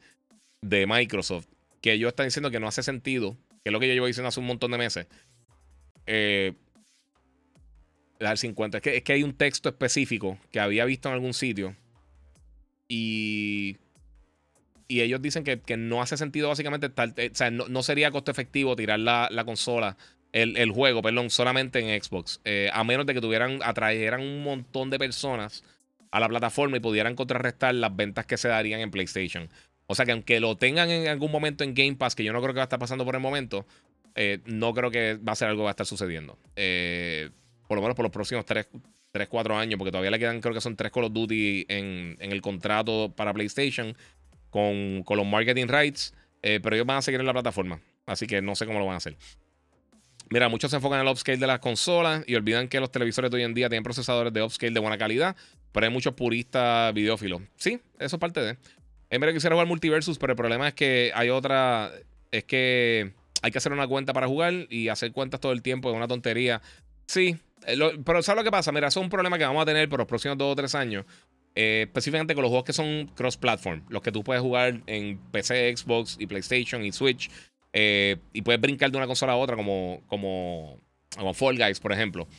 de Microsoft. Que ellos están diciendo que no hace sentido. Que es lo que yo llevo diciendo hace un montón de meses. Eh, dar 50. Es que, es que hay un texto específico que había visto en algún sitio. Y y ellos dicen que, no hace sentido básicamente, eh, o sea, no, sería costo efectivo tirar la, consola, el, juego, perdón, solamente en Xbox, eh, a menos de que tuvieran, atrayeran un montón de personas a la plataforma y pudieran contrarrestar las ventas que se darían en PlayStation. O sea que aunque lo tengan en algún momento en Game Pass, que yo no creo que va a estar pasando por el momento, eh, no creo que va a ser algo que va a estar sucediendo. por lo menos por los próximos 3, 3, 4 años, porque todavía le quedan, creo que son 3 Call of Duty en, en el contrato para PlayStation con, los marketing rights. pero ellos van a seguir en la plataforma. Así que no sé cómo lo van a hacer. Mira, muchos se enfocan en el upscale de las consolas y olvidan que los televisores de hoy en día tienen procesadores de upscale de buena calidad, pero hay muchos puristas videófilos. Sí, eso es parte de. En vez de quisiera jugar multiversus, pero el problema es que hay otra. Es que hay que hacer una cuenta para jugar y hacer cuentas todo el tiempo es una tontería. Sí, eh, pero ¿sabes lo que pasa? Mira, eso es un problema que vamos a tener por los próximos dos o tres años. Eh, específicamente con los juegos que son cross-platform, los que tú puedes jugar en PC, Xbox y PlayStation y Switch. Eh, y puedes brincar de una consola a otra, como, como, como Fall Guys, por ejemplo.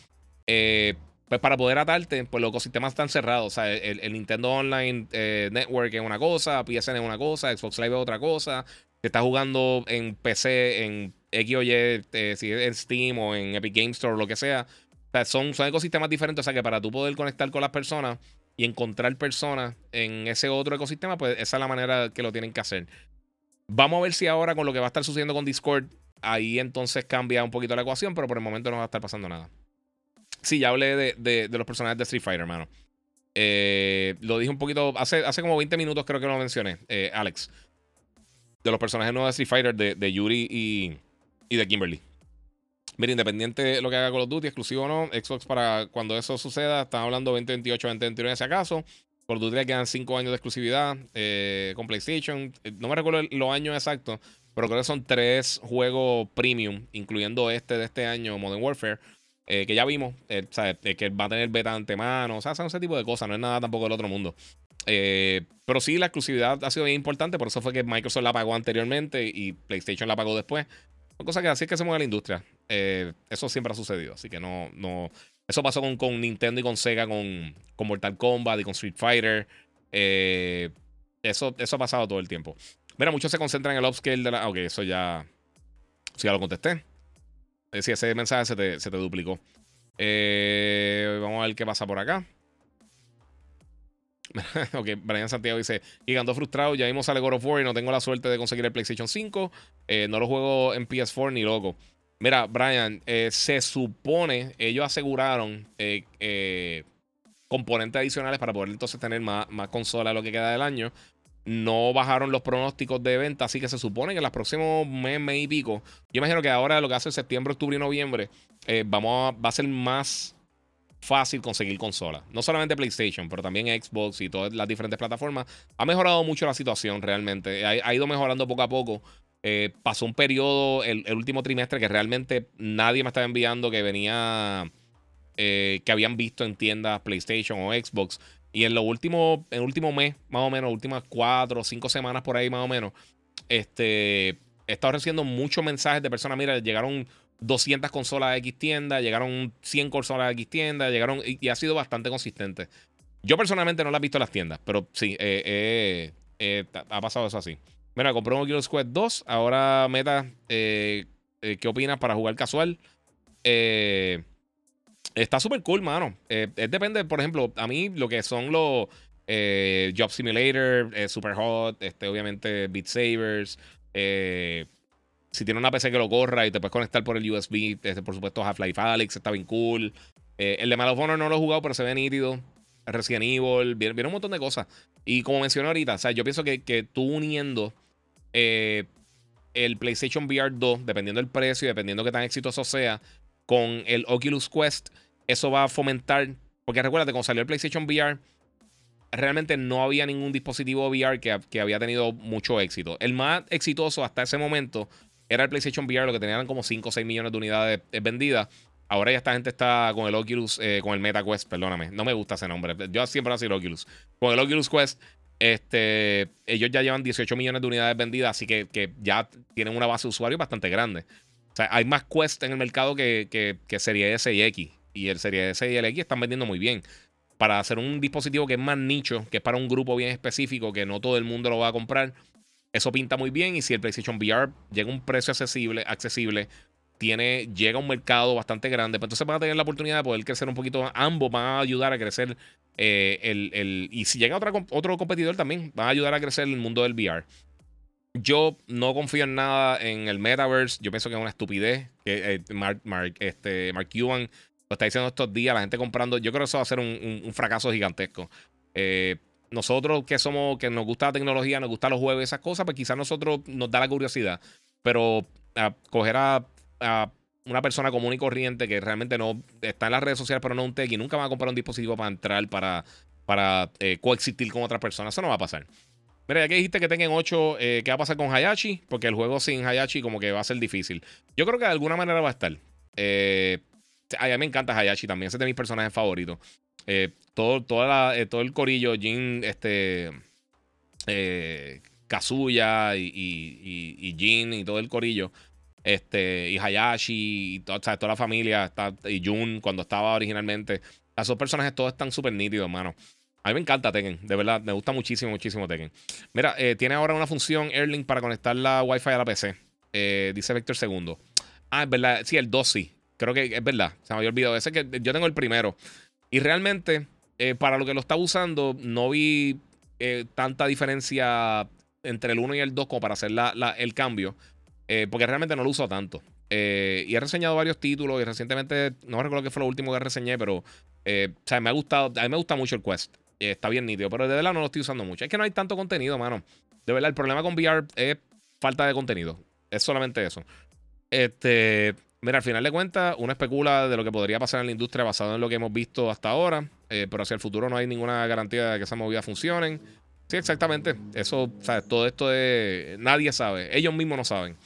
Eh, pues para poder atarte, pues los ecosistemas están cerrados. O sea, el, Nintendo Online Network es una cosa, PSN es una cosa, Xbox Live es otra cosa. Si estás jugando en PC, en X o si es en Steam o en Epic Game Store lo que sea. Sea, son, son ecosistemas diferentes. O sea, que para tú poder conectar con las personas y encontrar personas en ese otro ecosistema, pues esa es la manera que lo tienen que hacer. Vamos a ver si ahora con lo que va a estar sucediendo con Discord, ahí entonces cambia un poquito la ecuación, pero por el momento no va a estar pasando nada. Sí, ya hablé de, los personajes de Street Fighter, hermano. Eh, lo dije un poquito, hace, hace como 20 minutos creo que lo mencioné, eh, Alex. De los personajes nuevos de Street Fighter, de, Yuri y, y de Kimberly. Mira, independiente de lo que haga Call of Duty, exclusivo o no, Xbox para cuando eso suceda, están hablando 2028, 2029 si acaso. Por Duty le quedan 5 años de exclusividad eh, con PlayStation. Eh, no me recuerdo los años exactos, pero creo que son 3 juegos premium, incluyendo este de este año, Modern Warfare. Eh, que ya vimos, que va a tener beta antemano, o sea, son ese tipo de cosas, no es nada tampoco del otro mundo. pero sí, la exclusividad ha sido bien importante, por eso fue que Microsoft la pagó anteriormente y PlayStation la pagó después. Son cosas que así es que se mueve la industria. Eso siempre ha sucedido, así que no, no, eso pasó con, con Nintendo y con Sega, con, Mortal Kombat y con Street Fighter. Eh, eso, eso ha pasado todo el tiempo. Mira, muchos se concentran en el upscale de la. Ok, eso ya. Eso ya lo contesté. Eh, si ese mensaje se te, se te duplicó. Eh, vamos a ver qué pasa por acá. ok, Brian Santiago dice: Gigando frustrado, ya mismo sale God of War y no tengo la suerte de conseguir el PlayStation 5. no lo juego en PS4 ni loco. Mira, Brian, eh, se supone, ellos aseguraron eh, eh, componentes adicionales para poder entonces tener más, más consolas lo que queda del año. No bajaron los pronósticos de venta, así que se supone que en los próximos mes, mes y pico, yo imagino que ahora lo que hace septiembre, octubre y noviembre, vamos va a ser más fácil conseguir consolas. No solamente PlayStation, pero también Xbox y todas las diferentes plataformas. Ha mejorado mucho la situación realmente. ha ido mejorando poco a poco. Eh, pasó un periodo, el, último trimestre, que realmente nadie me estaba enviando que venía, eh, que habían visto en tiendas PlayStation o Xbox. Y en lo último, en el último mes, más o menos, últimas cuatro o cinco semanas por ahí, más o menos, este, he estado recibiendo muchos mensajes de personas. Mira, llegaron 200 consolas de X tienda, llegaron 100 consolas de X tienda, llegaron y, ha sido bastante consistente. Yo personalmente no las he visto en las tiendas, pero sí, eh, ha pasado eso así. Mira, compré un Oculus Quest 2. Ahora, Meta, eh, eh, ¿qué opinas para jugar casual? Eh, está súper cool, mano. es depende, por ejemplo, a mí lo que son los Job Simulator, Super Hot, este, obviamente Beat Sabers. si tiene una PC que lo corra y te puedes conectar por el USB, este, por supuesto Half-Life Alex está bien cool. el de Medal no lo he jugado, pero se ve nítido. Resident Evil, viene, un montón de cosas. Y como mencioné ahorita, o sea, yo pienso que, que tú uniendo eh, el PlayStation VR 2, dependiendo del precio y dependiendo de qué tan exitoso sea, con el Oculus Quest, eso va a fomentar. Porque recuérdate, cuando salió el PlayStation VR, realmente no había ningún dispositivo VR que, que, había tenido mucho éxito. El más exitoso hasta ese momento era el PlayStation VR, lo que tenían como 5 o 6 millones de unidades vendidas. Ahora ya esta gente está con el Oculus, eh, con el Meta Quest, perdóname. No me gusta ese nombre. Yo siempre voy a Oculus. Con el Oculus Quest, este, ellos ya llevan 18 millones de unidades vendidas, así que, que ya tienen una base de usuarios bastante grande. O sea, hay más Quest en el mercado que, que, que Serie S y X. Y el Serie S y el X están vendiendo muy bien. Para hacer un dispositivo que es más nicho, que es para un grupo bien específico, que no todo el mundo lo va a comprar, eso pinta muy bien. Y si el PlayStation VR llega a un precio accesible, accesible tiene, llega a un mercado bastante grande, pues entonces van a tener la oportunidad de poder crecer un poquito. Ambos van a ayudar a crecer eh, el, Y si llega otra, otro competidor también, van a ayudar a crecer el mundo del VR. Yo no confío en nada en el metaverse. Yo pienso que es una estupidez. Eh, Mark, este, Mark Cuban lo está diciendo estos días. La gente comprando. Yo creo que eso va a ser un, fracaso gigantesco. Eh, nosotros que somos, que nos gusta la tecnología, nos gustan los juegos, esas cosas, pues quizás nosotros nos da la curiosidad. Pero a coger a, una persona común y corriente que realmente no está en las redes sociales, pero no un tech y nunca va a comprar un dispositivo para entrar, para, para eh, coexistir con otras personas. Eso no va a pasar. Mira, ya que dijiste que tengan 8, eh, ¿qué va a pasar con Hayachi? Porque el juego sin Hayachi como que va a ser difícil. Yo creo que de alguna manera va a estar. Eh, a mí me encanta Hayachi también, ese es de mis personajes favoritos. Eh, todo, toda todo el corillo, Jin, este, Kazuya y, y, y, Jin y todo el corillo, este, y Hayashi, y toda, toda la familia, está, y Jun cuando estaba originalmente. Esos personajes todos están súper nítidos, hermano. A mí me encanta Tekken, de verdad, me gusta muchísimo, muchísimo Tekken. Mira, eh, tiene ahora una función Airlink para conectar la Wi-Fi a la PC. Eh, dice Vector Segundo. Ah, es verdad, sí, el 2 sí. Creo que es verdad, se me había olvidado. Ese que yo tengo el primero. Y realmente, eh, para lo que lo está usando, no vi tanta diferencia entre el 1 y el 2 como para hacer el cambio. Porque realmente no lo uso tanto. y he reseñado varios títulos y recientemente, no recuerdo qué fue lo último que reseñé, pero o sea, me ha gustado, a mí me gusta mucho el Quest. Eh, está bien nítido, pero de verdad no lo estoy usando mucho. Es que no hay tanto contenido, mano. De verdad, el problema con VR es falta de contenido. Es solamente eso. Este, mira, al final de cuentas, uno especula de lo que podría pasar en la industria basado en lo que hemos visto hasta ahora, eh, pero hacia el futuro no hay ninguna garantía de que esas movidas funcionen. Sí, exactamente. Eso, o sea, todo esto de. Nadie sabe. Ellos mismos no saben.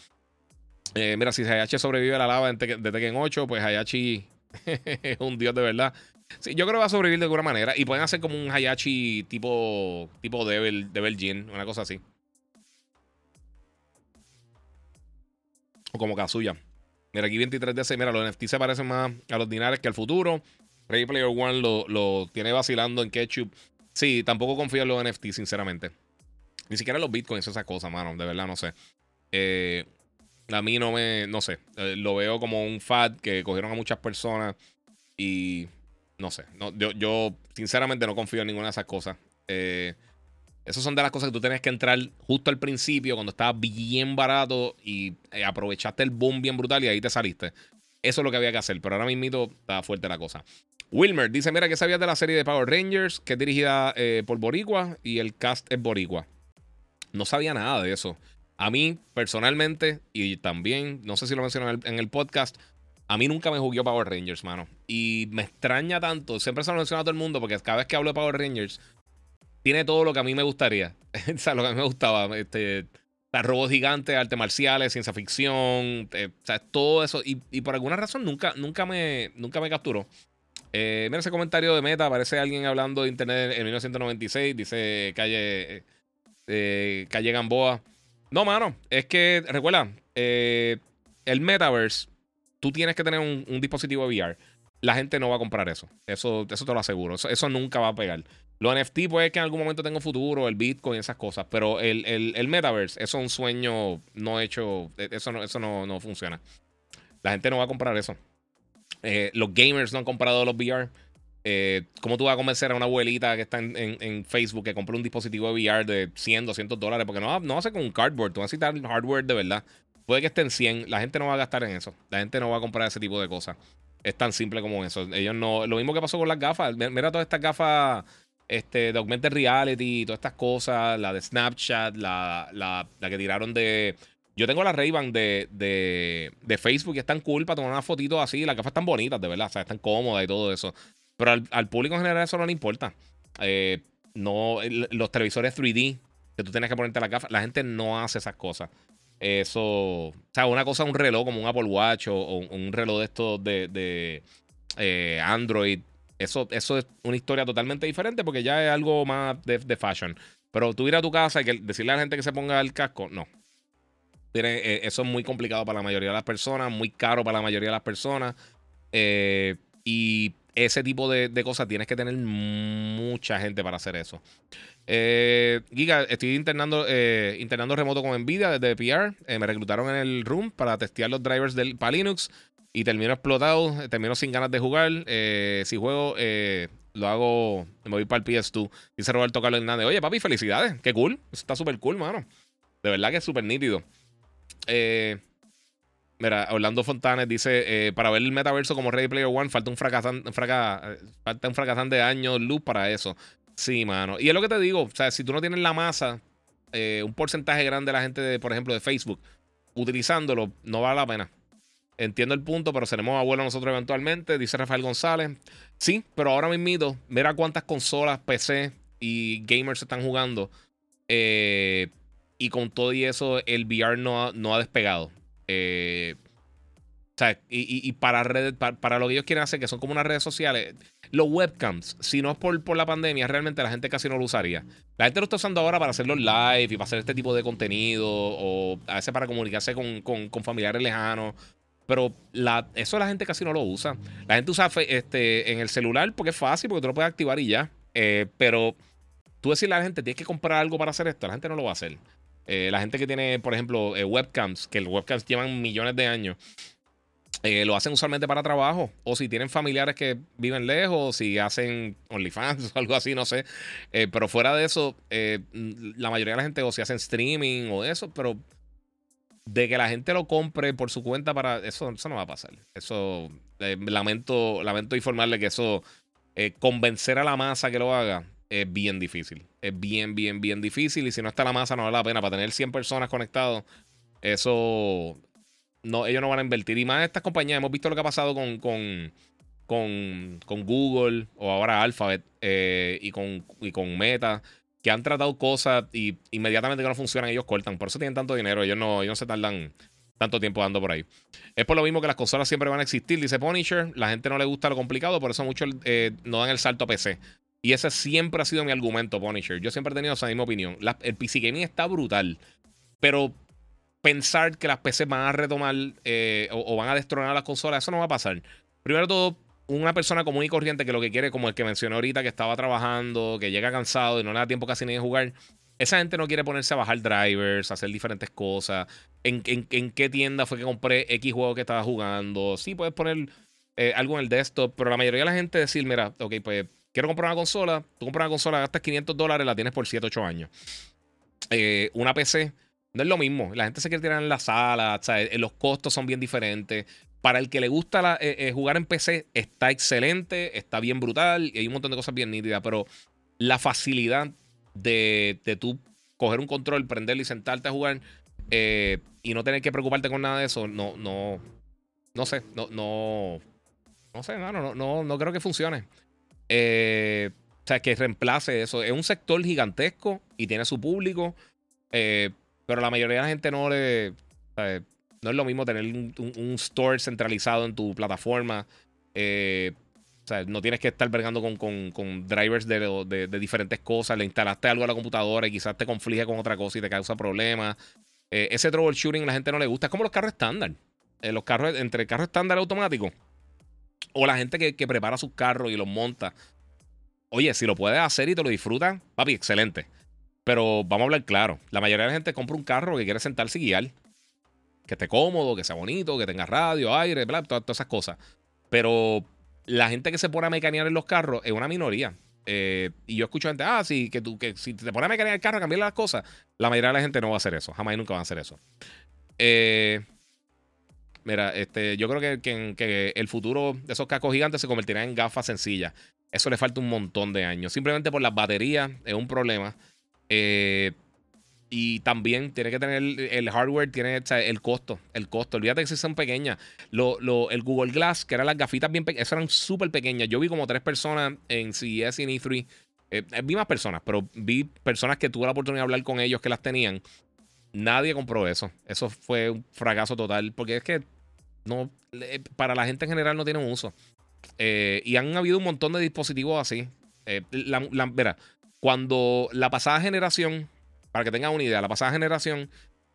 Eh, mira, si Hayachi sobrevive a la lava de Tekken 8, pues Hayachi es un dios de verdad. Sí, yo creo que va a sobrevivir de alguna manera. Y pueden hacer como un Hayachi tipo, tipo Devil, Devil Jin, una cosa así. O como Kazuya. Mira, aquí 23DC. Mira, los NFT se parecen más a los dinares que al futuro. Ready Player One lo, lo tiene vacilando en Ketchup. Sí, tampoco confío en los NFT, sinceramente. Ni siquiera los bitcoins, esas cosas, mano. De verdad, no sé. Eh, a mí no me. No sé. Eh, lo veo como un fad que cogieron a muchas personas y no sé. No, yo, yo, sinceramente no confío en ninguna de esas cosas. Eh, esas son de las cosas que tú tienes que entrar justo al principio, cuando estaba bien barato y eh, aprovechaste el boom bien brutal y ahí te saliste. Eso es lo que había que hacer, pero ahora mismo está fuerte la cosa. Wilmer dice: Mira, ¿qué sabías de la serie de Power Rangers? Que es dirigida eh, por Boricua y el cast es Boricua. No sabía nada de eso. A mí, personalmente, y también, no sé si lo mencioné en el podcast, a mí nunca me jugó Power Rangers, mano. Y me extraña tanto. Siempre se lo menciona a todo el mundo porque cada vez que hablo de Power Rangers, tiene todo lo que a mí me gustaría. o sea, lo que a mí me gustaba. Este, robots gigantes, artes marciales, ciencia ficción. Eh, o sea, todo eso. Y, por alguna razón nunca, nunca, me, nunca me capturó. Eh, mira ese comentario de Meta. Aparece alguien hablando de Internet en 1996. Dice Calle, eh, Calle Gamboa. No, mano. Es que, recuerda, el Metaverse tú tienes que tener un, dispositivo VR. La gente no va a comprar eso. Eso, eso te lo aseguro. Eso, nunca va a pegar. Los NFT puede que en algún momento tenga un futuro, el Bitcoin, esas cosas, pero el, el, Metaverse, eso es un sueño no hecho, e, eso no, eso no, funciona. La gente no va a comprar eso. Eh, los gamers no han comprado los VR. Eh, ¿Cómo tú vas a convencer a una abuelita que está en, Facebook que compre un dispositivo de VR de 100, 200 dólares? Porque no, no hace con un cardboard, tú vas a necesitar hardware de verdad. Puede que estén 100. La gente no va a gastar en eso. La gente no va a comprar ese tipo de cosas. Es tan simple como eso. Ellos no. Lo mismo que pasó con las gafas. Mira todas estas gafas este, de Augmented Reality, todas estas cosas. La de Snapchat, la, la, que tiraron de. Yo tengo la Ray-Ban de, de, Facebook y están cool para tomar una fotito así. Las gafas están bonitas, de verdad. O sea, están cómodas y todo eso. Pero al, público en general eso no le importa. Eh, no, los televisores 3D que tú tienes que ponerte la gafa, la gente no hace esas cosas. Eso, o sea, una cosa, un reloj como un Apple Watch o, un reloj de estos de, eh, Android. Eso, eso es una historia totalmente diferente porque ya es algo más de, fashion. Pero tú ir a tu casa y decirle a la gente que se ponga el casco, no. Eh, eso es muy complicado para la mayoría de las personas, muy caro para la mayoría de las personas. Y ese tipo de, cosas tienes que tener mucha gente para hacer eso. Eh, Giga, estoy internando, eh, internando remoto con Nvidia desde PR. Eh, me reclutaron en el room para testear los drivers del, para Linux y termino explotado, termino sin ganas de jugar. si juego, lo hago, me voy para el PS2. Dice Roberto Carlos Hernández. Oye, papi, felicidades. Qué cool. Está súper cool, mano. De verdad que es súper nítido. Eh. Mira, Orlando Fontanes dice: Para ver el metaverso como Ready Player One, falta un, fracasante, un fracasante años luz para eso. Sí, mano. Y es lo que te digo, o sea, si tú no tienes la masa, eh, un porcentaje grande de la gente, de, por ejemplo, de Facebook, utilizándolo, no vale la pena. Entiendo el punto, pero seremos abuelos nosotros eventualmente, dice Rafael González. Sí, pero ahora mismo, mira cuántas consolas, PC y gamers están jugando. Eh, y con todo y eso, el VR no, no ha despegado. Eh, y, para, redes, para, lo que ellos quieren hacer, que son como unas redes sociales, los webcams, si no es por, por la pandemia, realmente la gente casi no lo usaría. La gente lo está usando ahora para hacer los live y para hacer este tipo de contenido, o a veces para comunicarse con, con, familiares lejanos. Pero la, eso la gente casi no lo usa. La gente usa este, en el celular porque es fácil, porque tú lo puedes activar y ya. Eh, pero tú decirle a la gente, tienes que comprar algo para hacer esto, la gente no lo va a hacer. Eh, la gente que tiene, por ejemplo, eh, webcams, que los webcams llevan millones de años, eh, lo hacen usualmente para trabajo. O si tienen familiares que viven lejos, si hacen OnlyFans o algo así, no sé. pero fuera de eso, la mayoría de la gente o si hacen streaming o eso, pero de que la gente lo compre por su cuenta para eso, eso no va a pasar. Eso lamento, lamento informarle que eso convencer a la masa que lo haga es bien difícil. Es bien, bien, bien difícil. Y si no está la masa, no vale la pena. Para tener 100 personas conectados, eso. No, ellos no van a invertir. Y más estas compañías, hemos visto lo que ha pasado con, con, con, Google o ahora Alphabet eh, y, con, y con Meta, que han tratado cosas y inmediatamente que no funcionan, ellos cortan. Por eso tienen tanto dinero. Ellos no, ellos no se tardan tanto tiempo dando por ahí. Es por lo mismo que las consolas siempre van a existir, dice Punisher. La gente no le gusta lo complicado, por eso muchos eh, no dan el salto a PC. Y ese siempre ha sido mi argumento, Punisher. Yo siempre he tenido esa misma opinión. el PC Gaming está brutal. Pero pensar que las PC van a retomar eh, o, van a destronar las consolas, eso no va a pasar. Primero todo, una persona común y corriente que lo que quiere, como el que mencioné ahorita, que estaba trabajando, que llega cansado y no le da tiempo casi ni de jugar. Esa gente no quiere ponerse a bajar drivers, hacer diferentes cosas. ¿En, qué tienda fue que compré X juego que estaba jugando? Sí, puedes poner eh, algo en el desktop, pero la mayoría de la gente decir, mira, ok, pues quiero comprar una consola, tú compras una consola, gastas 500 dólares, la tienes por 7, 8 años. Eh, una PC no es lo mismo. La gente se quiere tirar en la sala, eh, los costos son bien diferentes. Para el que le gusta eh, jugar en PC, está excelente, está bien brutal y hay un montón de cosas bien nítidas, pero la facilidad de, de tú coger un control, prenderlo y sentarte a jugar y no tener que preocuparte con nada de eso, no, no, no sé, no, no, no sé, no, no, no, no creo que funcione. Eh, o sea, que reemplace eso. Es un sector gigantesco y tiene su público. Eh, pero la mayoría de la gente no le. no es lo mismo tener un, store centralizado en tu plataforma. Eh, o sea, no tienes que estar vergando con, drivers de, diferentes cosas. Le instalaste algo a la computadora y quizás te conflige con otra cosa y te causa problemas. ese troubleshooting a la gente no le gusta. Es como los carros estándar. los carros, entre el carro estándar automático o la gente que, prepara sus carros y los monta. Oye, si lo puedes hacer y te lo disfrutan, papi, excelente. Pero vamos a hablar claro. La mayoría de la gente compra un carro que quiere sentarse y guiar. Que esté cómodo, que sea bonito, que tenga radio, aire, bla, todas, esas cosas. Pero la gente que se pone a mecanear en los carros es una minoría. Eh, y yo escucho gente, ah, sí, que tú, que si te pones a mecanear el carro, cambiar las cosas. La mayoría de la gente no va a hacer eso. Jamás y nunca va a hacer eso. Eh, Mira, este, yo creo que, el futuro de esos cascos gigantes se convertirá en gafas sencillas. Eso le falta un montón de años. Simplemente por las baterías es un problema. Eh, y también tiene que tener el hardware, tiene el costo. El costo. Olvídate que si son pequeñas. Lo, el Google Glass, que eran las gafitas bien pequeñas, eran súper pequeñas. Yo vi como tres personas en CES y en E3. Eh, vi más personas, pero vi personas que tuve la oportunidad de hablar con ellos que las tenían. Nadie compró eso. Eso fue un fracaso total. Porque es que no, para la gente en general no tiene un uso. Eh, y han habido un montón de dispositivos así. Eh, la, cuando la pasada generación, para que tengan una idea, la pasada generación,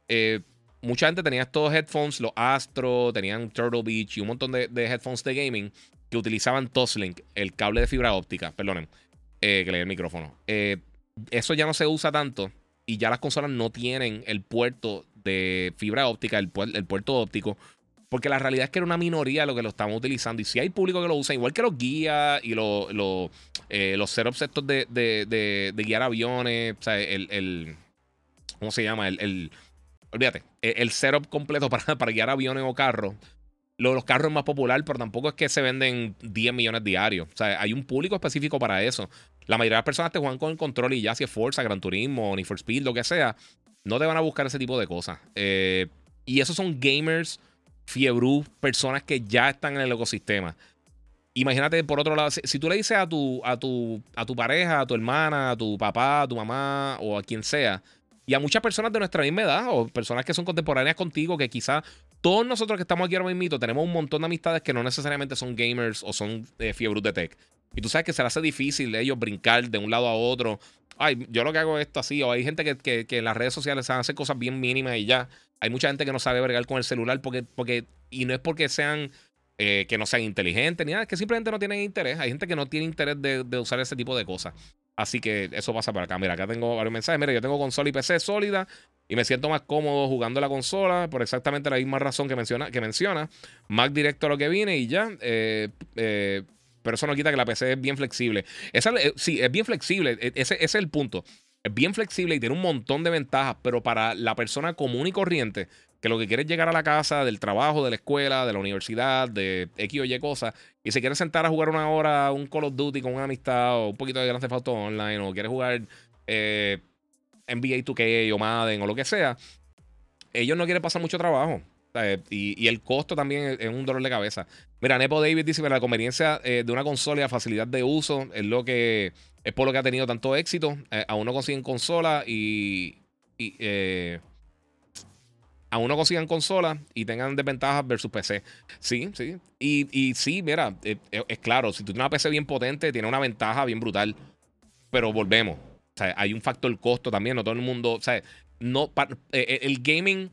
eh, mucha gente tenía estos headphones, los Astro, tenían Turtle Beach y un montón de, headphones de gaming que utilizaban Toslink, el cable de fibra óptica, perdonen, que leí el micrófono. eso ya no se usa tanto y ya las consolas no tienen el puerto de fibra óptica, el, el puerto óptico porque la realidad es que era una minoría lo que lo estamos utilizando. Y si hay público que lo usa, igual que los guías y los, los, eh, los setups estos de, de, de, guiar aviones, o sea, el, el ¿cómo se llama? El, el olvídate, el, setup completo para, para guiar aviones o carros. Los carros más popular, pero tampoco es que se venden 10 millones diarios. O sea, hay un público específico para eso. La mayoría de las personas te juegan con el control y ya si es Forza, Gran Turismo, ni for Speed, lo que sea, no te van a buscar ese tipo de cosas. Eh, y esos son gamers, fiebrú, personas que ya están en el ecosistema. Imagínate, por otro lado, si, tú le dices a tu, a, tu, a tu pareja, a tu hermana, a tu papá, a tu mamá o a quien sea, y a muchas personas de nuestra misma edad o personas que son contemporáneas contigo, que quizás todos nosotros que estamos aquí ahora mismo tenemos un montón de amistades que no necesariamente son gamers o son eh, fiebros de tech. Y tú sabes que se les hace difícil ellos brincar de un lado a otro. Ay, yo lo que hago es esto así. O hay gente que, en las redes sociales hacen cosas bien mínimas y ya. Hay mucha gente que no sabe bregar con el celular porque, porque y no es porque sean eh, que no sean inteligentes ni nada, es que simplemente no tienen interés. Hay gente que no tiene interés de, de, usar ese tipo de cosas. Así que eso pasa por acá. Mira, acá tengo varios mensajes. Mira, yo tengo consola y PC sólida y me siento más cómodo jugando la consola por exactamente la misma razón que menciona. Que menciona. Mac directo a lo que viene y ya. Eh, eh, pero eso no quita que la PC es bien flexible. Esa, eh, sí, es bien flexible. E, ese, es el punto. Es bien flexible y tiene un montón de ventajas, pero para la persona común y corriente, que lo que quiere es llegar a la casa, del trabajo, de la escuela, de la universidad, de X o Y cosas, y se quiere sentar a jugar una hora un Call of Duty con una amistad o un poquito de Grand Theft Auto Online, o quiere jugar NBA 2K o Madden o lo que sea, ellos no quieren pasar mucho trabajo. Y, el costo también es, un dolor de cabeza. Mira, Nepo David dice que la conveniencia eh, de una consola y la facilidad de uso es lo que es por lo que ha tenido tanto éxito. Eh, aún no consiguen consola y, eh, aún no consigan consola y tengan desventajas versus PC. Sí, sí. Y, y sí, mira, es claro, si tú tienes una PC bien potente, tiene una ventaja bien brutal. Pero volvemos hay un factor costo también, no todo el mundo, o sea, no, eh, eh, el gaming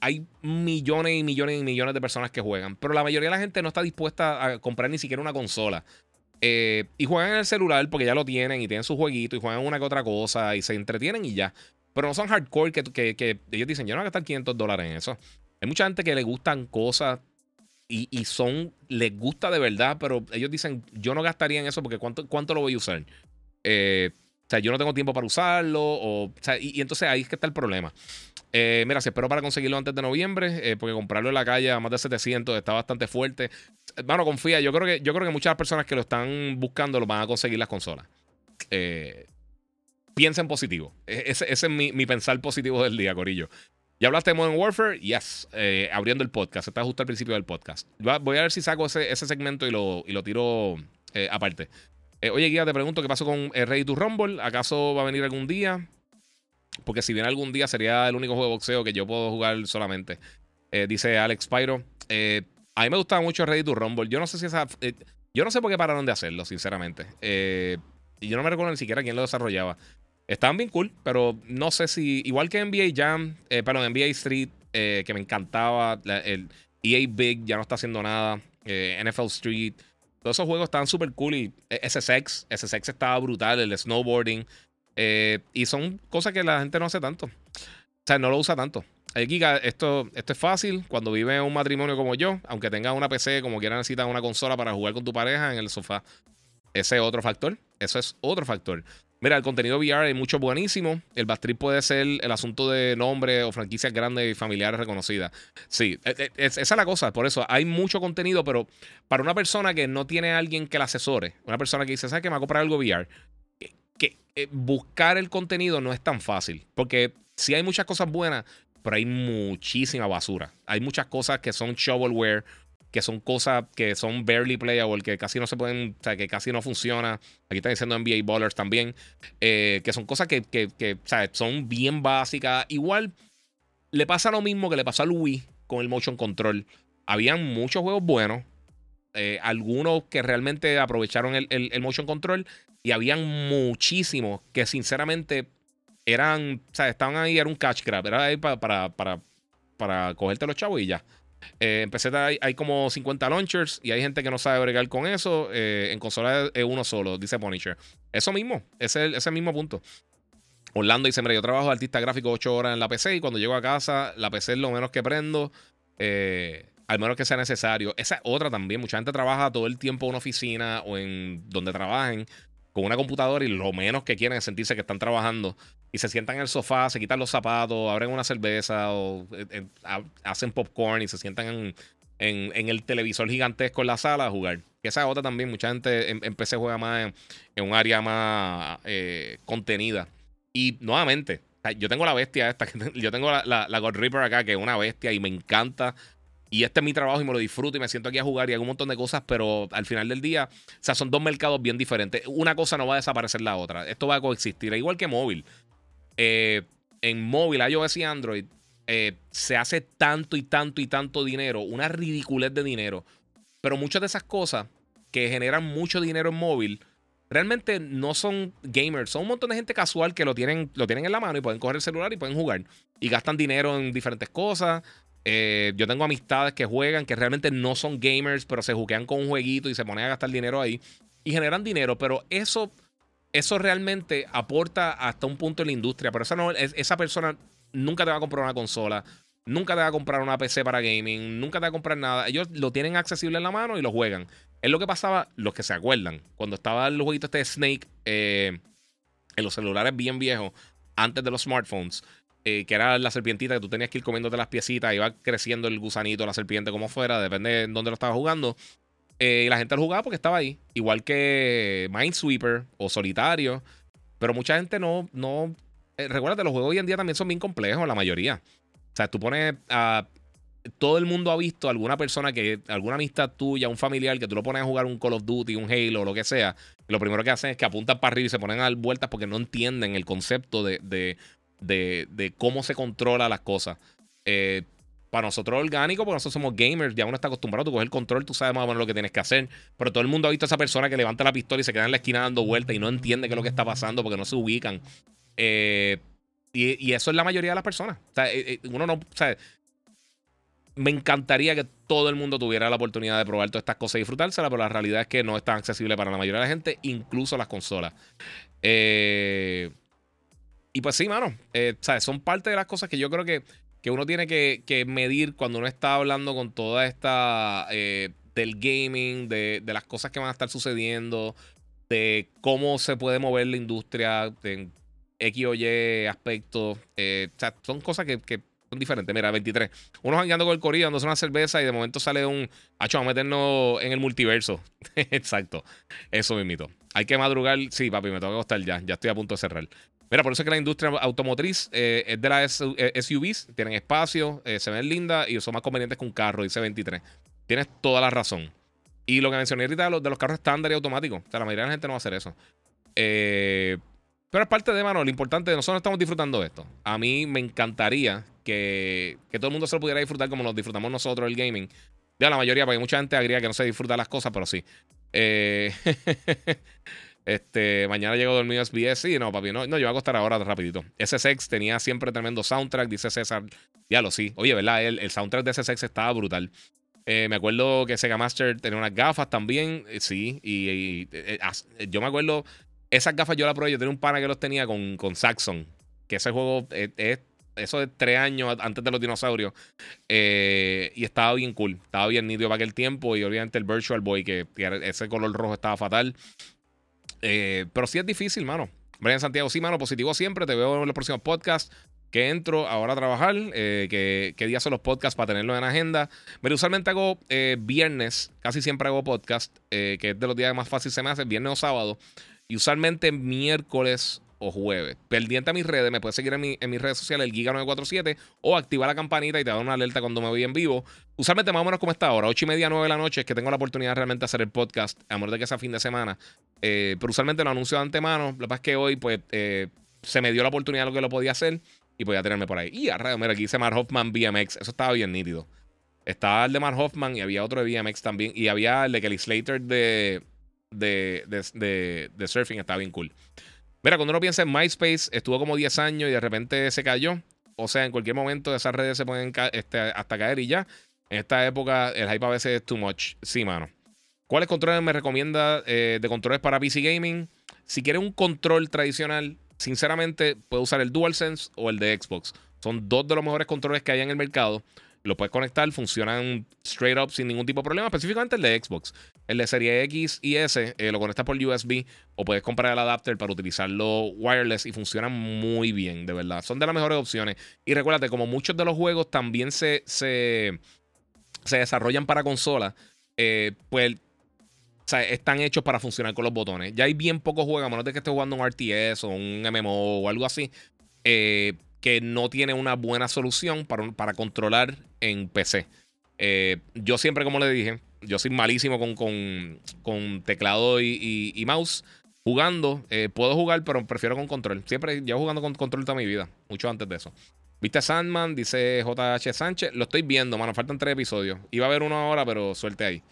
hay millones y millones y millones de personas que juegan, pero la mayoría de la gente no está dispuesta a comprar ni siquiera una consola. Eh, y juegan en el celular porque ya lo tienen y tienen su jueguito y juegan una que otra cosa y se entretienen y ya. Pero no son hardcore que, que, ellos dicen, yo no voy a gastar 500 dólares en eso. Hay mucha gente que le gustan cosas y, y, son, les gusta de verdad, pero ellos dicen, yo no gastaría en eso porque ¿cuánto, cuánto lo voy a usar? Eh, o sea, yo no tengo tiempo para usarlo. O, sea, y, entonces ahí es que está el problema. Eh, mira, si espero para conseguirlo antes de noviembre, eh, porque comprarlo en la calle a más de 700 está bastante fuerte. Bueno, confía, yo creo que, yo creo que muchas personas que lo están buscando lo van a conseguir las consolas. Eh, piensa en positivo. E, ese, es mi, pensar positivo del día, Corillo. ¿Ya hablaste de Modern Warfare? Yes. abriendo el podcast. Está justo al principio del podcast. Voy a ver si saco ese, segmento y lo, tiro aparte. Eh, oye, Guía, te pregunto qué pasó con eh, Ready to Rumble. ¿Acaso va a venir algún día? Porque si viene algún día sería el único juego de boxeo que yo puedo jugar solamente. Eh, dice Alex Pyro. a mí me gustaba mucho Ready to Rumble. Yo no sé si esa. yo no sé por qué pararon de hacerlo, sinceramente. y yo no me recuerdo ni siquiera quién lo desarrollaba. Estaban bien cool, pero no sé si. Igual que NBA Jam, perdón, NBA Street, que me encantaba. el EA Big ya no está haciendo nada. NFL Street. Todos esos juegos estaban súper cool y SSX, SSX estaba brutal, el snowboarding. Eh, y son cosas que la gente no hace tanto. O sea, no lo usa tanto. Giga, esto, esto es fácil. Cuando vive un matrimonio como yo, aunque tengas una PC, como quiera necesitas una consola para jugar con tu pareja en el sofá. Ese es otro factor. Eso es otro factor. Mira, el contenido VR hay mucho buenísimo. El Bastrip puede ser el asunto de nombre o franquicias grandes y familiares reconocidas. Sí, e, e, esa es la cosa. Por eso hay mucho contenido, pero para una persona que no tiene a alguien que la asesore, una persona que dice, ¿sabes que me va a comprar algo VR? Que, eh, buscar el contenido no es tan fácil. Porque sí hay muchas cosas buenas, pero hay muchísima basura. Hay muchas cosas que son shovelware que son cosas que son barely playable, que casi no se pueden, o sea, que casi no funciona. Aquí están diciendo NBA Ballers también, eh, que son cosas que, que, que son bien básicas. Igual le pasa lo mismo que le pasó a Wii con el motion control. Habían muchos juegos buenos, eh, algunos que realmente aprovecharon el, el, motion control y habían muchísimos que sinceramente eran, o sea, estaban ahí, era un catch grab, era ahí para, para, para, para cogerte los chavos y ya. Eh, en PC hay, como 50 launchers y hay gente que no sabe bregar con eso. Eh, en consola es uno solo, dice Punisher. Eso mismo, ese es el, mismo punto. Orlando dice: Mira, yo trabajo artista gráfico 8 horas en la PC y cuando llego a casa, la PC es lo menos que prendo. Eh, al menos que sea necesario. Esa es otra también. Mucha gente trabaja todo el tiempo en una oficina o en donde trabajen con una computadora y lo menos que quieren es sentirse que están trabajando y se sientan en el sofá, se quitan los zapatos, abren una cerveza o eh, eh, hacen popcorn y se sientan en, el televisor gigantesco en la sala a jugar. Esa otra también, mucha gente en, PC juega más en, un área más eh, contenida. Y nuevamente, yo tengo la bestia esta, yo tengo la, la, God Reaper acá, que es una bestia y me encanta. Y este es mi trabajo y me lo disfruto y me siento aquí a jugar y hago un montón de cosas, pero al final del día, o sea, son dos mercados bien diferentes. Una cosa no va a desaparecer la otra. Esto va a coexistir, igual que móvil. Eh, en móvil, iOS y Android, eh, se hace tanto y tanto y tanto dinero, una ridiculez de dinero. Pero muchas de esas cosas que generan mucho dinero en móvil realmente no son gamers, son un montón de gente casual que lo tienen, lo tienen en la mano y pueden coger el celular y pueden jugar. Y gastan dinero en diferentes cosas. Eh, yo tengo amistades que juegan que realmente no son gamers, pero se juquean con un jueguito y se ponen a gastar dinero ahí. Y generan dinero, pero eso, eso realmente aporta hasta un punto en la industria. Pero esa, no, esa persona nunca te va a comprar una consola. Nunca te va a comprar una PC para gaming, nunca te va a comprar nada. Ellos lo tienen accesible en la mano y lo juegan. Es lo que pasaba, los que se acuerdan, cuando estaba el jueguito este de Snake eh, en los celulares bien viejos, antes de los smartphones, eh, que era la serpientita que tú tenías que ir comiéndote las piecitas, iba creciendo el gusanito, la serpiente, como fuera, depende de dónde lo estabas jugando. Eh, y la gente lo jugaba porque estaba ahí, igual que Minesweeper o Solitario. Pero mucha gente no, no. recuerda, los juegos hoy en día también son bien complejos, la mayoría. O sea, tú pones a todo el mundo ha visto alguna persona que, alguna amistad tuya, un familiar, que tú lo pones a jugar un Call of Duty, un Halo, lo que sea, lo primero que hacen es que apuntan para arriba y se ponen a dar vueltas porque no entienden el concepto de, de, cómo se controla las cosas. Eh, para nosotros orgánico, porque nosotros somos gamers, ya uno está acostumbrado, tú coges el control, tú sabes más o menos lo que tienes que hacer, pero todo el mundo ha visto a esa persona que levanta la pistola y se queda en la esquina dando vueltas y no entiende qué es lo que está pasando porque no se ubican. Eh, y, eso es la mayoría de las personas. O sea, eh, uno no, o sea, me encantaría que todo el mundo tuviera la oportunidad de probar todas estas cosas y disfrutárselas, pero la realidad es que no es tan accesible para la mayoría de la gente, incluso las consolas. Eh, y pues sí, mano, eh, son parte de las cosas que yo creo que, que uno tiene que, medir cuando uno está hablando con toda esta eh, del gaming, de, las cosas que van a estar sucediendo, de cómo se puede mover la industria en X o Y aspectos. sea, son cosas que son diferentes. Mira, 23. Uno jangueando con el corillo, dándose una cerveza y de momento sale un. Hacho, a meternos en el multiverso. Exacto. Eso mismito. Hay que madrugar. Sí, papi, me tengo que acostar ya. Ya estoy a punto de cerrar. Mira, por eso es que la industria automotriz eh, es de las SUVs. Eh, tienen espacio, eh, se ven lindas y son más convenientes que un carro, dice 23. Tienes toda la razón. Y lo que mencioné ahorita de los, de los carros estándar y automáticos. O sea, la mayoría de la gente no va a hacer eso. Eh. Pero es parte de, mano, lo importante, nosotros estamos disfrutando de esto. A mí me encantaría que, todo el mundo se lo pudiera disfrutar como nos disfrutamos nosotros el gaming. Ya la mayoría, porque mucha gente agrega que no se disfruta las cosas, pero sí. Eh, este, mañana llego dormido SBS. Sí, no, papi, no, no, yo voy a acostar ahora rapidito. SSX tenía siempre tremendo soundtrack, dice César. Ya lo sí. Oye, ¿verdad? El, soundtrack de SSX estaba brutal. Eh, me acuerdo que Sega Master tenía unas gafas también. Eh, sí, y, yo me acuerdo esas gafas yo las probé. Yo tenía un pana que los tenía con, con Saxon. Que ese juego es, eso de tres años antes de los dinosaurios. Eh, y estaba bien cool. Estaba bien nítido para aquel tiempo. Y obviamente el Virtual Boy, que, ese color rojo estaba fatal. Eh, pero sí es difícil, mano. Brian Santiago, sí, mano, positivo siempre. Te veo en los próximos podcasts. Que entro ahora a trabajar. Eh, que, ¿Qué días son los podcasts para tenerlo en agenda? Pero usualmente hago viernes. Casi siempre hago podcast. que es de los días más fácil se me hace. Viernes o sábado. Y usualmente miércoles o jueves. Pendiente a mis redes, me puedes seguir en, mis redes sociales, el Giga947, o activar la campanita y te da una alerta cuando me voy en vivo. Usualmente más o menos como está ahora, 8 y media, 9 de la noche, es que tengo la oportunidad de realmente hacer el podcast, a menos de que sea fin de semana. Eh, pero usualmente lo anuncio de antemano. Lo que pasa es que hoy, pues, eh, se me dio la oportunidad de lo que lo podía hacer y podía tenerme por ahí. Y a mira, aquí dice Mar Hoffman BMX, eso estaba bien nítido. Estaba el de Mar Hoffman y había otro de BMX también. Y había el de Kelly Slater de de, de, de, surfing está bien cool. Mira, cuando uno piensa en MySpace, estuvo como 10 años y de repente se cayó. O sea, en cualquier momento esas redes se pueden este, hasta caer y ya. En esta época el hype a veces es too much. Sí, mano. ¿Cuáles controles me recomienda eh, de controles para PC Gaming? Si quieres un control tradicional, sinceramente, puedo usar el DualSense o el de Xbox. Son dos de los mejores controles que hay en el mercado. Lo puedes conectar, funcionan straight up sin ningún tipo de problema, específicamente el de Xbox. El de serie X y S eh, lo conectas por USB o puedes comprar el adapter para utilizarlo wireless y funcionan muy bien, de verdad. Son de las mejores opciones. Y recuérdate, como muchos de los juegos también se, se se desarrollan para consolas, eh, pues están hechos para funcionar con los botones. Ya hay bien pocos juegos, a menos de que esté jugando un RTS o un MMO o algo así, eh, que no tiene una buena solución para, para controlar en PC. Eh, yo siempre, como le dije, yo soy malísimo con, con, teclado y, mouse. Jugando, puedo jugar, pero prefiero con control. Siempre llevo jugando con control toda mi vida, mucho antes de eso. ¿Viste Sandman? Dice JH Sánchez. Lo estoy viendo, mano. Faltan tres episodios. Iba a haber una hora, pero suerte ahí.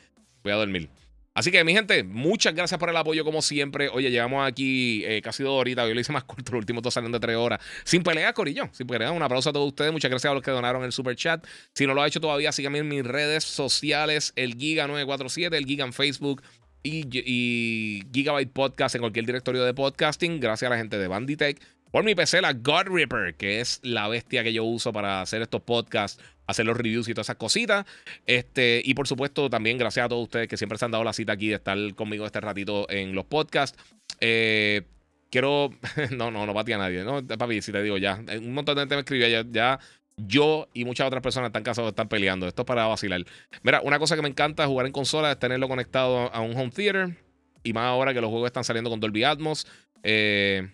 Voy a dormir. Así que, mi gente, muchas gracias por el apoyo, como siempre. Oye, llevamos aquí eh, casi dos horitas. Yo lo hice más corto, los últimos dos salen de tres horas. Sin pelea, Corillo. Sin pelea. Un aplauso a todos ustedes. Muchas gracias a los que donaron el super chat. Si no lo ha hecho todavía, síganme en mis redes sociales: el Giga947, el Giga en Facebook y, y Gigabyte Podcast en cualquier directorio de podcasting. Gracias a la gente de Banditech por mi PC, la God Ripper, que es la bestia que yo uso para hacer estos podcasts, hacer los reviews y todas esas cositas. Este, y por supuesto, también gracias a todos ustedes que siempre se han dado la cita aquí de estar conmigo este ratito en los podcasts. Eh, quiero. no, no, no batía a nadie. No, papi, si te digo ya. Un montón de gente me escribió ya, ya. Yo y muchas otras personas están casados, están peleando. Esto es para vacilar. Mira, una cosa que me encanta jugar en consola es tenerlo conectado a un home theater. Y más ahora que los juegos están saliendo con Dolby Atmos. Eh,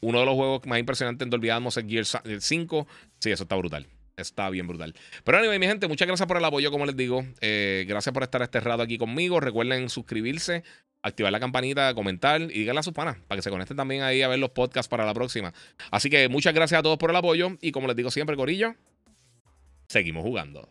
uno de los juegos más impresionantes en Dolby Atmos es Gear 5. Sí, eso está brutal. Está bien brutal. Pero anyway, mi gente, muchas gracias por el apoyo, como les digo. Eh, gracias por estar este rato aquí conmigo. Recuerden suscribirse, activar la campanita, comentar y díganle a sus panas para que se conecten también ahí a ver los podcasts para la próxima. Así que muchas gracias a todos por el apoyo. Y como les digo siempre, Corillo, seguimos jugando.